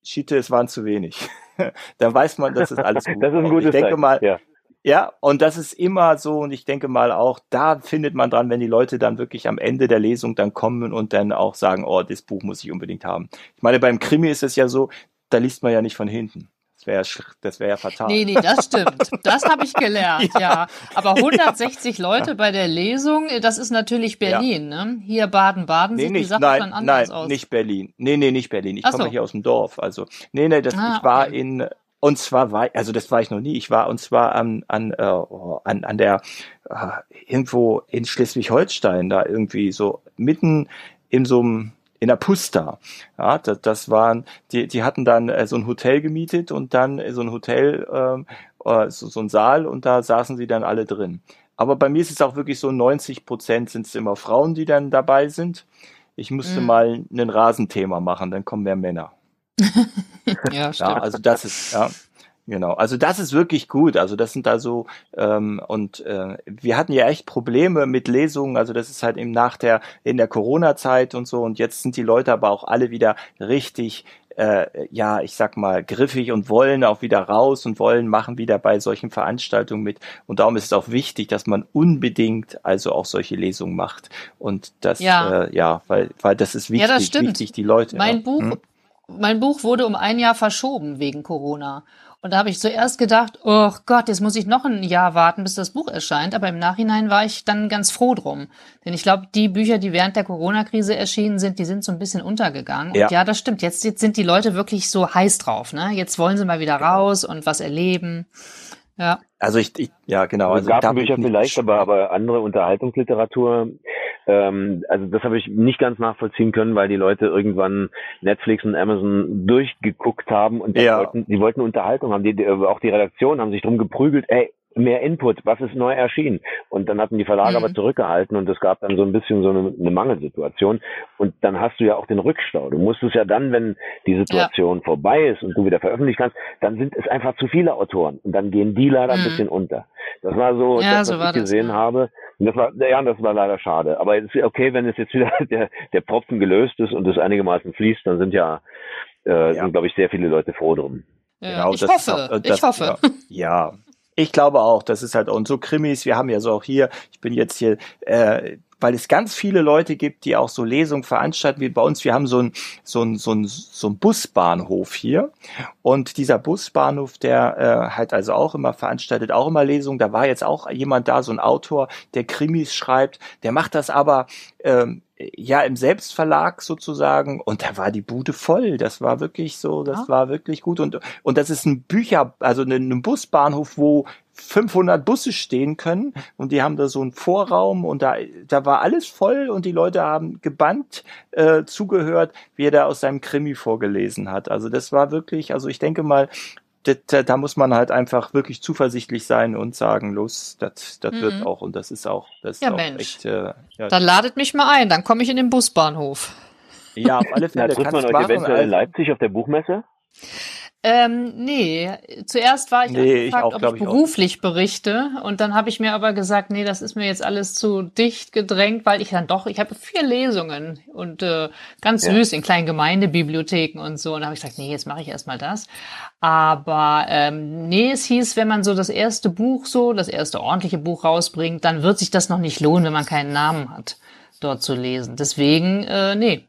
Schiete, es waren zu wenig. Dann weiß man, das ist alles gut. das ist ein gutes ich denke Zeichen. mal, ja. Ja, und das ist immer so, und ich denke mal auch, da findet man dran, wenn die Leute dann wirklich am Ende der Lesung dann kommen und dann auch sagen, oh, das Buch muss ich unbedingt haben. Ich meine, beim Krimi ist es ja so, da liest man ja nicht von hinten. Das wäre das wäre ja fatal. Nee, nee, das stimmt. Das habe ich gelernt, ja. ja. Aber 160 Leute bei der Lesung, das ist natürlich Berlin, ja. ne? Hier Baden-Baden nee, sieht nicht, die Sache nein, dann anders nein, aus. nicht Berlin. Nee, nee, nicht Berlin. Ich komme so. hier aus dem Dorf. Also, nee, nee, das, ah, ich war okay. in Und zwar war, also das war ich noch nie. Ich war und zwar an an äh, an, an der äh, irgendwo in Schleswig-Holstein da irgendwie so mitten in so einem in der Pusta. Ja, das, das waren, die, die hatten dann äh, so ein Hotel gemietet und dann so ein Hotel, ähm, äh, so, so ein Saal und da saßen sie dann alle drin. Aber bei mir ist es auch wirklich so, 90 Prozent sind es immer Frauen, die dann dabei sind. Ich musste Mhm. mal ein Rasenthema machen, dann kommen mehr Männer. ja, stimmt. Ja, also das ist, ja, genau. Also das ist wirklich gut. Also das sind da so, ähm, und äh, wir hatten ja echt Probleme mit Lesungen. Also das ist halt eben nach der, in der Corona-Zeit und so. Und jetzt sind die Leute aber auch alle wieder richtig, äh, ja, ich sag mal, griffig und wollen auch wieder raus und wollen machen wieder bei solchen Veranstaltungen mit. Und darum ist es auch wichtig, dass man unbedingt also auch solche Lesungen macht. Und das, Ja. äh, ja, weil, weil das ist wichtig, Ja, das stimmt. wichtig, die Leute. Mein ja. Buch, Hm? mein Buch wurde um ein Jahr verschoben wegen Corona. Und da habe ich zuerst gedacht, oh Gott, jetzt muss ich noch ein Jahr warten, bis das Buch erscheint. Aber im Nachhinein war ich dann ganz froh drum. Denn ich glaube, die Bücher, die während der Corona-Krise erschienen sind, die sind so ein bisschen untergegangen. Ja. Und ja, das stimmt. Jetzt, jetzt sind die Leute wirklich so heiß drauf. Ne? Jetzt wollen sie mal wieder Genau. raus und was erleben. Ja. Also ich, ich ja genau. Also Also Gartenbücher vielleicht, aber, aber andere Unterhaltungsliteratur, ähm, also das habe ich nicht ganz nachvollziehen können, weil die Leute irgendwann Netflix und Amazon durchgeguckt haben und die Ja. wollten, die wollten Unterhaltung haben. Die, die, auch die Redaktion haben sich drum geprügelt, ey, mehr Input, was ist neu erschienen? Und dann hatten die Verlage Mhm. aber zurückgehalten und es gab dann so ein bisschen so eine, eine Mangelsituation. Und dann hast du ja auch den Rückstau. Du musst es ja dann, wenn die Situation vorbei ist und du wieder veröffentlichen kannst, dann sind es einfach zu viele Autoren. Und dann gehen die leider ein Mhm. bisschen unter. Das war so, Ja, das, so was war ich das, gesehen ja. habe. Und das war, ja, das war leider schade. Aber es ist okay, wenn es jetzt wieder der, der Propfen gelöst ist und es einigermaßen fließt, dann sind ja, äh, Ja. sind, glaube ich, sehr viele Leute froh drum. ja. Genau, ich das ist hoffe, auch- äh, das- ich hoffe. Ja. ja. Ich glaube auch, das ist halt, und so Krimis, wir haben ja so auch hier, ich bin jetzt hier, äh, weil es ganz viele Leute gibt, die auch so Lesungen veranstalten, wie bei uns. Wir haben so ein so ein so ein so ein Busbahnhof hier. Und dieser Busbahnhof, der äh, halt also auch immer veranstaltet, auch immer Lesungen. Da war jetzt auch jemand da, so ein Autor, der Krimis schreibt. Der macht das aber ähm, ja im Selbstverlag sozusagen. Und da war die Bude voll. Das war wirklich so, das Ah. war wirklich gut. Und und das ist ein Bücher, also ein, ein Busbahnhof, wo 500 Busse stehen können und die haben da so einen Vorraum und da, da war alles voll und die Leute haben gebannt äh, zugehört, wie er da aus seinem Krimi vorgelesen hat. Also das war wirklich, also ich denke mal, das, da muss man halt einfach wirklich zuversichtlich sein und sagen, los, das, das Mhm. wird auch und das ist auch, das ist Ja, auch Mensch. echt, äh, ja, Dann ladet mich mal ein, dann komme ich in den Busbahnhof. ja, auf alle Fälle trifft man euch eventuell in Leipzig auf der Buchmesse? Ähm, nee, zuerst war ich Nee, ich angefragt, auch, ob ich ich auch. beruflich berichte und dann habe ich mir aber gesagt, nee, das ist mir jetzt alles zu dicht gedrängt, weil ich dann doch, ich habe vier Lesungen und äh, ganz Ja. süß in kleinen Gemeindebibliotheken und so und da habe ich gesagt, nee, jetzt mache ich erstmal das. Aber ähm, nee, es hieß, wenn man so das erste Buch so, das erste ordentliche Buch rausbringt, dann wird sich das noch nicht lohnen, wenn man keinen Namen hat, dort zu lesen. Deswegen, äh, nee.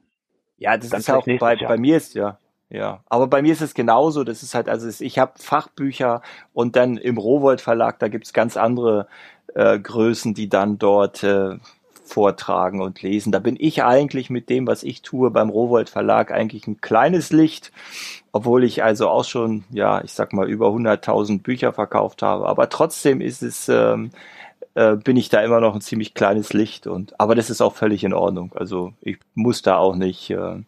Ja, das Dann ist auch vielleicht bei, bei mir ist ja. Ja, aber bei mir ist es genauso. Das ist halt, also ich habe Fachbücher und dann im Rowold Verlag, da gibt's ganz andere äh, Größen, die dann dort äh, vortragen und lesen. Da bin ich eigentlich mit dem, was ich tue beim Rowold Verlag, eigentlich ein kleines Licht, obwohl ich also auch schon, ja, ich sag mal, über 100.000 Bücher verkauft habe. Aber trotzdem ist es, ähm, äh, bin ich da immer noch ein ziemlich kleines Licht. Und aber das ist auch völlig in Ordnung. Also ich muss da auch nicht äh,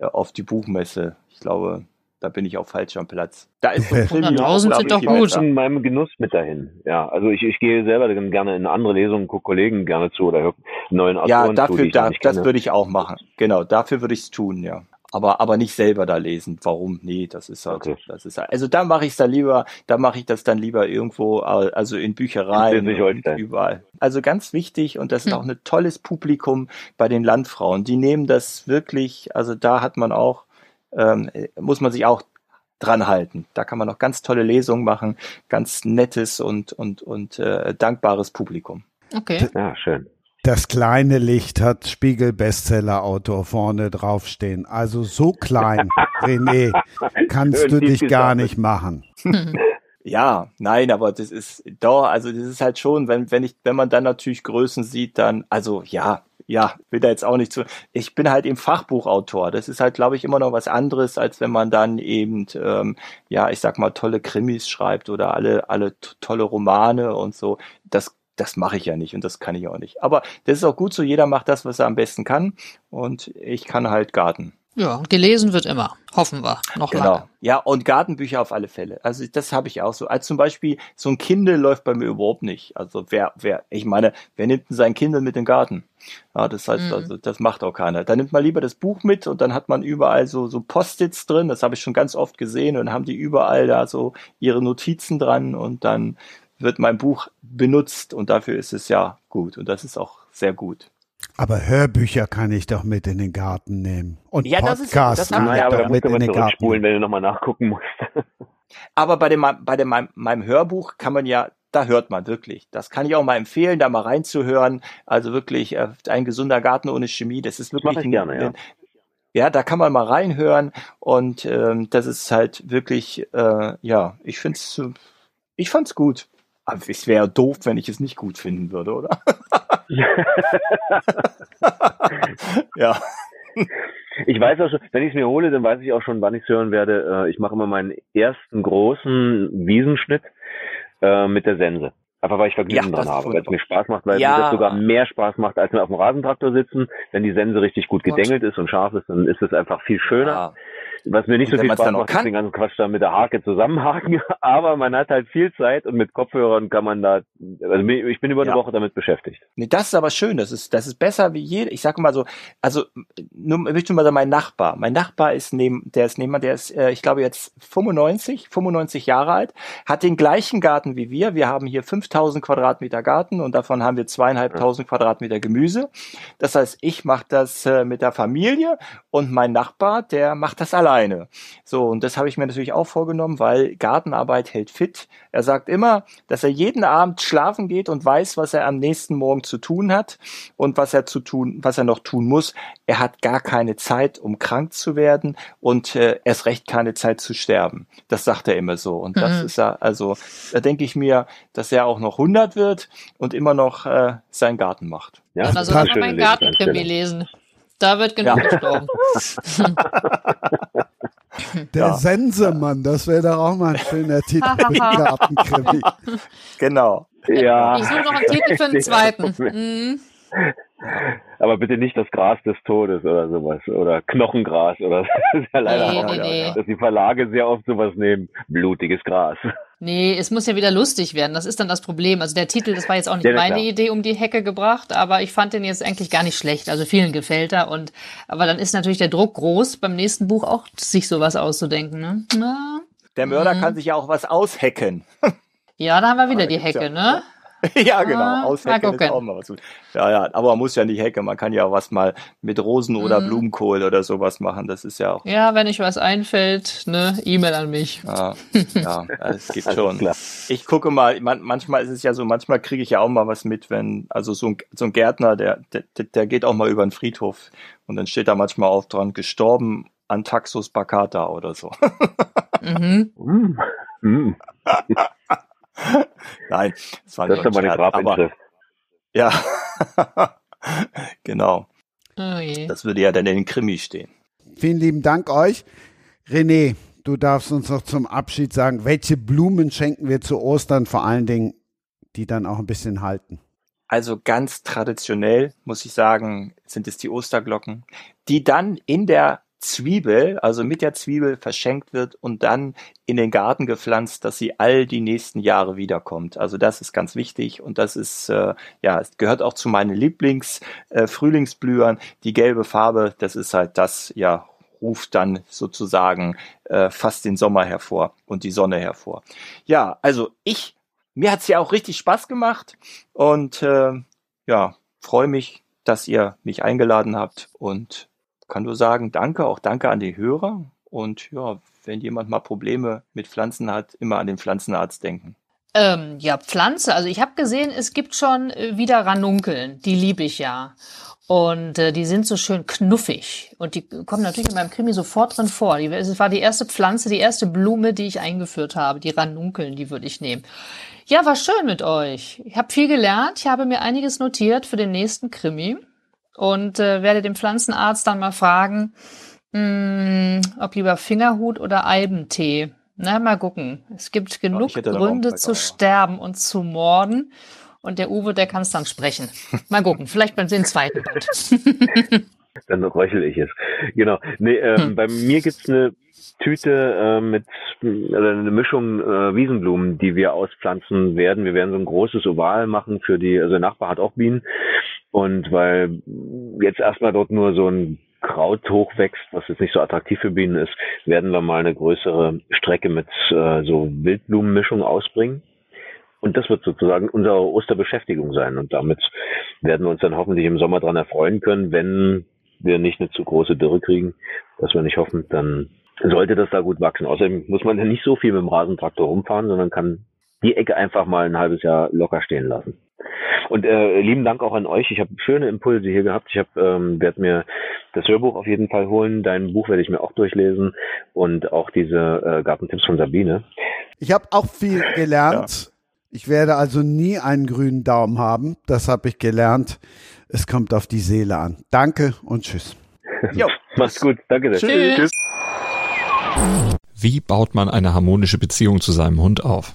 auf die Buchmesse. Ich glaube, da bin ich auf falschem Platz. Da ist so ein Krimi 100.000 auch, glaub sind doch gut. in meinem Genuss mit dahin. Ja, also ich, ich gehe selber dann gerne in andere Lesungen, gucke Kollegen gerne zu oder höre neuen Autoren Ja, zu, dafür, noch da, das würde ich auch machen. Genau, dafür würde ich es tun, ja. Aber, aber nicht selber da lesen. Warum? Nee, das ist halt, Okay. das ist halt, also da mache ich es dann lieber, da mache ich das dann lieber irgendwo, also in Büchereien und überall. Also ganz wichtig und das ist Hm. auch ein tolles Publikum bei den Landfrauen. Die nehmen das wirklich, also da hat man auch, ähm, muss man sich auch dran halten. Da kann man noch ganz tolle Lesungen machen, ganz nettes und, und, und äh, dankbares Publikum. Okay. Ja, schön. Das kleine Licht hat Spiegel Bestseller-Autor vorne draufstehen. Also so klein, René, kannst Schön du dich gar nicht machen. Ja, nein, aber das ist doch, also das ist halt schon, wenn, wenn ich, wenn man dann natürlich Größen sieht, dann, also ja, ja, will da jetzt auch nicht zu. Ich bin halt eben Fachbuchautor. Das ist halt, glaube ich, immer noch was anderes, als wenn man dann eben, ähm, ja, ich sag mal, tolle Krimis schreibt oder alle, alle tolle Romane und so. Das das mache ich ja nicht und das kann ich auch nicht. Aber das ist auch gut so, jeder macht das, was er am besten kann und ich kann halt Garten. Ja, gelesen wird immer, hoffen wir, noch genau. lange. Ja, und Gartenbücher auf alle Fälle. Also das habe ich auch so. Als zum Beispiel so ein Kindle läuft bei mir überhaupt nicht. Also wer, wer, ich meine, wer nimmt denn sein Kindle mit in den Garten? Ja, das heißt, mhm. also das macht auch keiner. Da nimmt man lieber das Buch mit und dann hat man überall so so Post-its drin. Das habe ich schon ganz oft gesehen und haben die überall da so ihre Notizen dran und dann wird mein Buch benutzt und dafür ist es ja gut und das ist auch sehr gut. Aber Hörbücher kann ich doch mit in den Garten nehmen. Und ja, Podcasts das ist, das kann naja, ich aber doch mit in den Garten spulen, wenn du nochmal nachgucken musst. Aber bei dem, bei dem, meinem, meinem Hörbuch kann man ja, da hört man wirklich. Das kann ich auch mal empfehlen, da mal reinzuhören. Also wirklich äh, ein gesunder Garten ohne Chemie. Das ist wirklich das ich gerne, ja. Ja, da kann man mal reinhören und ähm, das ist halt wirklich, äh, ja, ich find's, ich fand's gut. Aber es wäre doof, wenn ich es nicht gut finden würde, oder? ja. Ich weiß auch schon, wenn ich es mir hole, dann weiß ich auch schon, wann ich es hören werde. Äh, ich mache immer meinen ersten großen Wiesenschnitt äh, mit der Sense. Einfach weil ich Vergnügen ja, dran habe, weil es mir Spaß macht, weil ja. mir das sogar mehr Spaß macht, als wir auf dem Rasentraktor sitzen. Wenn die Sense richtig gut gedengelt ist und scharf ist, dann ist es einfach viel schöner. Ja. Was mir nicht und so viel Spaß macht, ist den ganzen Quatsch da mit der Hake zusammenhaken, aber man hat halt viel Zeit und mit Kopfhörern kann man da, also ich bin über eine ja. Woche damit beschäftigt. Nee, das ist aber schön, das ist, das ist besser wie jeder, ich sag mal so, also, nur, ich möchte mal sagen, mein Nachbar, mein Nachbar ist neben, der ist neben, der ist, äh, ich glaube jetzt 95, 95 Jahre alt, hat den gleichen Garten wie wir, wir haben hier 5000 Quadratmeter Garten und davon haben wir zweieinhalbtausend ja. Quadratmeter Gemüse. Das heißt, ich mache das äh, mit der Familie und mein Nachbar, der macht das allein alleine. So, und das habe ich mir natürlich auch vorgenommen, weil Gartenarbeit hält fit. Er sagt immer, dass er jeden Abend schlafen geht und weiß, was er am nächsten Morgen zu tun hat und was er zu tun, was er noch tun muss. Er hat gar keine Zeit, um krank zu werden und äh, erst recht keine Zeit zu sterben. Das sagt er immer so. Und das mhm. ist er, also, da denke ich mir, dass er auch noch 100 wird und immer noch äh, seinen Garten macht. Ja, also soll man meinen Gartenkrimi lesen. Da wird genug ja. gestorben. Der ja. Sensemann, das wäre doch auch mal ein schöner Titel für Gartenkrimi. Genau. Ja. Ich suche noch einen Titel für den zweiten. Mhm. Aber bitte nicht das Gras des Todes oder sowas. Oder Knochengras oder das ist ja leider nee, auch, nee, nee. dass die Verlage sehr oft sowas nehmen. Blutiges Gras. Nee, es muss ja wieder lustig werden. Das ist dann das Problem. Also der Titel, das war jetzt auch nicht ja, meine klar. Idee um die Hecke gebracht, aber ich fand den jetzt eigentlich gar nicht schlecht. Also vielen gefällt er und aber dann ist natürlich der Druck groß, beim nächsten Buch auch sich sowas auszudenken. Ne? Na, der Mörder mhm. kann sich ja auch was aushacken. Ja, da haben wir wieder die Hecke, ja. ne? ja, genau. Ah, Aushecken ist auch mal was gut. Ja, ja, aber man muss ja nicht hacken. Man kann ja auch was mal mit Rosen oder mhm. Blumenkohl oder sowas machen. Das ist ja auch. Ja, wenn euch was einfällt, ne, E-Mail an mich. Ja, ja, es gibt schon. Ich gucke mal, man, manchmal ist es ja so, manchmal kriege ich ja auch mal was mit, wenn, also so ein, so ein Gärtner, der, der, der geht auch mal über den Friedhof und dann steht da manchmal auch dran, gestorben an Taxus baccata oder so. mhm. Mm. Nein, das war das ist meine Grabinschrift. Ja, genau. Oh das würde ja dann in den Krimi stehen. Vielen lieben Dank euch. René, du darfst uns noch zum Abschied sagen, welche Blumen schenken wir zu Ostern, vor allen Dingen, die dann auch ein bisschen halten. Also ganz traditionell muss ich sagen, sind es die Osterglocken, die dann in der Zwiebel, also mit der Zwiebel verschenkt wird und dann in den Garten gepflanzt, dass sie all die nächsten Jahre wiederkommt. Also das ist ganz wichtig und das ist, äh, ja, es gehört auch zu meinen Lieblings-Frühlingsblühern. Äh, die gelbe Farbe, das ist halt das, ja, ruft dann sozusagen äh, fast den Sommer hervor und die Sonne hervor. Ja, also ich, mir hat's ja auch richtig Spaß gemacht und äh, ja, freue mich, dass ihr mich eingeladen habt und kann nur sagen, danke, auch danke an die Hörer. Und ja, wenn jemand mal Probleme mit Pflanzen hat, immer an den Pflanzenarzt denken. Ähm, ja, Pflanze. Also ich habe gesehen, es gibt schon äh, wieder Ranunkeln. Die liebe ich ja. Und äh, die sind so schön knuffig. Und die kommen natürlich in meinem Krimi sofort drin vor. Die, es war die erste Pflanze, die erste Blume, die ich eingeführt habe. Die Ranunkeln, die würde ich nehmen. Ja, war schön mit euch. Ich habe viel gelernt. Ich habe mir einiges notiert für den nächsten Krimi. Und äh, werde den Pflanzenarzt dann mal fragen, mh, ob lieber Fingerhut oder Eibentee. Na, mal gucken. Es gibt genug Gründe zu sterben und zu morden. Und der Uwe, der kann es dann sprechen. Mal gucken, vielleicht beim den zweiten Band. Dann räuchel ich es. Genau. Nee, ähm, Hm. bei mir gibt's eine Tüte äh, mit also eine Mischung äh, Wiesenblumen, die wir auspflanzen werden. Wir werden so ein großes Oval machen für die, also der Nachbar hat auch Bienen. Und weil jetzt erstmal dort nur so ein Kraut hochwächst, was jetzt nicht so attraktiv für Bienen ist, werden wir mal eine größere Strecke mit äh, so Wildblumenmischung ausbringen. Und das wird sozusagen unsere Osterbeschäftigung sein. Und damit werden wir uns dann hoffentlich im Sommer dran erfreuen können, wenn wir nicht eine zu große Dürre kriegen, dass wir nicht hoffen, dann sollte das da gut wachsen. Außerdem muss man ja nicht so viel mit dem Rasentraktor rumfahren, sondern kann die Ecke einfach mal ein halbes Jahr locker stehen lassen. Und äh, lieben Dank auch an euch. Ich habe schöne Impulse hier gehabt. Ich habe ähm, werde mir das Hörbuch auf jeden Fall holen. Dein Buch werde ich mir auch durchlesen und auch diese äh, Gartentipps von Sabine. Ich habe auch viel gelernt. Ich werde also nie einen grünen Daumen haben. Das habe ich gelernt. Es kommt auf die Seele an. Danke und tschüss. Jo. Macht's gut. Danke sehr. Tschüss. Wie baut man eine harmonische Beziehung zu seinem Hund auf?